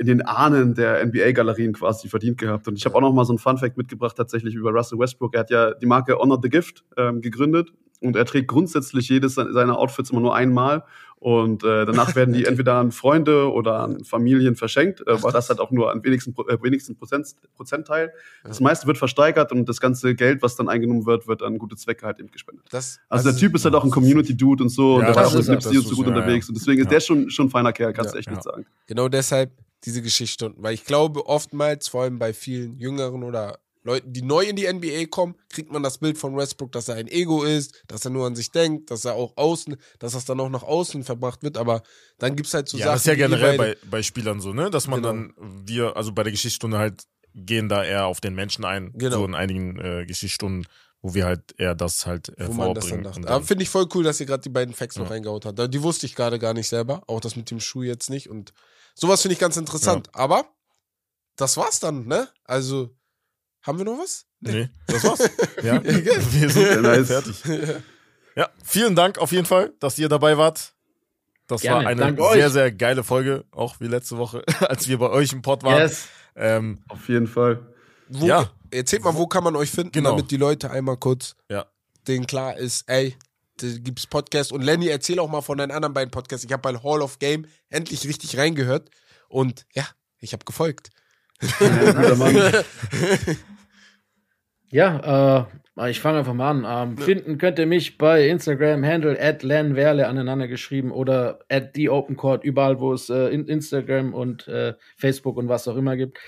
in den Ahnen der NBA-Galerien quasi verdient gehabt. Und ich habe auch noch mal so ein Fun-Fact mitgebracht, tatsächlich über Russell Westbrook. Er hat ja die Marke Honor the Gift ähm, gegründet und er trägt grundsätzlich jedes se- seiner Outfits immer nur einmal. Und äh, danach werden die entweder an Freunde oder an Familien verschenkt, äh, weil das halt auch nur an wenigsten, äh, wenigsten Prozent, Prozentteil. Das meiste wird versteigert und das ganze Geld, was dann eingenommen wird, wird an gute Zwecke halt eben gespendet. Das, Also der Typ ist halt auch ein Community-Dude und so, und Ja, der war auch mit. Nipsey und so gut ja, unterwegs. ja. Und deswegen ist der schon, schon ein feiner Kerl, kannst du echt nicht sagen. Genau deshalb diese Geschichte. Weil ich glaube, oftmals, vor allem bei vielen Jüngeren oder Leuten, die neu in die NBA kommen, kriegt man das Bild von Westbrook, dass er ein Ego ist, dass er nur an sich denkt, dass er auch außen, dass das dann auch nach außen verbracht wird. Aber dann gibt's halt so ja, Sachen. das ist ja generell bei, bei Spielern so, ne? Dass man Genau. dann, wir, also bei der Geschichtsstunde halt, gehen da eher auf den Menschen ein. Genau. So in einigen äh, Geschichtsstunden, wo wir halt eher das halt äh, wo man das dann vorbringen. Aber finde ich voll cool, dass ihr gerade die beiden Facts noch Ja. reingehaut habt. Die wusste ich gerade gar nicht selber. Auch das mit dem Schuh jetzt nicht. Und sowas finde ich ganz interessant. Aber das war's dann, ne? Also, haben wir noch was? Nee, das war's. ja, wir sind Ja, nice. fertig. Ja, vielen Dank auf jeden Fall, dass ihr dabei wart. Das Gerne, war eine sehr, euch. sehr geile Folge, auch wie letzte Woche, als wir bei euch im Pod waren. Yes. Ähm, Auf jeden Fall. Wo, Ja. Erzählt mal, wo kann man euch finden, Genau. damit die Leute einmal kurz ja. denen klar ist, ey, da gibt's Podcast. Und Lenny, erzähl auch mal von deinen anderen beiden Podcasts. Ich habe bei Hall of Game endlich richtig reingehört. Und ja, ich habe gefolgt. Ja, guter Mann. Ja, äh, ich fange einfach mal an. Ähm, Finden könnt ihr mich bei Instagram, Handle at Werle aneinander geschrieben oder at the Open Court, überall, wo es äh, in Instagram und äh, Facebook und was auch immer gibt.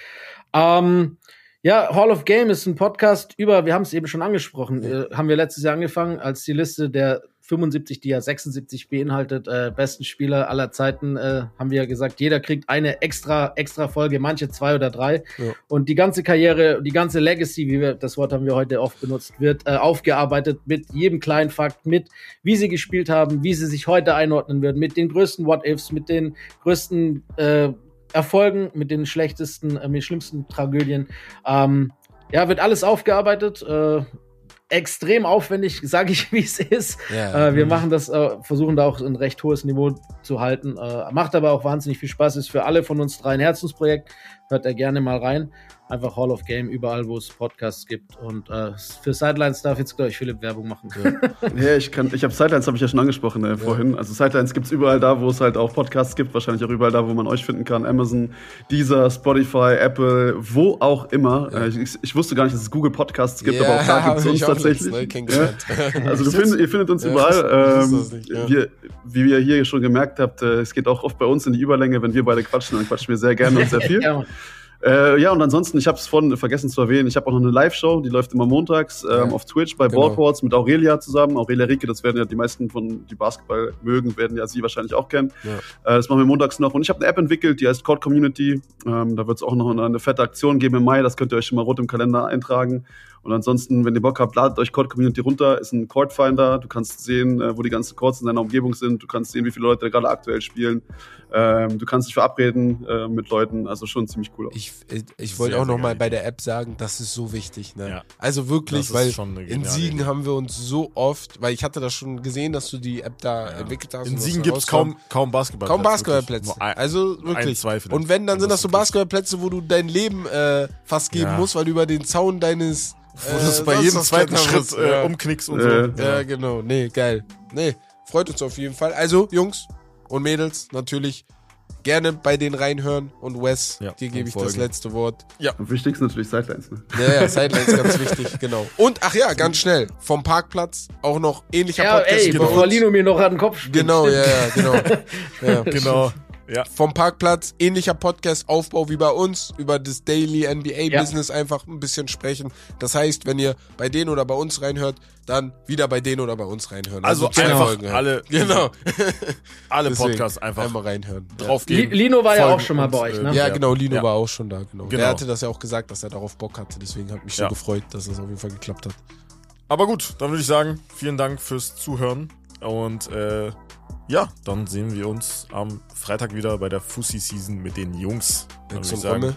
Ähm, ja, Hall of Game ist ein Podcast über, wir haben es eben schon angesprochen, äh, haben wir letztes Jahr angefangen, als die Liste der 75, die ja 76 beinhaltet, äh, besten Spieler aller Zeiten, äh, haben wir ja gesagt, jeder kriegt eine extra, extra Folge, manche zwei oder drei. Ja. Und die ganze Karriere, die ganze Legacy, wie wir, das Wort haben wir heute oft benutzt, wird äh, aufgearbeitet mit jedem kleinen Fakt, mit wie sie gespielt haben, wie sie sich heute einordnen würden, mit den größten What-Ifs, mit den größten äh, Erfolgen, mit den schlechtesten, äh, mit den schlimmsten Tragödien. Ähm, ja, wird alles aufgearbeitet. Äh, extrem aufwendig, sage ich, wie es ist. Ja. Äh, wir machen das, äh, versuchen da auch ein recht hohes Niveau zu halten. Äh, macht aber auch wahnsinnig viel Spaß. Ist für alle von uns drei ein Herzensprojekt. Hört da gerne mal rein. Einfach Hall of Game, überall, wo es Podcasts gibt. Und äh, für Sidelines darf jetzt, glaube ich, Philipp Werbung machen. Ja, ich kann, ich habe Sidelines, habe ich ja schon angesprochen äh, vorhin. Also Sidelines gibt's überall da, wo es halt auch Podcasts gibt, wahrscheinlich auch überall da, wo man euch finden kann. Amazon, Deezer, Spotify, Apple, wo auch immer. Äh, ich, ich wusste gar nicht, dass es Google Podcasts gibt, aber auch da gibt's ich uns tatsächlich. Ja. Also du find, ihr findet uns Ja, überall. ich Ähm, nicht, ja. wir, wie ihr hier schon gemerkt habt, äh, es geht auch oft bei uns in die Überlänge. Wenn wir beide quatschen, dann quatschen wir sehr gerne und sehr viel. Äh, ja, und ansonsten, ich habe es vorhin vergessen zu erwähnen, ich habe auch noch eine Live-Show, die läuft immer montags ähm, Ja. auf Twitch bei Genau. Boardwalks mit Aurelia zusammen. Aurelia Rieke, das werden ja die meisten von die Basketball mögen, werden ja sie wahrscheinlich auch kennen. Ja. Äh, das machen wir montags noch. Und ich habe eine App entwickelt, die heißt Code Community. Ähm, da wird es auch noch eine, eine fette Aktion geben im Mai, das könnt ihr euch schon mal rot im Kalender eintragen. Und ansonsten, wenn ihr Bock habt, ladet euch Code Community runter, ist ein Chord Finder. Du kannst sehen, äh, wo die ganzen Chords in deiner Umgebung sind. Du kannst sehen, wie viele Leute da gerade aktuell spielen. Ähm, du kannst dich verabreden äh, mit Leuten, also schon ziemlich cool. Ich, ich, ich wollte auch noch sehr mal geil. bei der App sagen, das ist so wichtig. Ne? Ja. Also wirklich, weil in Siegen Idee. haben wir uns so oft, weil ich hatte das schon gesehen, dass du die App da entwickelt hast. In Siegen gibt es kaum, kaum Basketballplätze. Kaum Basketballplätze. Wirklich. Also wirklich. ein, und wenn, dann sind das so. Basketballplätze, wo du dein Leben äh, fast geben Ja. musst, weil du über den Zaun deines. Wo du es äh, bei sonst jedem zweiten Schritt äh, Ja. umknickst und Äh, so. Ja, genau. Nee, geil. Nee, freut uns auf jeden Fall. Also, Jungs und Mädels, natürlich gerne bei denen reinhören. Und Wes, Ja, dir gebe ich das folgen. letzte Wort. Am wichtigsten natürlich Sidelines. Ne? Ja, ja, Sidelines ganz wichtig, genau. Und, ach ja, ganz schnell, vom Parkplatz auch noch ähnlicher Ja, Podcast ey, bei bevor. Lino mir noch an den Kopf spielt. Genau, ja, ja, genau. ja. Genau. Ja. Vom Parkplatz, ähnlicher Podcast-Aufbau wie bei uns, über das Daily NBA-Business einfach ein bisschen sprechen. Das heißt, wenn ihr bei denen oder bei uns reinhört, dann wieder bei denen oder bei uns reinhören. Also zwei einfach Folgen halt. alle- Genau. Alle Podcasts einfach einmal reinhören. Ja. draufgehen. Li- Lino war ja auch schon mal bei euch, äh, ne? Ja, Ja. genau, Lino Ja. war auch schon da, genau. Genau. Der hatte das ja auch gesagt, dass er darauf Bock hatte, deswegen hat mich so Ja. gefreut, dass das auf jeden Fall geklappt hat. Aber gut, dann würde ich sagen, vielen Dank fürs Zuhören. Und äh, ja, dann sehen wir uns am Freitag wieder bei der Fussi Season mit den Jungs. Dann würde ich sagen,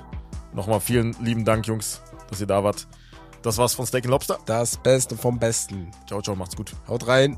nochmal vielen lieben Dank, Jungs, dass ihr da wart. Das war's von Steak Lobster. Das Beste vom Besten. Ciao, ciao, macht's gut. Haut rein.